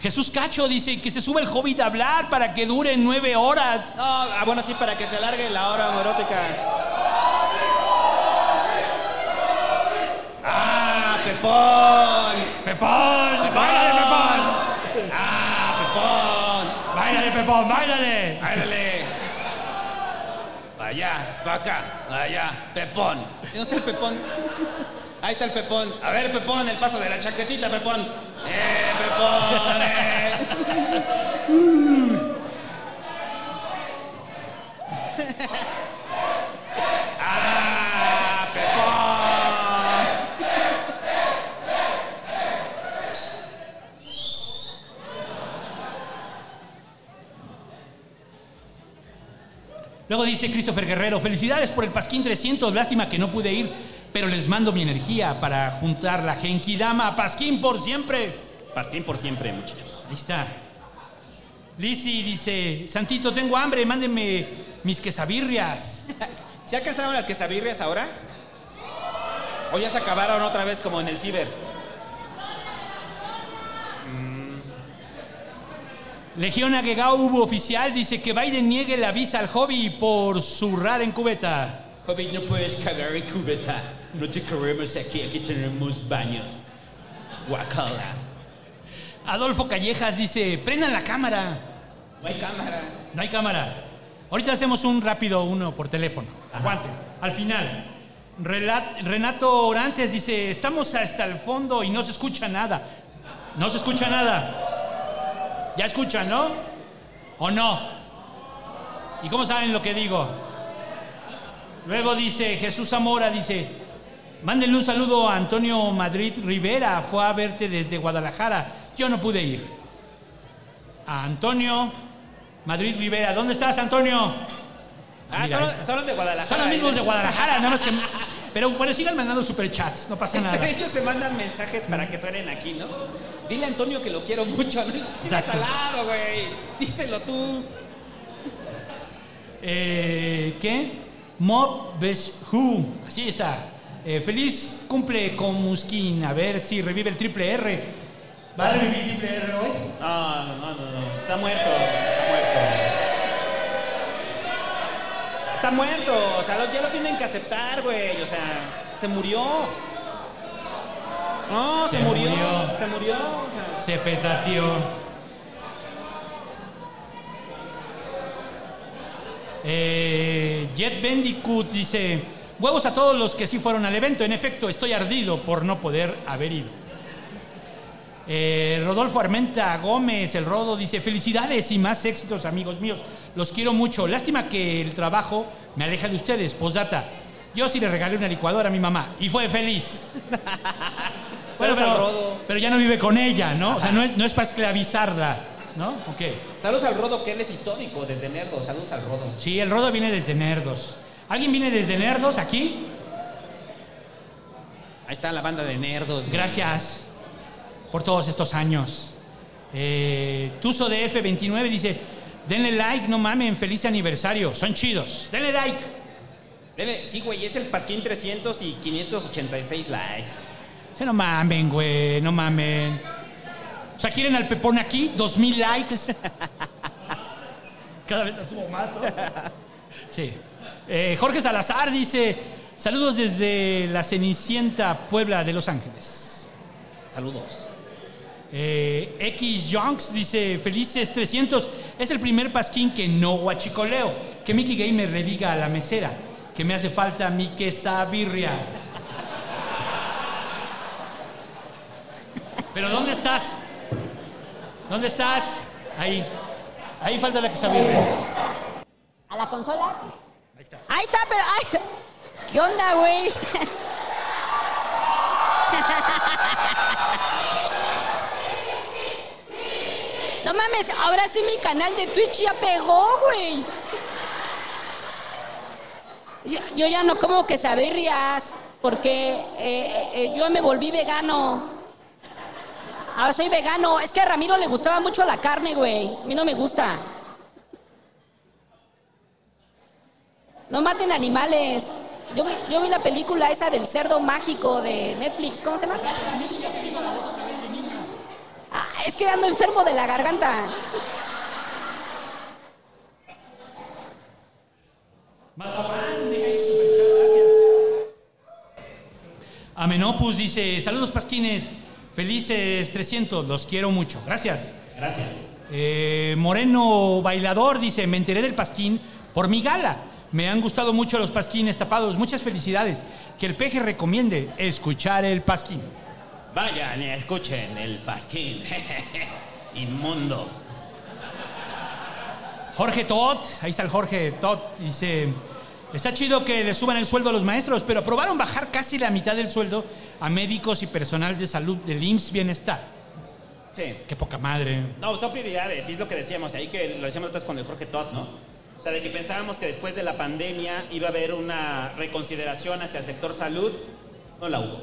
Jesús Cacho dice que se sube el hobbit a hablar para que dure nueve horas. No, ah, bueno, sí, para que se alargue la hora homoerótica. ¡Ah, Pepón! ¡Pepón! ¡Báilale, Pepón! ¡Ah, Pepón! ¡Báilale, Pepón! ¡Báilale! ¡Báilale! Vaya, va acá, vaya, Pepón. ¿Dónde está el Pepón? Ahí está el Pepón. A ver, Pepón, el paso de la chaquetita, Pepón. ¡Eh, Pepón! ¡Eh! ¡Ah, Pepón! Luego dice Christopher Guerrero, felicidades por el Pasquín 300, lástima que no pude ir, pero les mando mi energía para juntar la Genkidama. Pasquín por siempre. Pasquín por siempre, muchachos. Ahí está. Lizzy dice, Santito, tengo hambre, mándenme mis quesabirrias. ¿Se alcanzaron las quesabirrias ahora? ¿O ya se acabaron otra vez como en el ciber? Legión Agegau oficial dice que Biden niegue la visa al hobby por zurrar en cubeta. Joven, no puedes cagar en cubeta. No te queremos aquí, aquí tenemos baños. Guacala. Adolfo Callejas dice, prendan la cámara. No hay cámara. No hay cámara. Ahorita hacemos un rápido uno por teléfono. Aguanten. Al final. Renato Orantes dice, estamos hasta el fondo y no se escucha nada. No se escucha nada. ¿Ya escuchan, no? ¿O no? ¿Y cómo saben lo que digo? Luego dice Jesús Zamora, dice, mándenle un saludo a Antonio Madrid Rivera, fue a verte desde Guadalajara, yo no pude ir. A Antonio Madrid Rivera, ¿dónde estás Antonio? Ah, mira, son, los- está. son los de Guadalajara. Son los mismos ¿eh? de Guadalajara, nada más que... Pero bueno, sigan mandando superchats, no pasa nada. Ellos se mandan mensajes para que suenen aquí, ¿no? Dile a Antonio que lo quiero mucho, ¿no? Dile salado, güey. Díselo tú. Eh, ¿Qué? Mob Who. Así está. Eh, feliz cumple con Muskin. A ver si revive el triple R. ¿Va a revivir el triple R hoy? No, no, no, no, no. Está muerto. Está muerto. Está muerto. O sea, ya lo tienen que aceptar, güey. O sea, se murió. No, se, Se murió. murió. Se murió. o sea. Se petateó. Eh, Jet Bandicoot dice: Huevos a todos los que sí fueron al evento. En efecto, estoy ardido por no poder haber ido. Eh, Rodolfo Armenta Gómez, el Rodo, dice: Felicidades y más éxitos, amigos míos. Los quiero mucho. Lástima que el trabajo me aleja de ustedes. Postdata. Yo sí le regalé una licuadora a mi mamá y fue feliz. Bueno, Saludos al pero, Rodo. pero ya no vive con ella, ¿no? O sea, no es, no es para esclavizarla, ¿no? Ok. Saludos al Rodo, que él es histórico desde Nerdo. Saludos al Rodo. Sí, el Rodo viene desde Nerdos. ¿Alguien viene desde Nerdos aquí? Ahí está la banda de nerdos. güey. Gracias por todos estos años. Eh, Tuzo de F29 dice, denle like, no mamen, feliz aniversario. Son chidos. Denle like. Dele- sí, güey, es el Pasquín 300 y 586 likes. Se no mamen, güey, no mamen. O sea, ¿quieren al Pepón aquí? ¿Dos mil likes? Cada vez la subo más, ¿no? Sí. Eh, Jorge Salazar dice, saludos desde la Cenicienta, Puebla de Los Ángeles. Saludos. Eh, X Junks dice, felices 300. Es el primer pasquín que no guachicoleo. Que Mickey Gamer le diga a la mesera que me hace falta mi quesabirria. Pero ¿dónde estás? ¿Dónde estás? Ahí. Ahí falta la quesabirria. ¿A la consola? Ahí está. Ahí está, pero. Ay, ¿Qué onda, güey? No mames, ahora sí mi canal de Twitch ya pegó, güey. Yo, yo ya no como quesadillas porque eh, eh, yo me volví vegano. Ahora soy vegano. Es que a Ramiro le gustaba mucho la carne, güey. A mí no me gusta. No maten animales. Yo vi, la película esa del cerdo mágico de Netflix. ¿Cómo se llama? Ah, es que ando enfermo de la garganta. Amenopus dice, saludos pasquines, felices 300, los quiero mucho. Gracias. Gracias. Eh, Moreno Bailador dice, me enteré del pasquín por mi gala. Me han gustado mucho los pasquines tapados. Muchas felicidades. Que el peje recomiende escuchar el pasquín. Vayan y escuchen el Pasquín. Inmundo. Jorge Tot, ahí está el Jorge Tot, dice, está chido que le suban el sueldo a los maestros, pero aprobaron bajar casi la mitad del sueldo a médicos y personal de salud del IMSS Bienestar. Sí. Qué poca madre. No, son prioridades, y es lo que decíamos, ahí que lo decíamos nosotros con el Jorge Todd, ¿no? O sea, de que pensábamos que después de la pandemia iba a haber una reconsideración hacia el sector salud, no la hubo.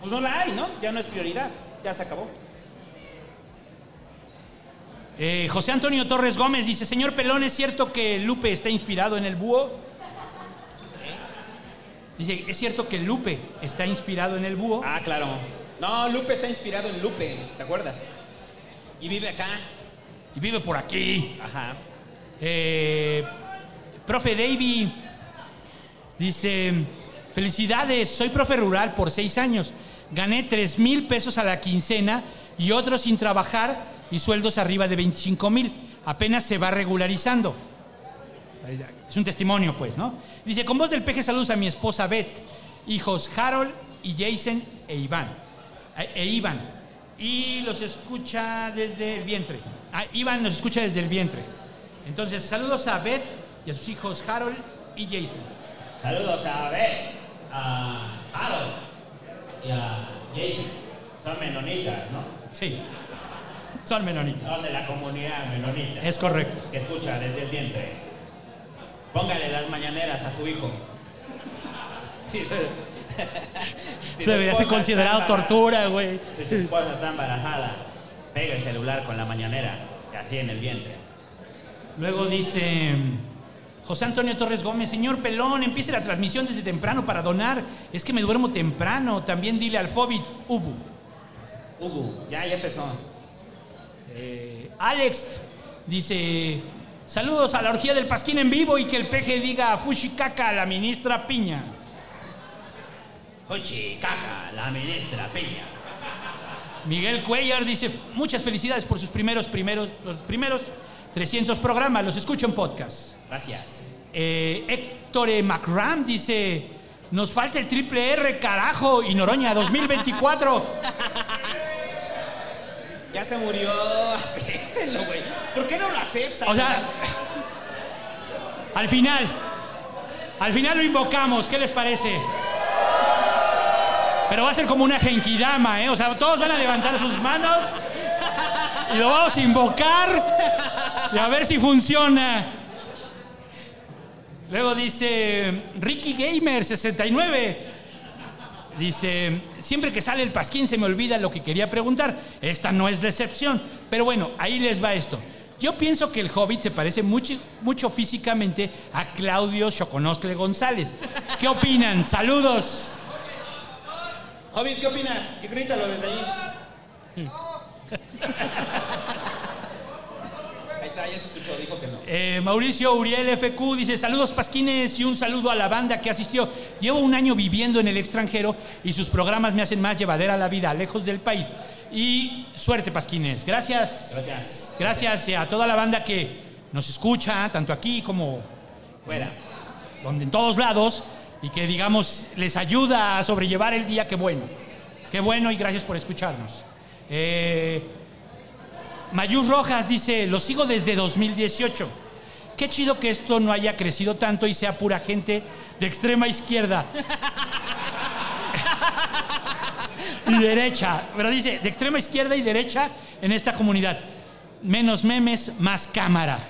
Pues no la hay, ¿no? Ya no es prioridad, ya se acabó. Eh, José Antonio Torres Gómez dice, señor Pelón, ¿es cierto que Lupe está inspirado en el búho? Dice, ¿es cierto que Lupe está inspirado en el búho? Ah, claro. No, Lupe está inspirado en Lupe, ¿te acuerdas? Y vive acá. Y vive por aquí. Ajá. Eh, profe Davy dice, felicidades, soy profe rural por seis años. Gané tres mil pesos a la quincena y otros sin trabajar y sueldos arriba de 25 mil. Apenas se va regularizando. Es un testimonio, pues, ¿no? Dice, con voz del peje saludos a mi esposa Beth, hijos Harold y Jason e Iván. E, e Iván. Y los escucha desde el vientre. Ah, Iván nos escucha desde el vientre. Entonces, saludos a Beth y a sus hijos Harold y Jason. Saludos a Beth, a Harold y a Jason. Son menonitas, ¿no? Sí, son menonitas. Son de la comunidad menonita. Es correcto. Que escucha desde el vientre. Póngale las mañaneras a su hijo. Sí, sí. Si Eso debería su ser esposa considerado tortura, güey. Si su esposa está embarazada, pega el celular con la mañanera, así en el vientre. Luego dice José Antonio Torres Gómez, señor Pelón, empiece la transmisión desde temprano para donar. Es que me duermo temprano. También dile al Fobit, Ubu. Hugo, ya, ya empezó. Eh, Alex dice, saludos a la orgía del Pasquín en vivo y que el peje diga a Fushikaka a la ministra Piña. Caca, la ministra Piña. Miguel Cuellar dice, muchas felicidades por sus primeros, primeros, los primeros 300 programas. Los escucho en podcast. Gracias. Eh, Héctor E. McRam dice, nos falta el triple R, carajo, y Noroña 2024. Ya se murió, acéptenlo, güey. ¿Por qué no lo aceptan? O sea, al final, al final lo invocamos, ¿qué les parece? Pero va a ser como una genkidama, ¿eh? O sea, todos van a levantar sus manos y lo vamos a invocar y a ver si funciona. Luego dice Ricky Gamer 69. Dice, siempre que sale el pasquín se me olvida lo que quería preguntar. Esta no es la excepción. Pero bueno, ahí les va esto. Yo pienso que el Hobbit se parece mucho, mucho físicamente a Claudio Choconoscle González. ¿Qué opinan? Saludos. Hobbit, ¿qué opinas? Grítalo desde ahí. Ahí está, ya se escuchó, dijo que no. Eh, Mauricio Uriel FQ dice saludos Pasquines y un saludo a la banda que asistió. Llevo un año viviendo en el extranjero y sus programas me hacen más llevadera la vida lejos del país. Y suerte Pasquines. Gracias. Gracias. Gracias a toda la banda que nos escucha, tanto aquí como Fuera. donde en todos lados y que digamos les ayuda a sobrellevar el día. Qué bueno. Qué bueno y gracias por escucharnos. Eh, Mayús Rojas dice, lo sigo desde 2018. Qué chido que esto no haya crecido tanto y sea pura gente de extrema izquierda. y derecha. Pero dice, de extrema izquierda y derecha en esta comunidad. Menos memes, más cámara.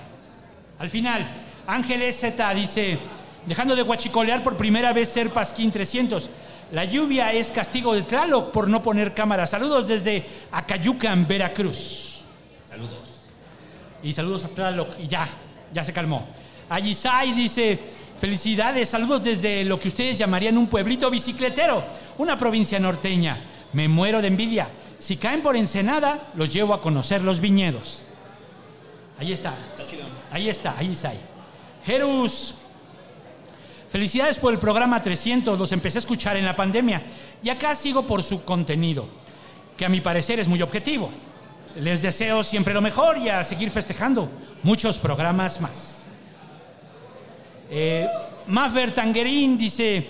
Al final, Ángeles Z dice, dejando de guachicolear por primera vez ser Pasquín 300. La lluvia es castigo de Tlaloc por no poner cámara. Saludos desde Acayucan, Veracruz. Saludos. Y saludos a Tlaloc. Y ya, ya se calmó. Ayisai dice, felicidades, saludos desde lo que ustedes llamarían un pueblito bicicletero, una provincia norteña. Me muero de envidia. Si caen por Ensenada, los llevo a conocer los viñedos. Ahí está. Ahí está, Ayisai. Jerus, felicidades por el programa 300, los empecé a escuchar en la pandemia y acá sigo por su contenido, que a mi parecer es muy objetivo. Les deseo siempre lo mejor y a seguir festejando muchos programas más. Eh, Maffer Tangerín dice,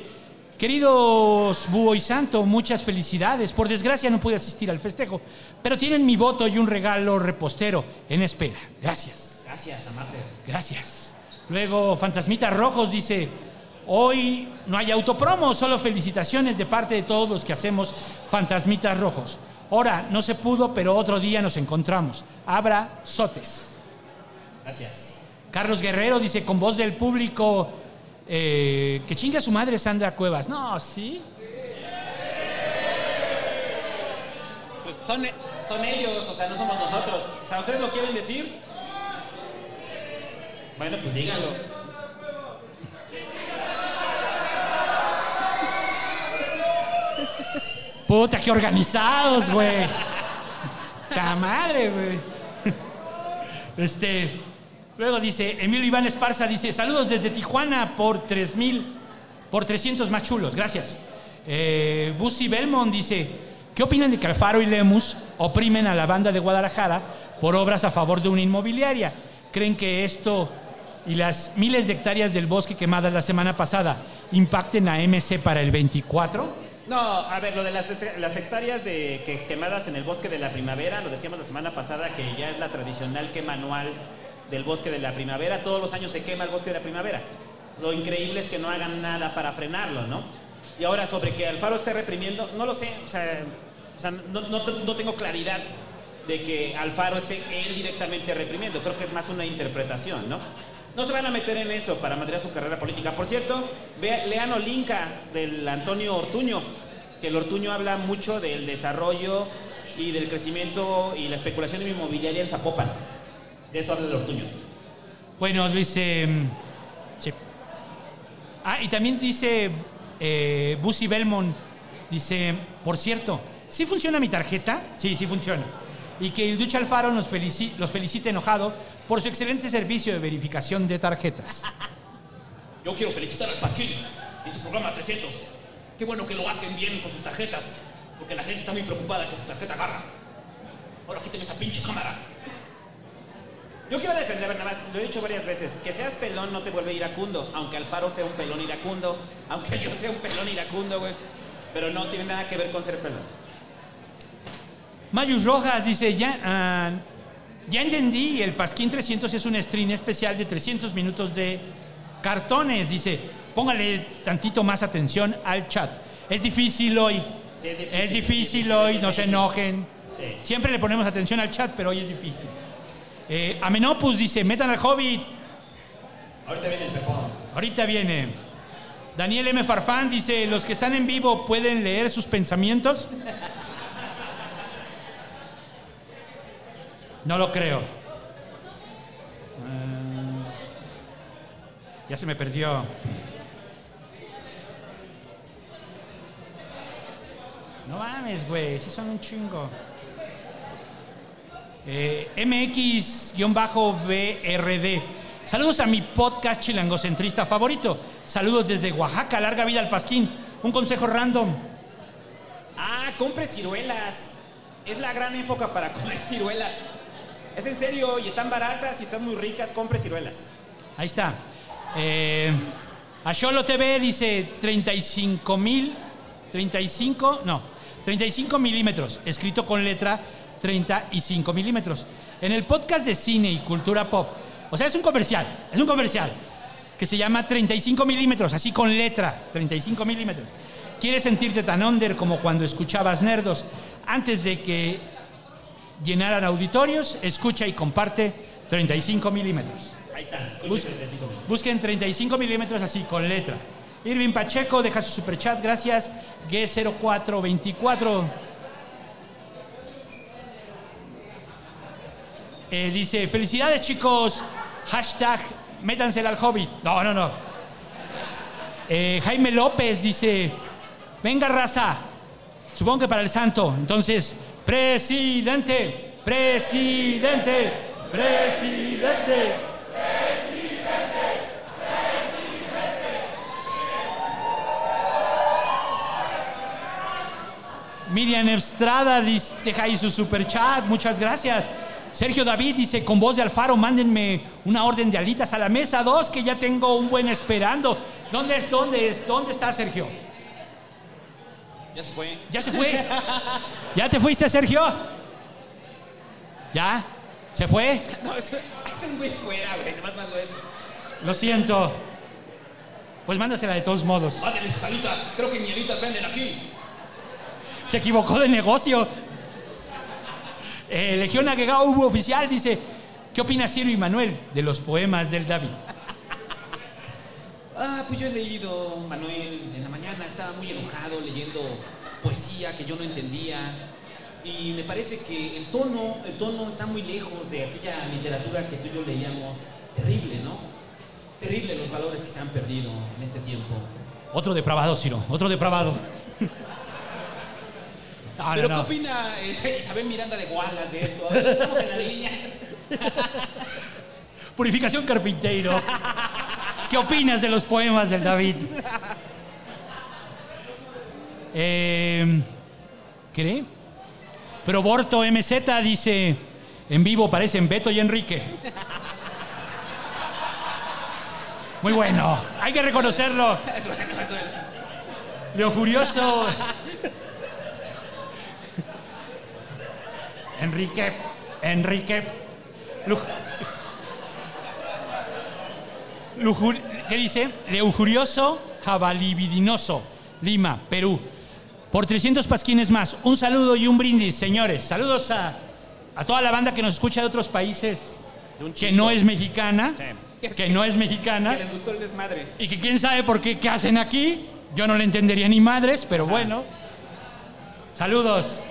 queridos Búho y Santo, muchas felicidades. Por desgracia no pude asistir al festejo, pero tienen mi voto y un regalo repostero en espera. Gracias. Gracias, Amate. Gracias. Luego, Fantasmitas Rojos dice, hoy no hay autopromo, solo felicitaciones de parte de todos los que hacemos Fantasmitas Rojos. Ahora, no se pudo, pero otro día nos encontramos. Abra sotes. Gracias. Carlos Guerrero dice con voz del público eh, que chinga su madre Sandra Cuevas. No, sí. Pues son, son ellos, o sea, no somos nosotros. O sea, ¿ustedes lo quieren decir? Bueno, pues díganlo. Puta, qué organizados, güey. ¡Ta madre, güey! Este. Luego dice, Emilio Iván Esparza dice, saludos desde Tijuana por 3000, por 300 más chulos, gracias. Eh, Belmont dice, ¿qué opinan de que Alfaro y Lemus oprimen a la banda de Guadalajara por obras a favor de una inmobiliaria? ¿Creen que esto y las miles de hectáreas del bosque quemadas la semana pasada impacten a MC para el 24? No, a ver, lo de las, las hectáreas de, que, quemadas en el bosque de la primavera, lo decíamos la semana pasada, que ya es la tradicional quema anual del bosque de la primavera. Todos los años se quema el bosque de la primavera. Lo increíble es que no hagan nada para frenarlo, ¿no? Y ahora, sobre que Alfaro esté reprimiendo, no lo sé, o sea, no- no tengo claridad de que Alfaro esté él directamente reprimiendo. Creo que es más una interpretación, ¿no? No se van a meter en eso para mantener su carrera política. Por cierto, ve- lean Olinka del Antonio Ortuño, que el Ortuño habla mucho del desarrollo y del crecimiento y la especulación inmobiliaria en Zapopan. De eso habla el Ortuño. Bueno, dice. mm, sí. Ah, y también dice eh, Belmont, dice, por cierto, ¿sí funciona mi tarjeta? Sí, sí funciona. Y que el Ducha Alfaro felici- los felicite enojado por su excelente servicio de verificación de tarjetas. Yo quiero felicitar al Pasquín y su programa 300. Qué bueno que lo hacen bien con sus tarjetas, porque la gente está muy preocupada que su tarjeta agarra. Ahora quíteme esa pinche cámara. Yo quiero defender, nada más, lo he dicho varias veces, que seas pelón no te vuelve iracundo, aunque Alfaro sea un pelón iracundo, aunque yo sea un pelón iracundo, güey. Pero no tiene nada que ver con ser pelón. Mayus Rojas dice, ya, ah, ya entendí, el Pasquín 300 es un stream especial de 300 minutos de cartones. Dice, póngale tantito más atención al chat. Es difícil hoy. Sí, es difícil. Es difícil hoy, no se enojen. Sí. Siempre le ponemos atención al chat, pero hoy es difícil. Eh, Amenopus dice, metan al Hobbit. Ahorita viene el pepón. Ahorita viene. Daniel M. Farfán dice, los que están en vivo pueden leer sus pensamientos. No lo creo. Ah, ya se me perdió. No mames, güey, sí son un chingo. Eh, MX-BRD. Saludos a mi podcast chilangocentrista favorito. Saludos desde Oaxaca, larga vida al Pasquín. Un consejo random. Ah, compre ciruelas. Es la gran época para comer ciruelas. Es en serio, y están baratas y están muy ricas, compre ciruelas. Ahí está. Eh, Asholo TV dice 35 mil, 35, no, 35 milímetros, escrito con letra 35 milímetros. En el podcast de cine y cultura pop, o sea, es un comercial, es un comercial, que se llama 35 milímetros, así con letra, 35 milímetros. ¿Quieres sentirte tan under como cuando escuchabas Nerdos antes de que llenaran auditorios? Escucha y comparte 35 milímetros. Ahí está. Bus- busquen 35 milímetros así, con letra. Irving Pacheco deja su superchat, gracias. G0424. Eh, dice, felicidades chicos. Hashtag, métansela al hobbit. No, no, no. Eh, Jaime López dice, venga raza. Supongo que para el santo. Entonces, presidente, presidente, presidente. Miriam Estrada deja ahí su superchat, muchas gracias. Sergio David dice, con voz de Alfaro, mándenme una orden de alitas a la mesa 2, que ya tengo un buen esperando. ¿Dónde es? ¿Dónde es? ¿Dónde está Sergio? Ya se fue. ¿Ya se fue? ¿Ya te fuiste, Sergio? ¿Ya? ¿Se fue? No, es, es un güey fuera, güey. Nomás mando eso. Lo siento. Pues mándasela de todos modos. Mándenle sus alitas. Creo que ni alitas venden aquí. Se equivocó de negocio. Eh, Legión Agregado Hugo Oficial dice, ¿qué opina Ciro y Manuel de los poemas del David? Ah, pues yo he leído, Manuel, en la estaba muy enojado leyendo poesía que yo no entendía. Y me parece que el tono, el tono está muy lejos de aquella literatura que tú y yo leíamos. Terrible, ¿no? Terrible los valores que se han perdido en este tiempo. Otro depravado, Ciro, otro depravado. No, no, Pero no. ¿qué opina eh, Isabel Miranda de Gualas de esto? Ver, Estamos en la línea. Purificación Carpinteiro. ¿Qué opinas de los poemas del David? Eh, ¿Cree? Pero Borto MZ dice, en vivo parecen Beto y Enrique. Muy bueno, hay que reconocerlo. Lo. Enrique, Enrique. Lu- lujur- ¿Qué dice? Lujurioso jabalibidinoso, Lima, Perú. Por 300 pasquines más. Un saludo y un brindis, señores. Saludos a, a toda la banda que nos escucha de otros países, que no es mexicana, que no es mexicana. Que les gustó el desmadre. Y que quién sabe por qué, qué hacen aquí. Yo no le entendería ni madres, pero bueno. Saludos.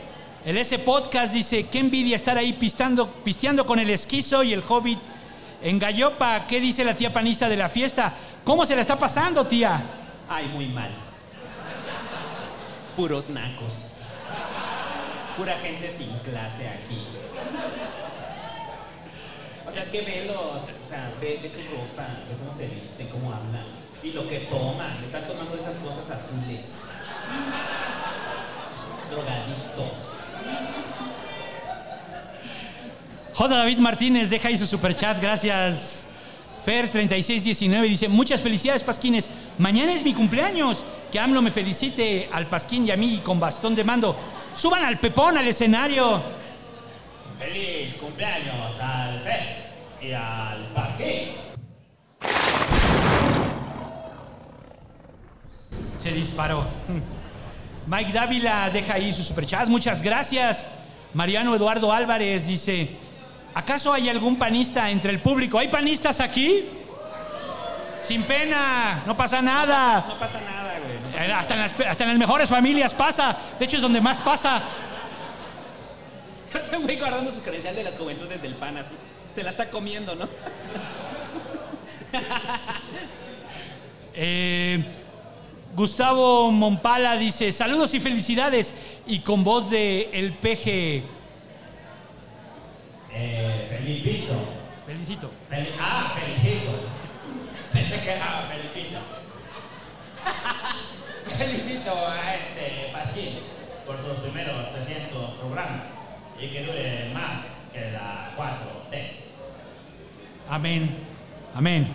El S Podcast dice, qué envidia estar ahí pistando, pisteando con el esquizo y el hobbit en Gallopa. ¿Qué dice la tía panista de la fiesta? ¿Cómo se la está pasando, tía? Ay, muy mal. Puros nacos. Pura gente sin clase aquí. O sea, es que o sea, ve, su ropa, ve cómo se visten, cómo hablan. Y lo que toman, están tomando esas cosas azules. Drogaditos. J. David Martínez deja ahí su superchat, gracias. Fer3619 dice, muchas felicidades Pasquines, mañana es mi cumpleaños, que AMLO me felicite al Pasquín y a mí con bastón de mando. Suban al Pepón al escenario. Feliz cumpleaños al Fer y al Pasquín. Se disparó. Mike Dávila deja ahí su superchat, muchas gracias. Mariano Eduardo Álvarez dice, ¿acaso hay algún panista entre el público? ¿Hay panistas aquí? Sin pena, no pasa nada. No pasa no pasa nada. Hasta en, las, hasta en las mejores familias pasa. De hecho, es donde más pasa. Este güey guardando su credencial de las juventudes del pan así. Se la está comiendo, ¿no? Eh, Gustavo Mompala dice: Saludos y felicidades. Y con voz de El PG. Eh, Felipito. Felicito. Fel- ah, Felicito. Pensé que era Felipito. Felicito a este Pasquín por sus primeros 300 programas y que dure más que la 4T. Amén. Amén.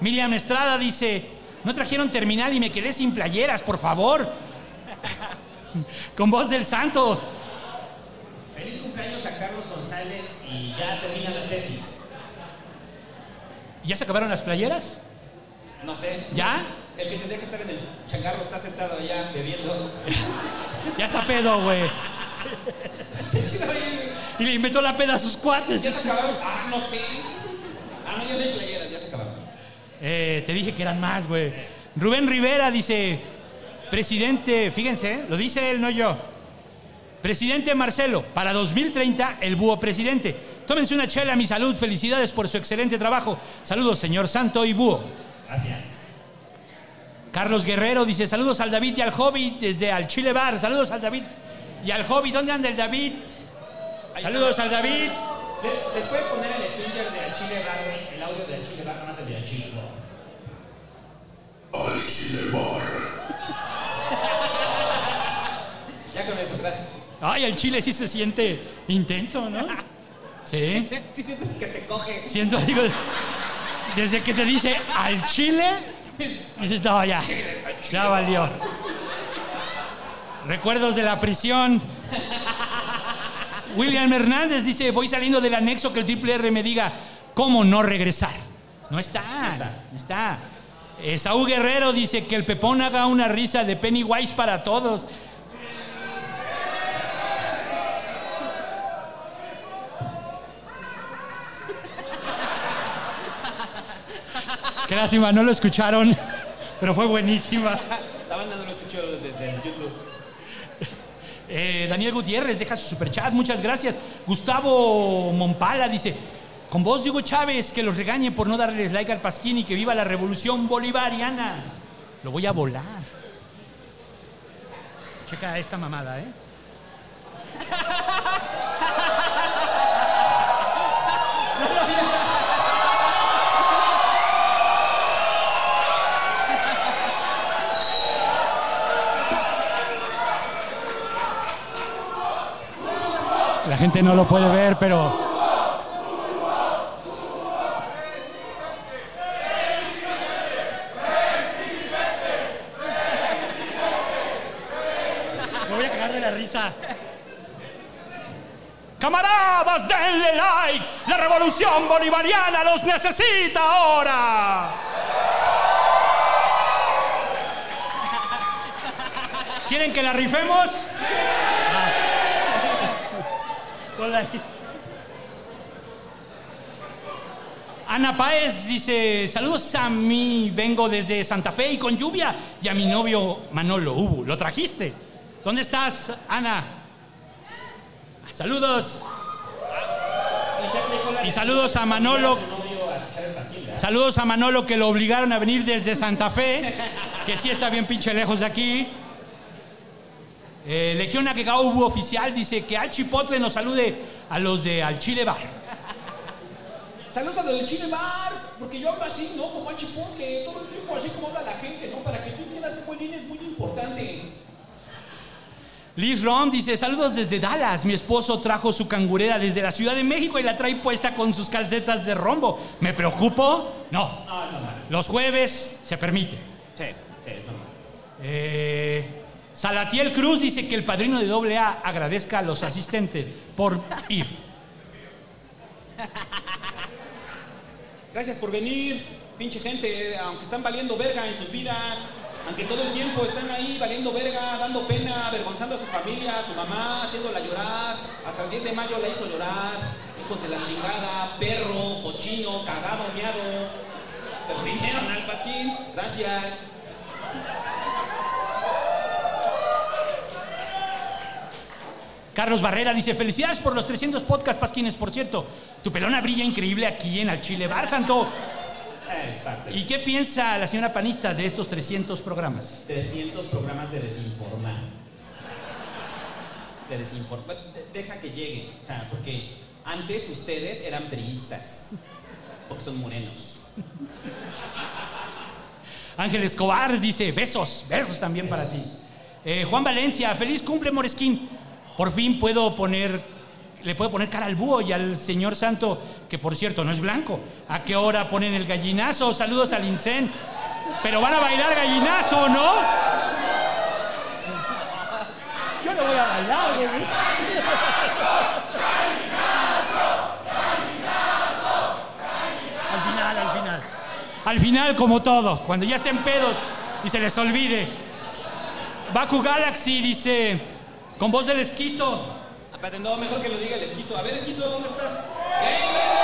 Miriam Estrada dice: No trajeron terminal y me quedé sin playeras, por favor. con voz del santo. Feliz cumpleaños a Carlos González y ya termina la tesis. ¿Ya se acabaron las playeras? No sé. ¿Ya? El que tendría que estar en el changarro está sentado allá bebiendo. Ya está pedo, güey. Y le inventó la peda a sus cuates. ¿Ya se acabaron? Ah, no sé. Ah, no, yo hay playeras, ya se acabaron. Eh, te dije que eran más, güey. Rubén Rivera dice, presidente, fíjense, ¿eh? lo dice él, no yo. Presidente Marcelo, para 2030, el búho presidente. Tómense una chela mi salud, felicidades por su excelente trabajo. Saludos, señor Santo y búho. Gracias. Carlos Guerrero dice, saludos al David y al Hobby desde al Chile Bar. Saludos al David y al Hobby. ¿Dónde anda el David? Saludos al David. ¿Les, les puedes poner el Stranger de Chile Bar, güey? El audio de Chile Bar, más el de Chile Bar. Al Chile Bar. Ya con eso, gracias. Ay, el Chile sí se siente intenso, ¿no? Sí. Sí, sientes que te coge. Siento, digo, desde que te dice al Chile, dices, no, ya, ya valió. Recuerdos de la prisión. William Hernández dice, voy saliendo del anexo que el triple R me diga cómo no regresar. No está, no está. Eh, Saúl Guerrero dice que el Pepón haga una risa de Pennywise para todos. Qué lástima, no lo escucharon, pero fue buenísima. La banda no lo escuchó desde el YouTube. Eh, Daniel Gutiérrez deja su superchat, muchas gracias. Gustavo Mompala dice, con vos Diego Chávez, que los regañe por no darles like al Pasquín y que viva la revolución bolivariana. Lo voy a volar. Checa esta mamada, ¿eh? La gente no lo puede ver, pero me voy a cagar de la risa. Camaradas, denle like. La revolución bolivariana los necesita ahora. ¿Quieren que la rifemos? Ah. Ana Páez dice, saludos a mí, vengo desde Santa Fe y con lluvia, y a mi novio Manolo Ubu. ¿Lo trajiste? ¿Dónde estás, Ana? Saludos. Y saludos a Manolo. Saludos a Manolo que lo obligaron a venir desde Santa Fe, que sí está bien pinche lejos de aquí. Eh, Legión Agegau oficial dice que al Chipotle nos salude a los de Al Chile Bar. Saludos a los del Chile Bar, porque yo hablo así, ¿no? Como a Chipotle, todo el tiempo así como habla la gente, ¿no? Para que tú entiendas un buen línea es muy importante. Liz Rom dice, saludos desde Dallas. Mi esposo trajo su cangurera desde la Ciudad de México y la trae puesta con sus calcetas de rombo. ¿Me preocupo? No. No, es normal. Los jueves se permite. Sí, sí, es normal. Eh, Salatiel Cruz dice que el padrino de AA agradezca a los asistentes por ir. Gracias por venir, pinche gente, aunque están valiendo verga en sus vidas, aunque todo el tiempo están ahí valiendo verga, dando pena, avergonzando a su familia, a su mamá, haciéndola llorar. Hasta el 10 de mayo la hizo llorar. Hijos de la chingada, perro, cochino, cagado, miado. Pero vinieron al Pasquín. Gracias. Carlos Barrera dice, felicidades por los 300 podcast pasquines, por cierto. Tu pelona brilla increíble aquí en Al Chile Bar, Santo. Exacto. ¿Y qué piensa la señora panista de estos 300 programas? 300 programas de desinformar. De desinformar. De- Deja que llegue. O sea, porque antes ustedes eran priistas. Porque son morenos. Ángel Escobar dice, besos, besos también para ti. Eh, Juan Valencia, feliz cumple Moresquín. Por fin puedo poner, le puedo poner cara al búho y al señor santo, que por cierto no es blanco. ¿A qué hora ponen el gallinazo? Saludos al Incen. Pero van a bailar gallinazo, ¿no? Yo no voy a bailar, güey. Al final, al final. Al final, como todo, cuando ya estén pedos y se les olvide. Baku Galaxy dice, con voz del esquizo, Espérate, no, mejor que lo diga el esquizo. A ver, esquizo, ¿dónde estás? ¡Ey,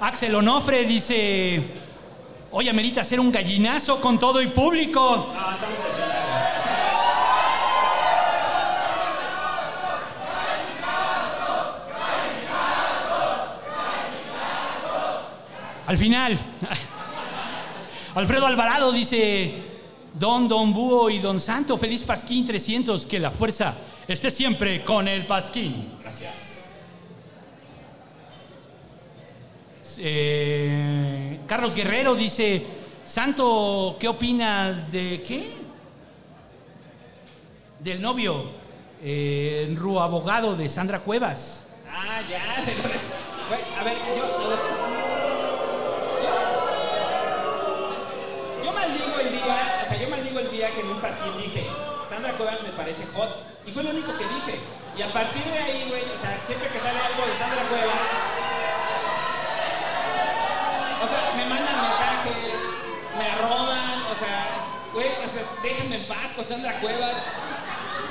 Axel Onofre dice, oye, amerita hacer un gallinazo con todo y público. Al final, Alfredo Alvarado dice, Don Don Búho y Don Santo, feliz Pasquín 300, que la fuerza esté siempre con el Pasquín. Gracias. Eh, Carlos Guerrero dice, Santo, ¿qué opinas de qué? Del novio, eh, Ru abogado de Sandra Cuevas. Ah, ya. A ver, yo. Yo- Yo maldigo el día, o sea, yo maldigo el día que en un pasquín dije, Sandra Cuevas me parece hot. Y fue lo único que dije. Y a partir de ahí, güey, o sea, siempre que sale algo de Sandra Cuevas, o sea, me mandan mensajes, me arroban, o sea, güey, o sea, déjenme en paz con Sandra Cuevas.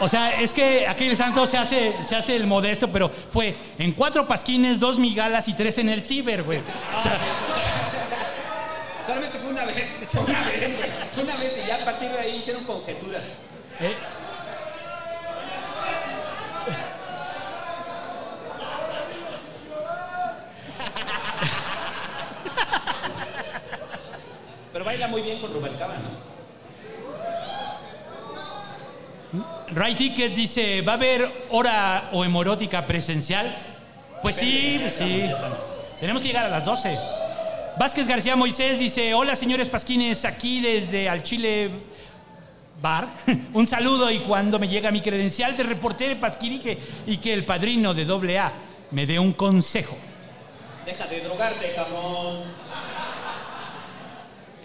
O sea, es que aquí el santo se hace, se hace el modesto, pero fue en cuatro pasquines, dos migalas y tres en el ciber, güey. O sea, Solamente fue una vez, una vez, güey. Una vez y ya a partir de ahí hicieron conjeturas. eh, baila muy bien con Rubalcaba, ¿no? Right Ticket dice, ¿va a haber hora o hemorótica presencial? Pues sí, sí. Tenemos que llegar a las 12. Vázquez García Moisés dice, hola señores Pasquines, aquí desde Al Chile Bar. Un saludo y cuando me llega mi credencial de reportero Pasquín y que, y que el padrino de AA me dé un consejo. Deja de drogarte, cabrón.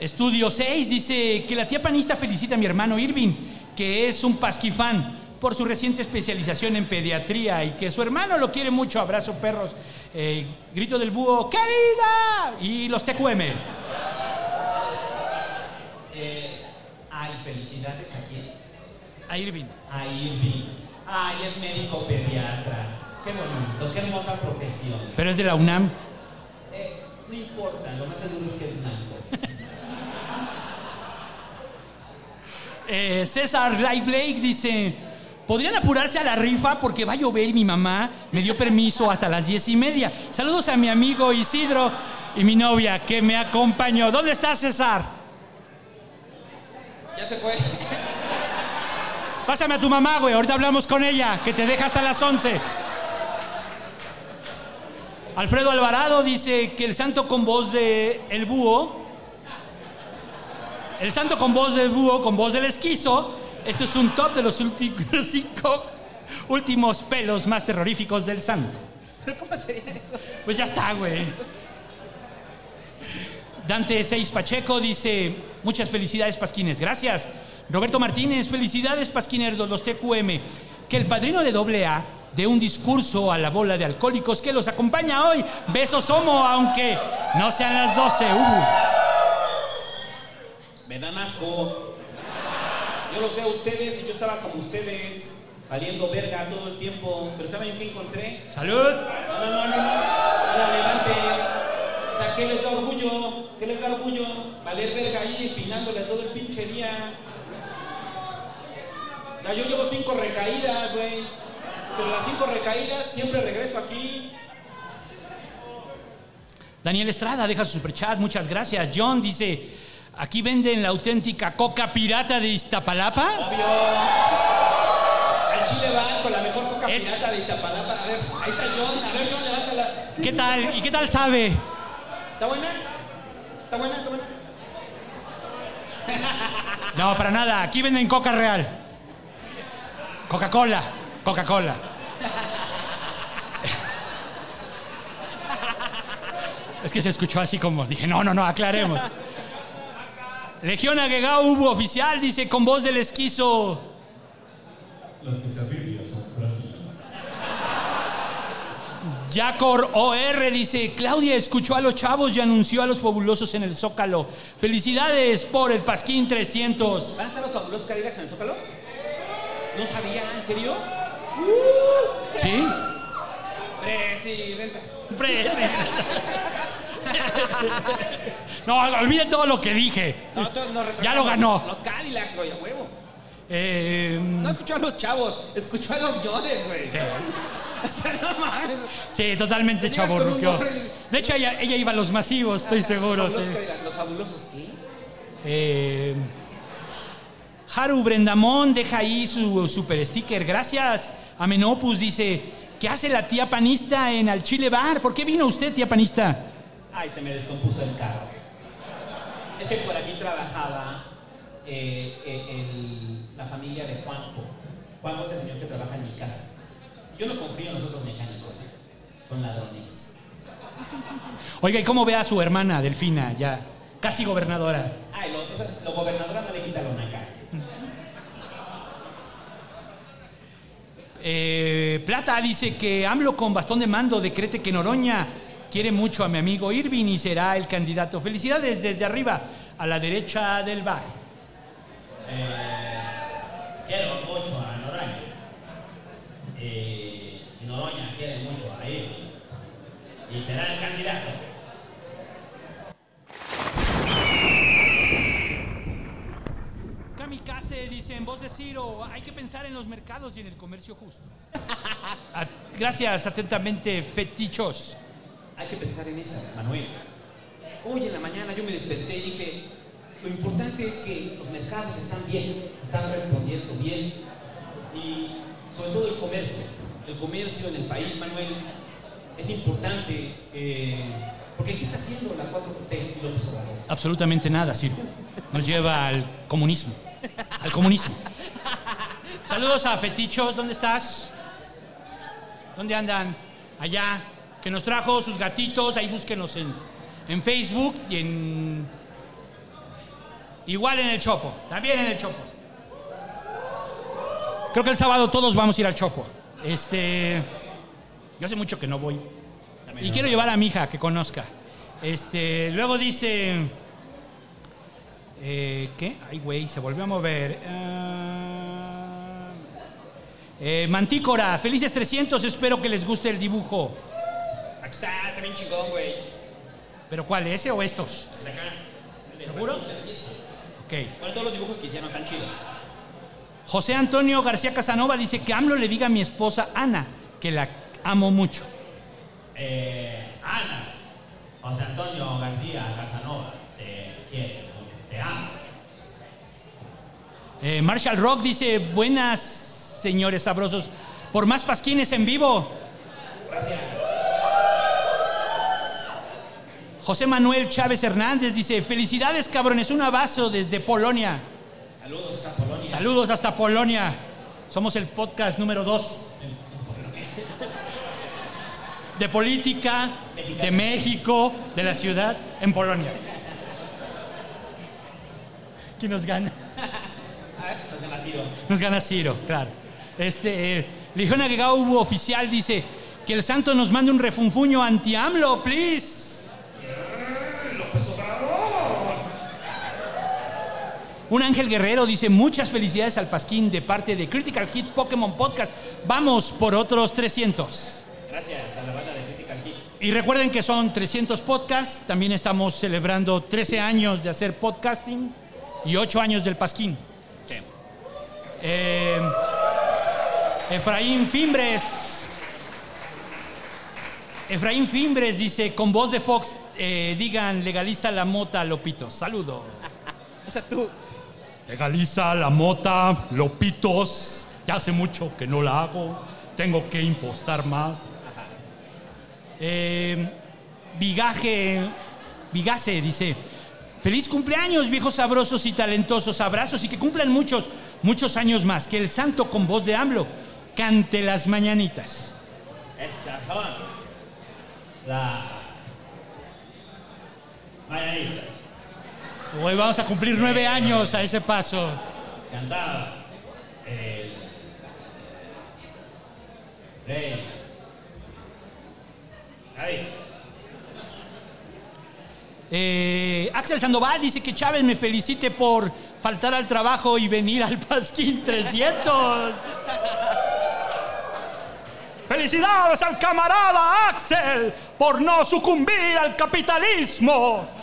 Estudio 6 dice que la tía panista felicita a mi hermano Irving, que es un pasquifán por su reciente especialización en pediatría y que su hermano lo quiere mucho. Abrazo, perros. Eh, grito del búho, ¡querida! Y los TQM. Eh, ay, felicidades a quién? A Irving. A Irving. Ay, es médico pediatra. Qué bonito, qué hermosa profesión. Pero es de la UNAM. Eh, no importa, lo más seguro es que es blanco. Eh, César Light Blake dice: ¿Podrían apurarse a la rifa porque va a llover y mi mamá me dio permiso hasta las diez y media? Saludos a mi amigo Isidro y mi novia que me acompañó. ¿Dónde está César? Ya se fue. Pásame a tu mamá, güey. Ahorita hablamos con ella, que te deja hasta las 11. Alfredo Alvarado dice que el santo con voz de el búho. El santo con voz del búho, con voz del esquizo. Esto es un top de los últimos cinco últimos pelos más terroríficos del santo. ¿Pero cómo sería eso? Pues ya está, güey. Dante Seis Pacheco dice, muchas felicidades Pasquines, gracias. Roberto Martínez, felicidades Pasquinerdos, los TQM. Que el padrino de AA dé un discurso a la bola de alcohólicos que los acompaña hoy. Besos homo, aunque no sean las 12. Uh. Me dan asco. Yo los veo a ustedes y yo estaba como ustedes, valiendo verga todo el tiempo. Pero ¿saben qué encontré? ¡Salud! No, no, no, no. Ahora adelante. O sea, ¿qué les da orgullo? ¿Qué les da orgullo? Valer verga ahí empinándole todo el pinche día. Ya, yo llevo cinco recaídas, güey. Pero las cinco recaídas siempre regreso aquí. Daniel Estrada deja su superchat, muchas gracias. John dice, aquí venden la auténtica coca pirata de Iztapalapa. Obvio. Al Chile con la mejor coca pirata de Iztapalapa. A ver, ahí está John. A ver, John, levántala. ¿Qué tal? ¿Y qué tal sabe? ¿Está buena? ¿Está buena? ¿Está buena? No, para nada. Aquí venden coca real. Coca-Cola. Coca-Cola. Es que se escuchó así como, dije, no, no, no, aclaremos. Legión Aguegao hubo oficial, dice, con voz del esquizo. Las quesadillas son frágiles. Yacor OR dice, Claudia escuchó a los chavos y anunció a los fabulosos en el Zócalo. Felicidades por el Pasquín 300. ¿Van a estar los fabulosos Cadillacs en el Zócalo? No sabía, ¿en serio? ¿Sí? Presidenta. Presidenta. No, olviden todo lo que dije. No, to- nos retrasamos. Ya lo ganó. Los Cadillacs, güey, a huevo. Eh, No escuchó a los chavos, escuchó a los yones, güey. Sí. O sea, no mames. sí, totalmente Tenías con un chaborruqueó. nombre- De hecho, ella, ella iba a los masivos, estoy seguro. Los sí. fabulosos Cadillacs, Los fabulosos, ¿qué? Eh, Haru Brendamón deja ahí su super sticker. Gracias. Amenopus dice, ¿qué hace la tía panista en Al Chile Bar? ¿Por qué vino usted, tía panista? Ay, se me descompuso el carro. Es que por aquí trabajaba eh, eh, el- la familia de Juanjo. Juanjo es el señor que trabaja en mi casa. Yo no confío en los otros mecánicos. Son ladrones. Oiga, ¿y cómo ve a su hermana, Delfina, ya casi gobernadora? Ay, lo, esas- lo gobernadora no le quita la naca. Eh, Plata dice que AMLO con bastón de mando decrete que Noroña quiere mucho a mi amigo Irving y será el candidato. Felicidades desde arriba, a la derecha del bar. Quiero mucho a Noroña. Eh, Noroña quiere mucho a él. Y será el candidato. Kamikaze dice en voz de Ciro, hay que pensar en los mercados y en el comercio justo. Gracias, atentamente, fetichos. Hay que pensar en eso, Manuel. Hoy en la mañana yo me desperté y dije, lo importante es que los mercados están bien, están respondiendo bien. Y sobre todo el comercio. El comercio en el país, Manuel, es importante. eh, porque ¿qué está haciendo la 4T y López Obrador? Absolutamente nada, Ciro. Nos lleva al comunismo. Al comunismo. Saludos a Fetichos, ¿dónde estás? ¿Dónde andan? Allá. Que nos trajo sus gatitos, ahí búsquenos en, en Facebook y en. Igual en el Chopo, también en el Chopo. Creo que el sábado todos vamos a ir al Chopo. Este. Yo hace mucho que no voy. Y quiero llevar a mi hija que conozca. Este, luego dice. eh, ¿Qué? Ay, güey, se volvió a mover. Ah, eh, Mantícora, felices 300, espero que les guste el dibujo. Está, está bien chingón, güey. ¿Pero cuál, ese o estos? De acá. ¿Seguro? Ok. ¿Cuál todos los dibujos que hicieron tan chidos? José Antonio García Casanova dice que AMLO le diga a mi esposa Ana que la amo mucho. Eh, Ana, José Antonio García Casanova, te quiere mucho, te amo. Eh, Marshall Rock dice, buenas señores sabrosos, por más pasquines en vivo. Gracias. José Manuel Chávez Hernández dice, felicidades cabrones, un abrazo desde Polonia. Saludos a Polonia. Saludos hasta Polonia. Somos el podcast número 2 de política de México, de la ciudad, en Polonia. ¿Quién nos gana? Nos gana Ciro. Nos gana Ciro, claro. Este, eh, Legión Agregado Oficial dice que el santo nos mande un refunfuño anti-AMLO, please. Un ángel guerrero dice muchas felicidades al Pasquín de parte de Critical Hit Pokémon Podcast. Vamos por otros 300. Gracias a la banda de Critical Hit. Y recuerden que son 300 podcasts. También estamos celebrando 13 años de hacer podcasting y 8 años del Pasquín. Eh, Efraín Fimbres. Efraín Fimbres dice, con voz de Fox, eh, digan, legaliza la mota, Lopito. Saludo. Esa tú. Legaliza la mota, Lopitos. Ya hace mucho que no la hago. Tengo que impostar más. Eh, Vigaje, Vigase dice, feliz cumpleaños viejos sabrosos y talentosos, abrazos y que cumplan muchos, muchos años más. Que el santo con voz de AMLO cante las mañanitas. Las mañanitas. Hoy vamos a cumplir nueve años a ese paso. Cantaba el rey. Ahí. Eh, Axel Sandoval dice que Chávez me felicite por faltar al trabajo y venir al Pasquín 300. Felicidades al camarada Axel por no sucumbir al capitalismo.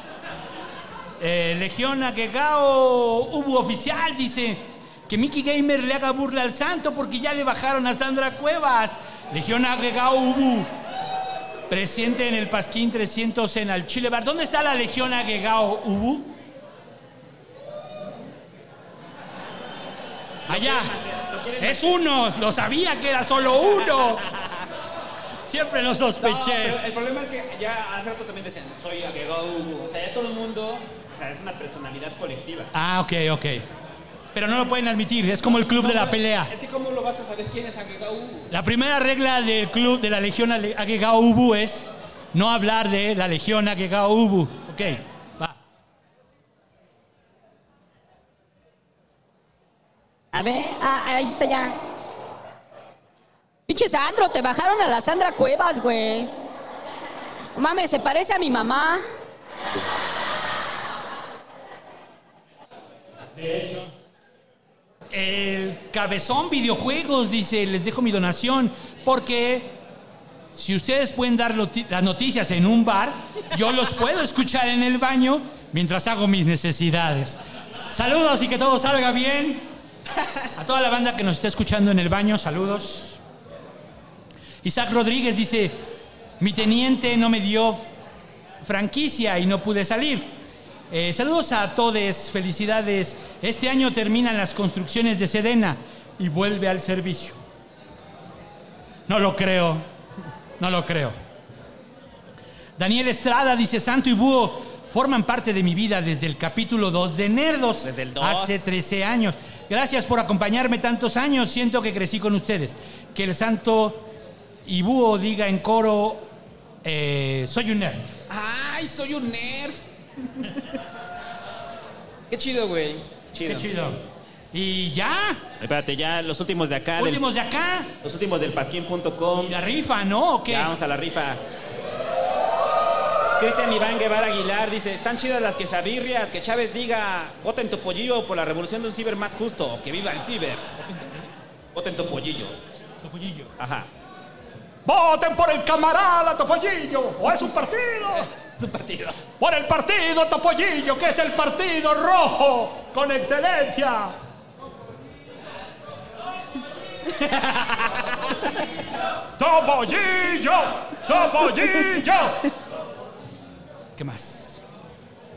Eh, Legión Agregao Ubu Oficial dice que Mickey Gamer le haga burla al santo porque ya le bajaron a Sandra Cuevas. Legión Agregao Ubu. Presente en el Pasquín 300 en el Chile Bar. ¿Dónde está la Legión Agregao Ubu? Allá. Es uno. Lo sabía que era solo uno. Siempre lo sospeché. No, el problema es que ya hace rato también decían, soy agregado Hugo. O sea, ya todo el mundo, sea, es una personalidad colectiva. Ah, ok, ok. Pero no lo pueden admitir, es como el club de la pelea. Es que ¿cómo lo vas a saber quién es agregado Hugo? La primera regla del club de la Legión Agregado Ubu es no hablar de la Legión Agregado Ubu. Ok, va. A ver, ah, ahí está ya. Pinche Sandro, te bajaron a la Sandra Cuevas, güey. No Mames, se parece a mi mamá. Hecho. El Cabezón Videojuegos dice, les dejo mi donación porque si ustedes pueden dar las noticias en un bar, yo los puedo escuchar en el baño mientras hago mis necesidades. Saludos y que todo salga bien. A toda la banda que nos está escuchando en el baño, saludos. Isaac Rodríguez dice, mi teniente no me dio franquicia y no pude salir. Eh, saludos a todos, felicidades. Este año terminan las construcciones de Sedena y vuelve al servicio. No lo creo, no lo creo. Daniel Estrada dice, Santo y Búho forman parte de mi vida desde el capítulo 2 de Nerdos. Desde el dos. Hace 13 años. Gracias por acompañarme tantos años. Siento que crecí con ustedes. Que el Santo y Búho diga en coro, eh, soy un nerd. ¡Ay, soy un nerd! Qué chido, güey. Chido. Qué chido. Y ya, Espérate, ya los últimos de acá. del- últimos de acá. los últimos del pasquín.com. La rifa, ¿no? ¿O qué? Ya vamos a la rifa. Cristian Iván Guevara Aguilar dice, están chidas las quesadillas, que Chávez diga, voten Topollillo por la revolución de un ciber más justo, que viva el ciber. Voten Topollillo. Topollillo. Ajá. Voten por el camarada Topollillo, o es un partido. Partido. Por el partido Topollillo, que es el partido rojo, con excelencia. Topollillo, Topollillo. ¿Qué más?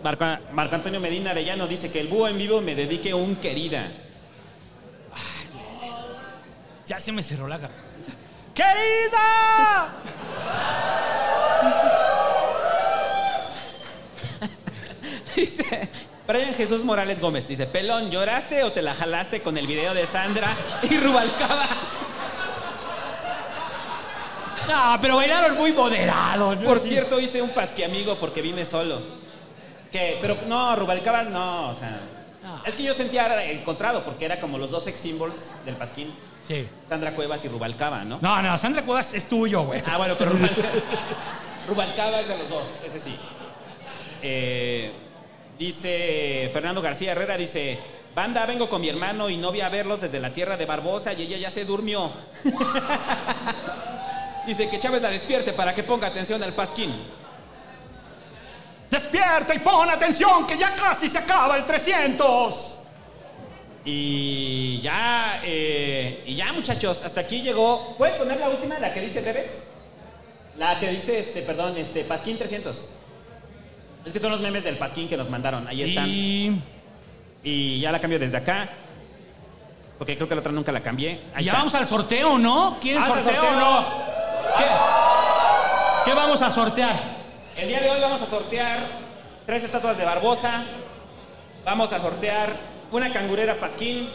Marco, Marco Antonio Medina Arellano dice que el búho en vivo me dedique un querida. Ya se me cerró la garganta. ¡Querida! Dice Brian Jesús Morales Gómez. Dice, Pelón, ¿lloraste o te la jalaste con el video de Sandra y Rubalcaba? No, pero bailaron muy moderados. ¿no? Por cierto, hice un pasquiamigo porque vine solo. ¿Qué? Pero no, Rubalcaba no, o sea... Es que yo sentía encontrado porque era como los dos sex symbols del pasquín. Sí. Sandra Cuevas y Rubalcaba, ¿no? No, no, Sandra Cuevas es tuyo, güey. Ah, bueno, pero Rubalcaba, Rubalcaba es de los dos, ese sí. Eh, dice Fernando García Herrera, dice, banda, vengo con mi hermano y novia a verlos desde la tierra de Barbosa y ella ya se durmió. dice que Chávez la despierte para que ponga atención al pasquín. Despierta y pon atención que ya casi se acaba el 300. Y ya, eh, y ya muchachos, hasta aquí llegó. ¿Puedes poner la última, la que dice Bebes? La que dice, este, perdón, este, Pasquín 300. Es que son los memes del Pasquín que nos mandaron, ahí están. Y Y ya la cambio desde acá. Porque creo que la otra nunca la cambié. Ahí ya está. vamos al sorteo, ¿no? ¿Quieren Vamos al sorteo o sorteo. no? ¿Qué? ¿Qué vamos a sortear? El día de hoy vamos a sortear tres estatuas de Barbosa. Vamos a sortear una cangurera Pasquín.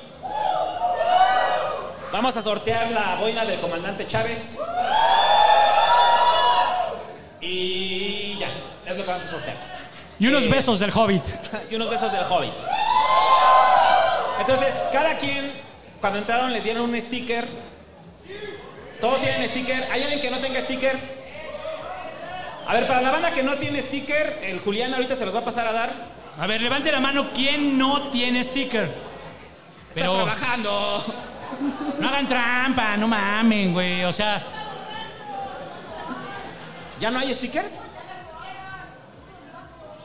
Vamos a sortear la boina del comandante Chávez. Y ya, es lo que vamos a sortear. Y unos Eh, besos del Hobbit. y unos besos del Hobbit. Entonces, cada quien, cuando entraron, les dieron un sticker. Todos tienen sticker. ¿Hay alguien que no tenga sticker? A ver, para la banda que no tiene sticker, el Julián ahorita se los va a pasar a dar. A ver, levante la mano quién no tiene sticker. Pero Estás trabajando. no hagan trampa, no mamen, güey. O sea, ¿Ya no hay stickers?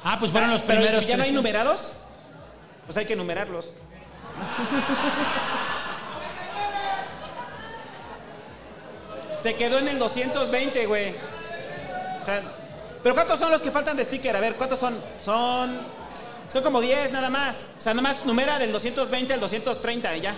Ah, pues fueron los Pero primeros. ¿Ya no hay 300. numerados? Pues hay que numerarlos. Se quedó en el 220, güey. O sea, ¿pero cuántos son los que faltan de sticker? A ver, ¿cuántos son? Son. Son como 10 nada más. O sea, nada más numera del 220 al 230 y ya.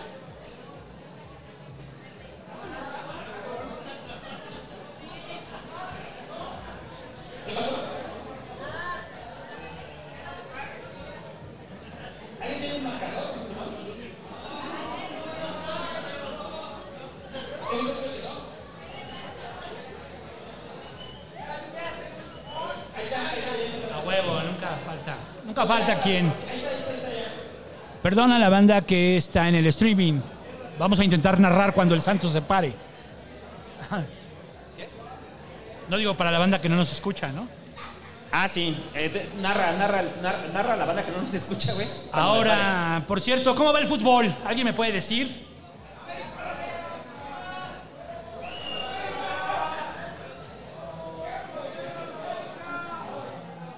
Perdona a la banda que está en el streaming. Vamos a intentar narrar cuando el santo se pare. No digo para la banda que no nos escucha, ¿no? Ah, sí. Eh, te- narra, narra, narra, narra la banda que no nos escucha, güey. Ahora, por cierto, ¿cómo va el fútbol? ¿Alguien me puede decir?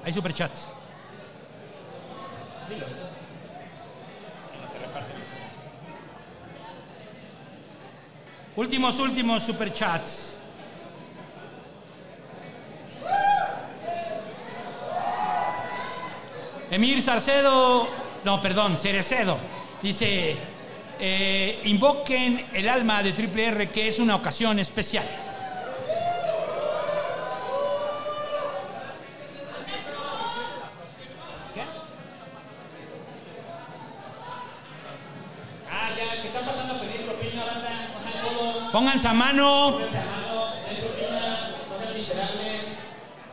Hay superchats. Últimos, últimos superchats. Emir Sarcedo, no, perdón, Cerecedo, dice, eh, invoquen el alma de Triple R que es una ocasión especial. Pónganse a mano. Mano.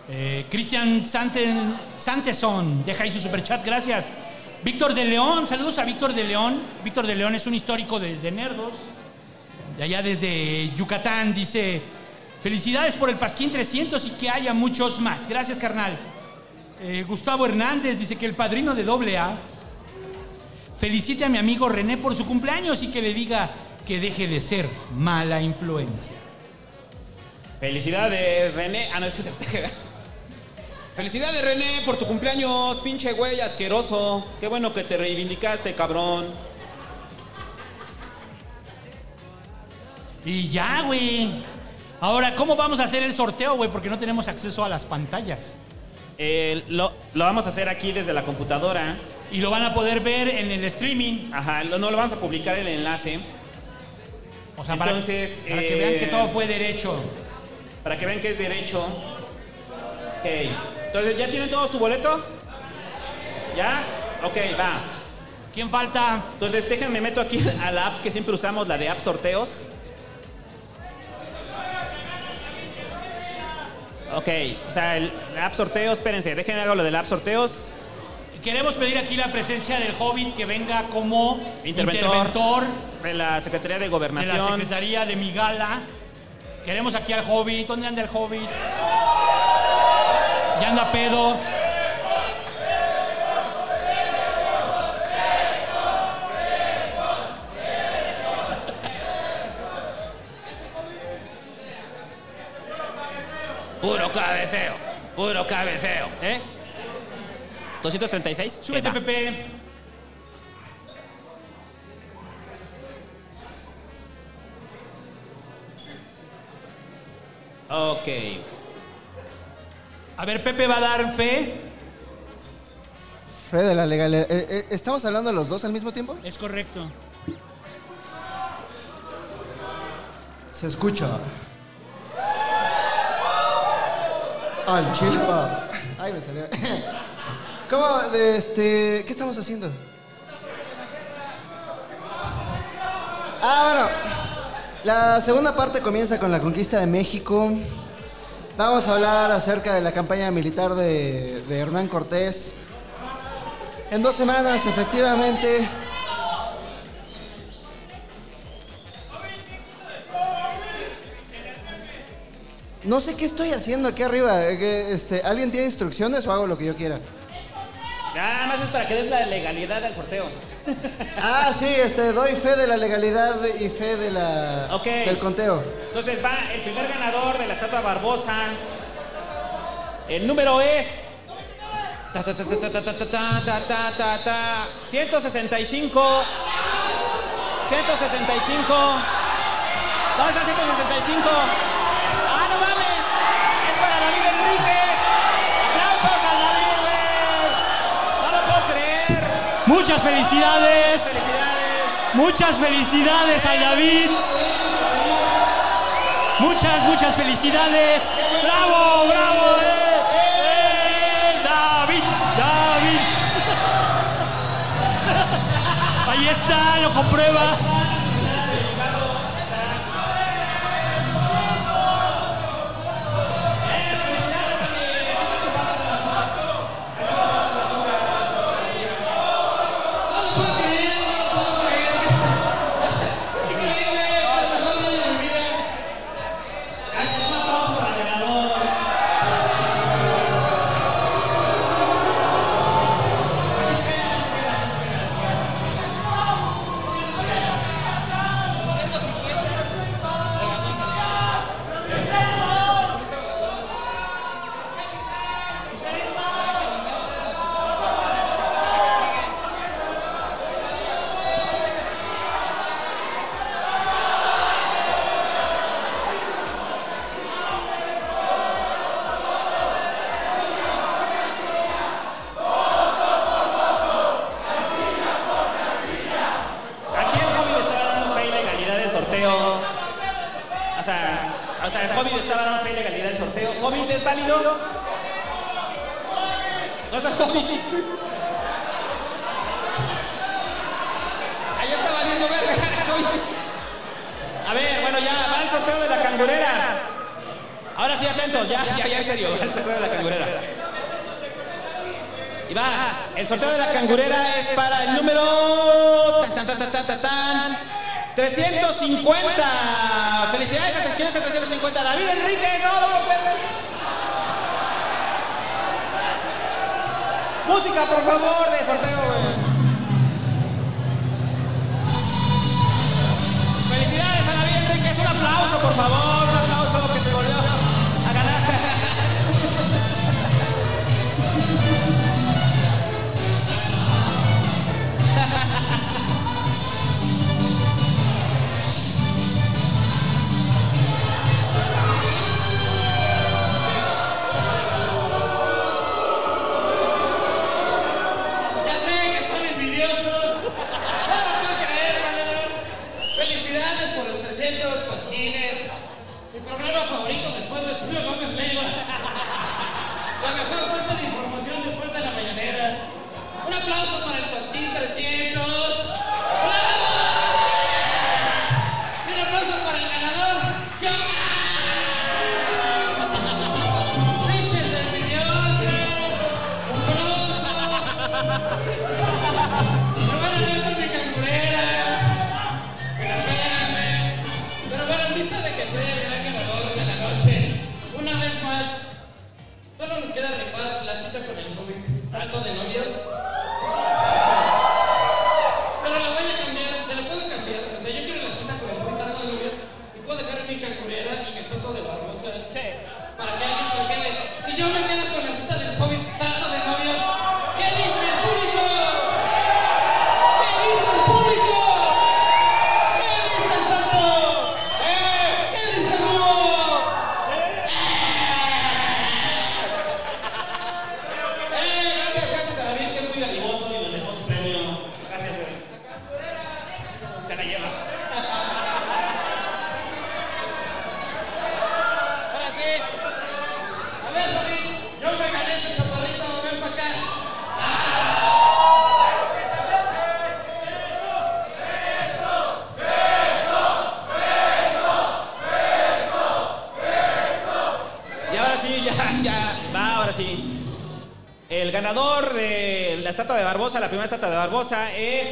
Eh, Cristian Santeson, deja ahí su superchat, gracias. Víctor de León, saludos a Víctor de León. Víctor de León es un histórico de, de Nerdos, de allá desde Yucatán. Dice, felicidades por el Pasquín 300 y que haya muchos más. Gracias, carnal. Eh, Gustavo Hernández dice que el padrino de doble A felicite a mi amigo René por su cumpleaños y que le diga que deje de ser mala influencia. Felicidades, René. Ah, no, es que se pega. Felicidades, René, por tu cumpleaños, pinche güey asqueroso. Qué bueno que te reivindicaste, cabrón. Y ya, güey. Ahora, ¿cómo vamos a hacer el sorteo, güey? Porque no tenemos acceso a las pantallas. Eh, lo, lo vamos a hacer aquí desde la computadora. Y lo van a poder ver en el streaming. Ajá, no lo vamos a publicar el enlace. O sea, para, Entonces, para que eh, vean que todo fue derecho. Para que vean que es derecho. Ok. Entonces, ¿ya tienen todo su boleto? ¿Ya? Ok, va. ¿Quién falta? Entonces, déjenme meto aquí a la app que siempre usamos, la de app sorteos. Ok, o sea, el app sorteos, espérense, déjenme hago lo del app sorteos. Queremos pedir aquí la presencia del Hobbit que venga como Interventor. interventor De la Secretaría de de Gobernación. la Secretaría de Migala. Queremos aquí al Hobbit. ¿Dónde anda el Hobbit? Ya anda pedo. Puro cabeceo, puro cabeceo, ¿eh? 236. Súbete. Pepe. Ok. A ver, Pepe va a dar fe. Fe de la legalidad. Eh, eh, ¿Estamos hablando los dos al mismo tiempo? Es correcto. Se escucha. Al chile va. Ay, me salió. ¿Cómo? De este, ¿Qué estamos haciendo? Ah, bueno. La segunda parte comienza con la conquista de México. Vamos a hablar acerca de la campaña militar de, de Hernán Cortés. En dos semanas, efectivamente, No sé qué estoy haciendo aquí arriba. eh, Este, ¿Alguien tiene instrucciones o hago lo que yo quiera? Nada más es para que des la legalidad al sorteo. Ah, sí, este, doy fe de la legalidad y fe de la, del conteo. Entonces va el primer ganador de la estatua Barbosa. El número es... 165. 165. ¿Dónde está 165? ¡Ah, no mames! ¡Es para David Enrique! Muchas felicidades. Muchas felicidades al David. Muchas, muchas felicidades. ¡Bravo, bravo! ¡Eh! ¡Eh! ¡David! ¡David! Ahí está, lo comprueba. Barbosa, es.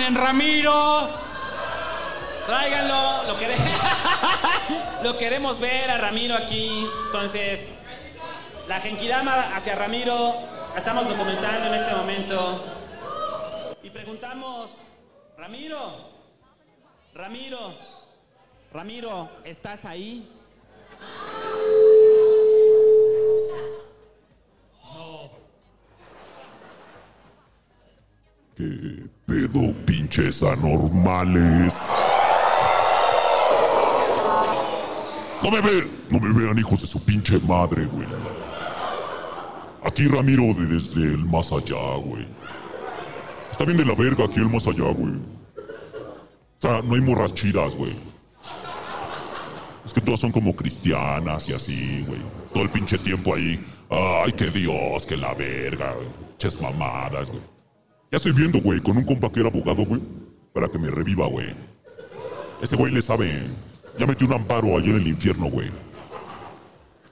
En Ramiro. Tráiganlo, lo, lo queremos ver a Ramiro aquí. Entonces, la Genkidama hacia Ramiro la estamos documentando en este momento. Y preguntamos, Ramiro, Ramiro, Ramiro, ¿estás ahí? Anormales? No me ve, no me vean hijos de su pinche madre, güey. Aquí Ramiro de desde el más allá, güey. Está bien de la verga aquí el más allá, güey. O sea, no hay morras chidas, güey. Es que todas son como cristianas y así, güey. Todo el pinche tiempo ahí. Ay, que Dios, que la verga, güey. Ches mamadas, güey. Ya estoy viendo, güey, con un compa que era abogado, güey. Para que me reviva, güey. Ese güey le sabe. Ya metió un amparo allí en el infierno, güey.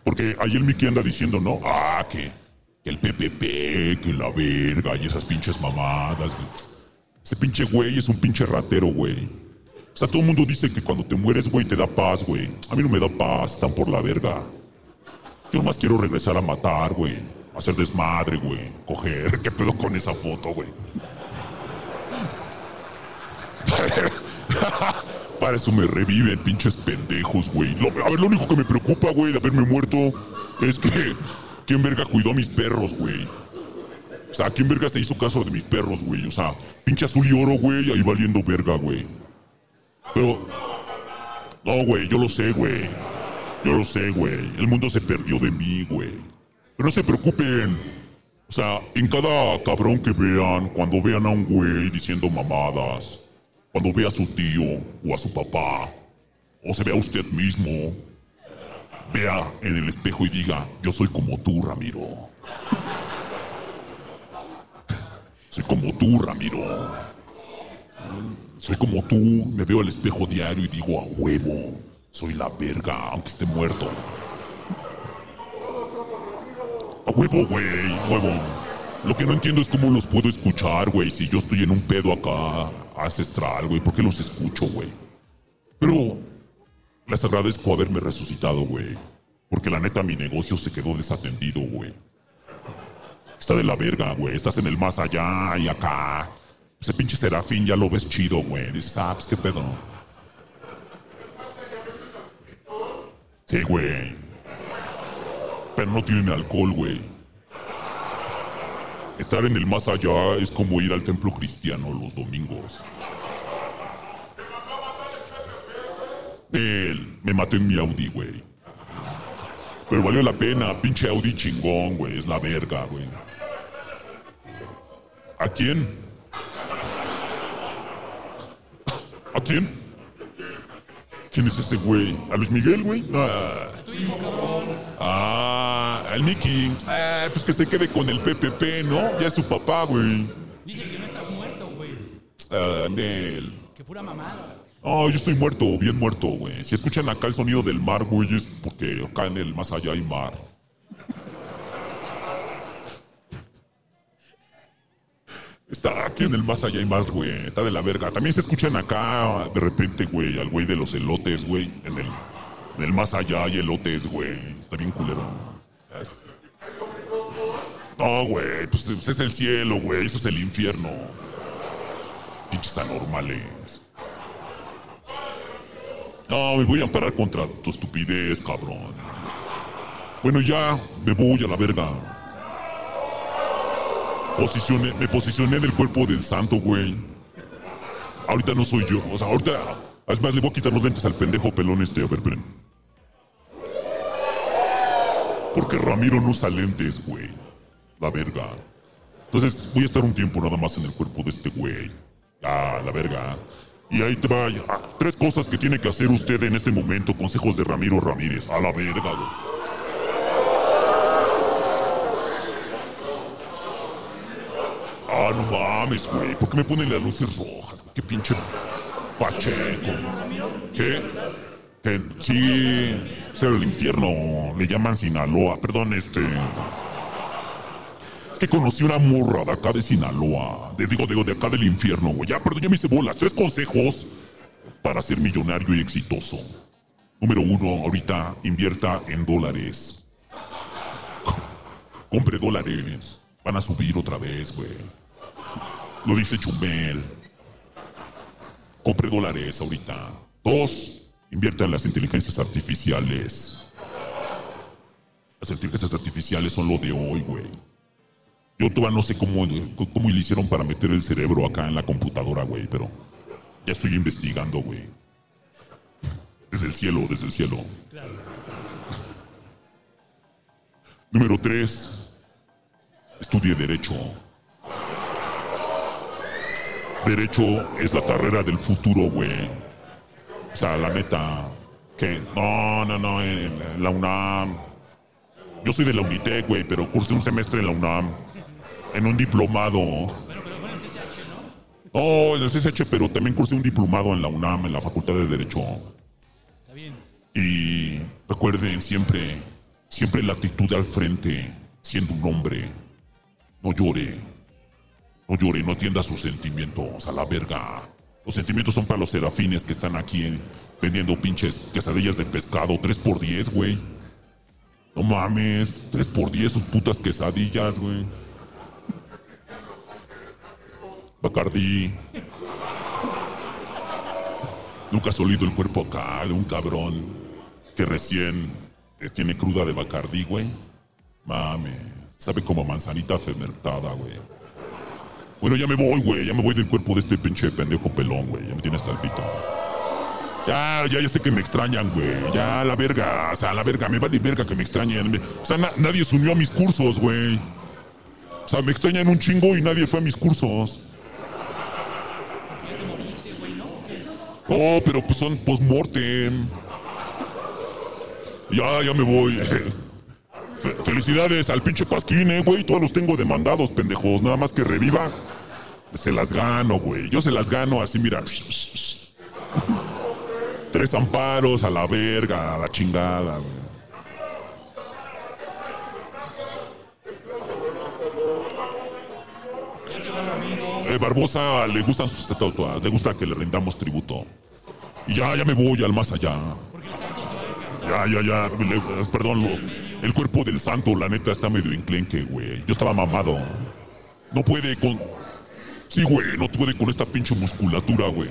Porque ahí el Mickey anda diciendo, ¿no? Ah, que, que el PPP, que la verga y esas pinches mamadas, güey. Ese pinche güey es un pinche ratero, güey. O sea, todo el mundo dice que cuando te mueres, güey, te da paz, güey. A mí no me da paz, están por la verga. Yo nomás quiero regresar a matar, güey. Hacer desmadre, güey. Coger. ¿Qué pedo con esa foto, güey? Para eso me reviven, pinches pendejos, güey. A ver, lo único que me preocupa, güey, de haberme muerto es que. ¿Quién verga cuidó a mis perros, güey? O sea, ¿quién verga se hizo caso de mis perros, güey? O sea, pinche azul y oro, güey, ahí valiendo verga, güey. Pero. No, güey, yo lo sé, güey. Yo lo sé, güey. El mundo se perdió de mí, güey. Pero no se preocupen. O sea, en cada cabrón que vean, cuando vean a un güey diciendo mamadas, cuando vea a su tío o a su papá, o se vea usted mismo, vea en el espejo y diga, yo soy como tú, Ramiro. Soy como tú, Ramiro. Soy como tú, me veo al espejo diario y digo, a huevo, soy la verga, aunque esté muerto. A huevo, güey, huevo. Lo que no entiendo es cómo los puedo escuchar, güey, si yo estoy en un pedo acá ancestral, güey. ¿Por qué los escucho, güey? Pero les agradezco haberme resucitado, güey. Porque la neta mi negocio se quedó desatendido, güey. Está de la verga, güey. Estás en el más allá y acá. Ese pinche serafín ya lo ves chido, güey. Dices, ah, pues qué pedo. Sí, güey. Pero no tienen alcohol, güey. Estar en el más allá es como ir al templo cristiano los domingos. Él, me maté en mi Audi, güey. Pero valió la pena, pinche Audi chingón, güey. Es la verga, güey. ¿A quién? ¿A quién? ¿Quién es ese güey? ¿A Luis Miguel, güey? Ah. Ah, al Nicky. Ah, pues que se quede con el PPP, ¿no? Ya es su papá, güey. Dice que no estás muerto, güey. Ah, Nel. Que pura mamada. Ah, yo estoy muerto, bien muerto, güey. Si escuchan acá el sonido del mar, güey, es porque acá en el más allá hay mar. Está aquí en el más allá hay mar, güey. Está de la verga. También se escuchan acá de repente, güey, al güey de los elotes, güey. En el, en el más allá hay elotes, güey. Está bien culero. No, güey, pues es el cielo, güey. Eso es el infierno. Pinches anormales. No, me voy a amparar contra tu estupidez, cabrón. Bueno, ya, me voy a la verga. Posicioné, me posicioné en el cuerpo del santo, güey. Ahorita no soy yo. O sea, ahorita. Es más, le voy a quitar los lentes al pendejo pelón este. A ver, esperen. Porque Ramiro no usa lentes, güey. La verga. Entonces voy a estar un tiempo nada más en el cuerpo de este güey. Ah, la verga. Y ahí te va. tres cosas que tiene que hacer usted en este momento. Consejos de Ramiro Ramírez. A la verga, güey. Ah, no mames, güey. ¿Por qué me ponen las luces rojas? Qué pinche pacheco. ¿Qué? Que sí, es el infierno. Le llaman Sinaloa. Perdón, este. Es que conocí una morra de acá de Sinaloa. De, digo, digo, de acá del infierno, güey. Ya, perdón, ya me hice bolas. Tres consejos para ser millonario y exitoso. Número uno, ahorita invierta en dólares. Compre dólares. Van a subir otra vez, güey. Lo dice Chumel. Compre dólares ahorita. Dos, invierta en las inteligencias artificiales. Las inteligencias artificiales son lo de hoy, güey. Yo todavía no sé cómo, cómo le hicieron para meter el cerebro acá en la computadora, güey, pero ya estoy investigando, güey. Desde el cielo, desde el cielo. Número tres, estudie Derecho. Derecho es la carrera del futuro, güey. O sea, la neta, que no, no, no, en la UNAM. Yo soy de la Unitec, güey, pero cursé un semestre en la UNAM. En un diplomado. No, en el CSH, pero también cursé un diplomado en la UNAM, en la Facultad de Derecho. Está bien. Y recuerden siempre, siempre la actitud al frente, siendo un hombre. No llore. No llore, no atienda sus sentimientos a la verga. Los sentimientos son para los serafines que están aquí eh, vendiendo pinches quesadillas de pescado 3 por 10 güey. No mames, 3 por 10 sus putas quesadillas, güey. Bacardí. Nunca has olido el cuerpo acá de un cabrón que recién tiene cruda de Bacardí, güey. Mames, sabe como manzanita fermentada, güey. Bueno, ya me voy, güey. Ya me voy del cuerpo de este pinche pendejo pelón, güey. Ya me tiene hasta el pito. Ya, ya, ya sé que me extrañan, güey. Ya, la verga. O sea, la verga. Me vale verga que me extrañen. O sea, na- nadie se unió a mis cursos, güey. O sea, me extrañan un chingo y nadie fue a mis cursos. Oh, pero pues son post-mortem. Ya, ya me voy. Fe- felicidades al pinche Pasquín, eh, güey. Todos los tengo demandados, pendejos. Nada más que reviva. Se las gano, güey. Yo se las gano así, mira. Tres amparos a la verga, a la chingada, güey. Eh, Barbosa le gustan sus estatuas, le gusta que le rendamos tributo. Y ya, ya me voy al más allá. Ya, ya, ya, perdón, lo- el cuerpo del santo, la neta, está medio enclenque, güey. Yo estaba mamado. No puede con... Sí, güey, no puede con esta pinche musculatura, güey.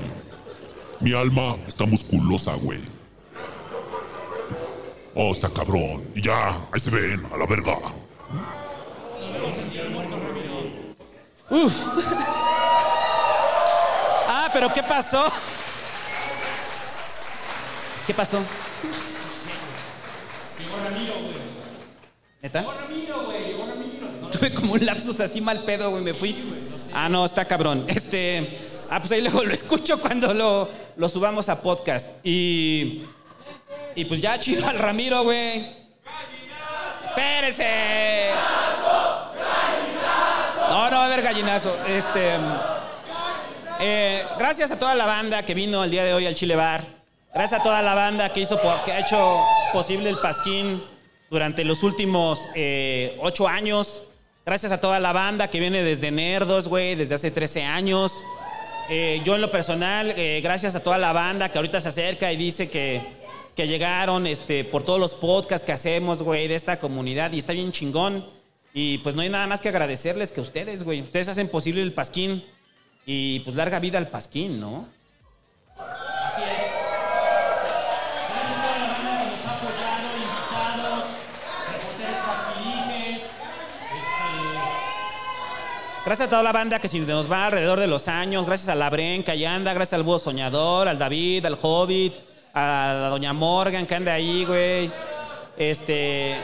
Mi alma está musculosa, güey. Oh, está cabrón. Y ya, ahí se ven, a la verga. Uf. Ah, pero ¿qué pasó? ¿Qué pasó? Llegó Ramiro, güey. ¿Neta? Llegó Ramiro, güey. Llegó Ramiro. No, Tuve como un lapsus así mal pedo, güey, me fui. Ah, no, está cabrón. Este. Ah, pues ahí luego lo escucho cuando lo, lo subamos a podcast. Y. Y pues ya chido al Ramiro, güey. ¡Espérese! No, no va a haber gallinazo. Este. eh, gracias a toda la banda que vino el día de hoy al Chile Bar. Gracias a toda la banda que hizo que ha hecho posible el Pasquín durante los últimos eh, ocho años. Gracias a toda la banda que viene desde Nerdos, güey, desde hace 13 años. Eh, yo en lo personal, eh, gracias a toda la banda que ahorita se acerca y dice que, que llegaron este, por todos los podcasts que hacemos, güey, de esta comunidad y está bien chingón. Y pues no hay nada más que agradecerles que ustedes, güey. Ustedes hacen posible el Pasquín y pues larga vida al Pasquín, ¿no? Gracias a toda la banda que se nos va alrededor de los años. Gracias a la Brenca y anda. Gracias al Búho Soñador, al David, al Hobbit, a la Doña Morgan que anda ahí, güey. Este.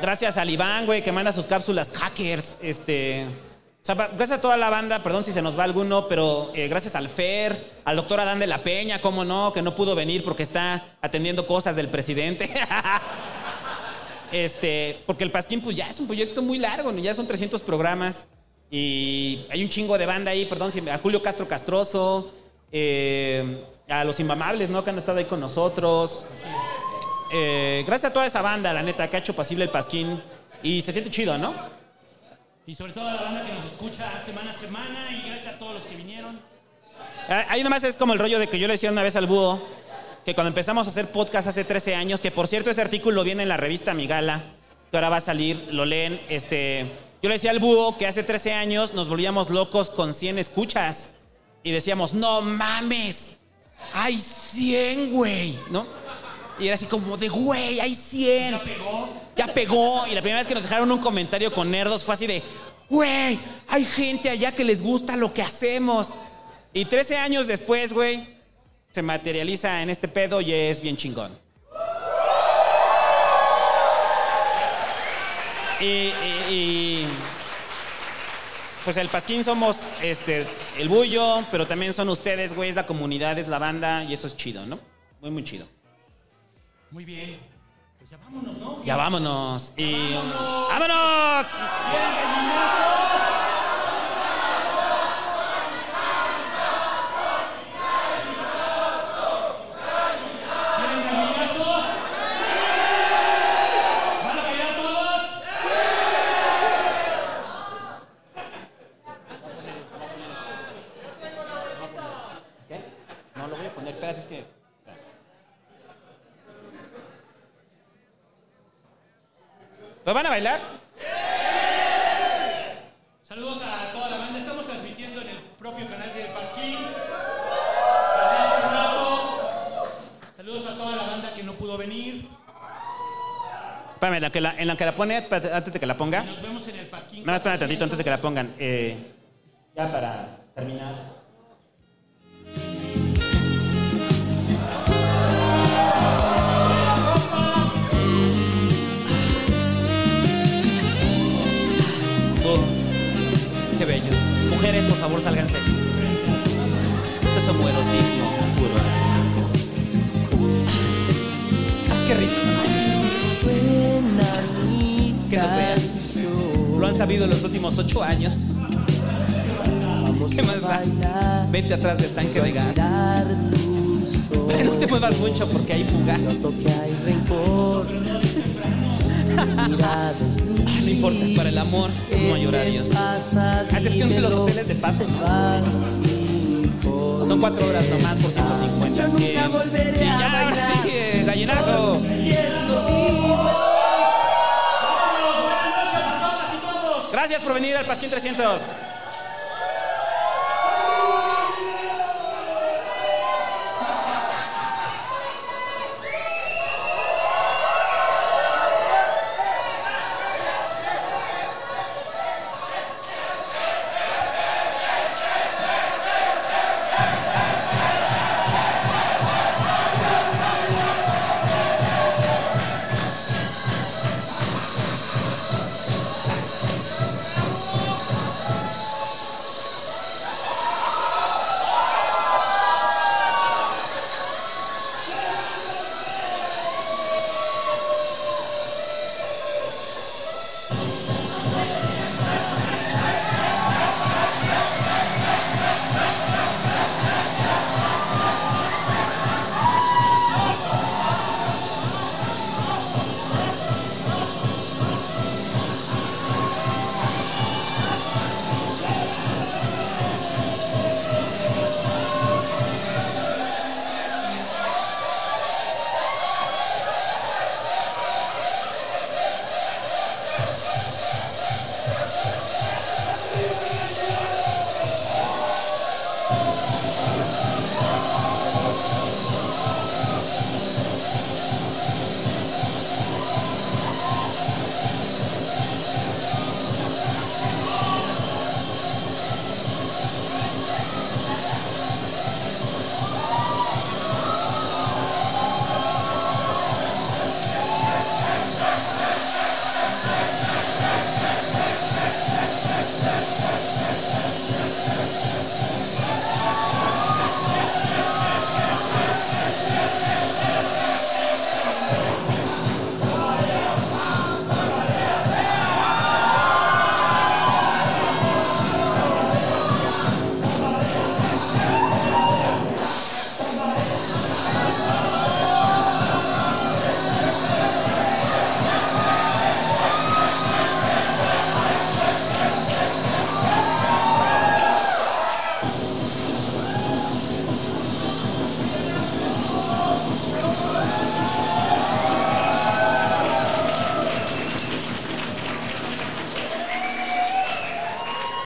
Gracias al Iván, güey, que manda sus cápsulas hackers. Este. o sea, gracias a toda la banda, perdón si se nos va alguno, pero eh, gracias al Fer, al doctor Adán de la Peña, cómo no, que no pudo venir porque está atendiendo cosas del presidente. Este, porque el Pasquín, pues ya es un proyecto muy largo, ¿no? ya son 300 programas y hay un chingo de banda ahí, perdón, a Julio Castro Castroso, eh, a los Inmamables, ¿no? Que han estado ahí con nosotros. Eh, gracias a toda esa banda, la neta, que ha hecho posible el Pasquín y se siente chido, ¿no? Y sobre todo a la banda que nos escucha semana a semana y gracias a todos los que vinieron. Ah, Ahí nomás es como el rollo de que yo le decía una vez al búho que cuando empezamos a hacer podcast hace 13 años, que por cierto ese artículo viene en la revista Migala, que ahora va a salir, lo leen, este, yo le decía al búho que hace 13 años nos volvíamos locos con 100 escuchas y decíamos, no mames, hay 100, güey, ¿no? Y era así como de, güey, hay 100. Ya pegó. Ya pegó. Y la primera vez que nos dejaron un comentario con nerdos fue así de, güey, hay gente allá que les gusta lo que hacemos. Y 13 años después, güey, se materializa en este pedo y es bien chingón. Y, y- y, pues el Pasquín somos este, el bullo, pero también son ustedes, güey, es la comunidad, es la banda y eso es chido, ¿no? Muy, muy chido. Muy bien. Pues ya vámonos, ¿no? Ya vámonos. Y, ¡Vámonos! ¡Vámonos! ¡Bien, gallinazo! ¿Quieren gallinazo? ¿Van a bailar todos? espérate, es que. ¿Pues van a bailar? Saludos a toda la banda. Estamos transmitiendo en el propio canal de Pasquín. Desde hace un rato. Saludos a toda la banda que no pudo venir. Espérame, en la que la, en la, que la pone, antes de que la ponga. Nos vemos en el Pasquín. Nada más espérate tantito antes de que la pongan. Eh, ya para terminar. Favor, sálganse. Esto es homoerotismo puro. Ah, qué rico. Que nos vean. Lo han sabido en los últimos ocho años. ¿Qué más da? Vete atrás del tanque de gas. No te muevas mucho porque hay fuga. No importa, para el amor no hay horarios. A excepción de los hoteles de paso. Son cuatro horas nomás por 150. Bien. Y ya, ahora eh, gallinazo. Gracias por venir al Pasquín 300.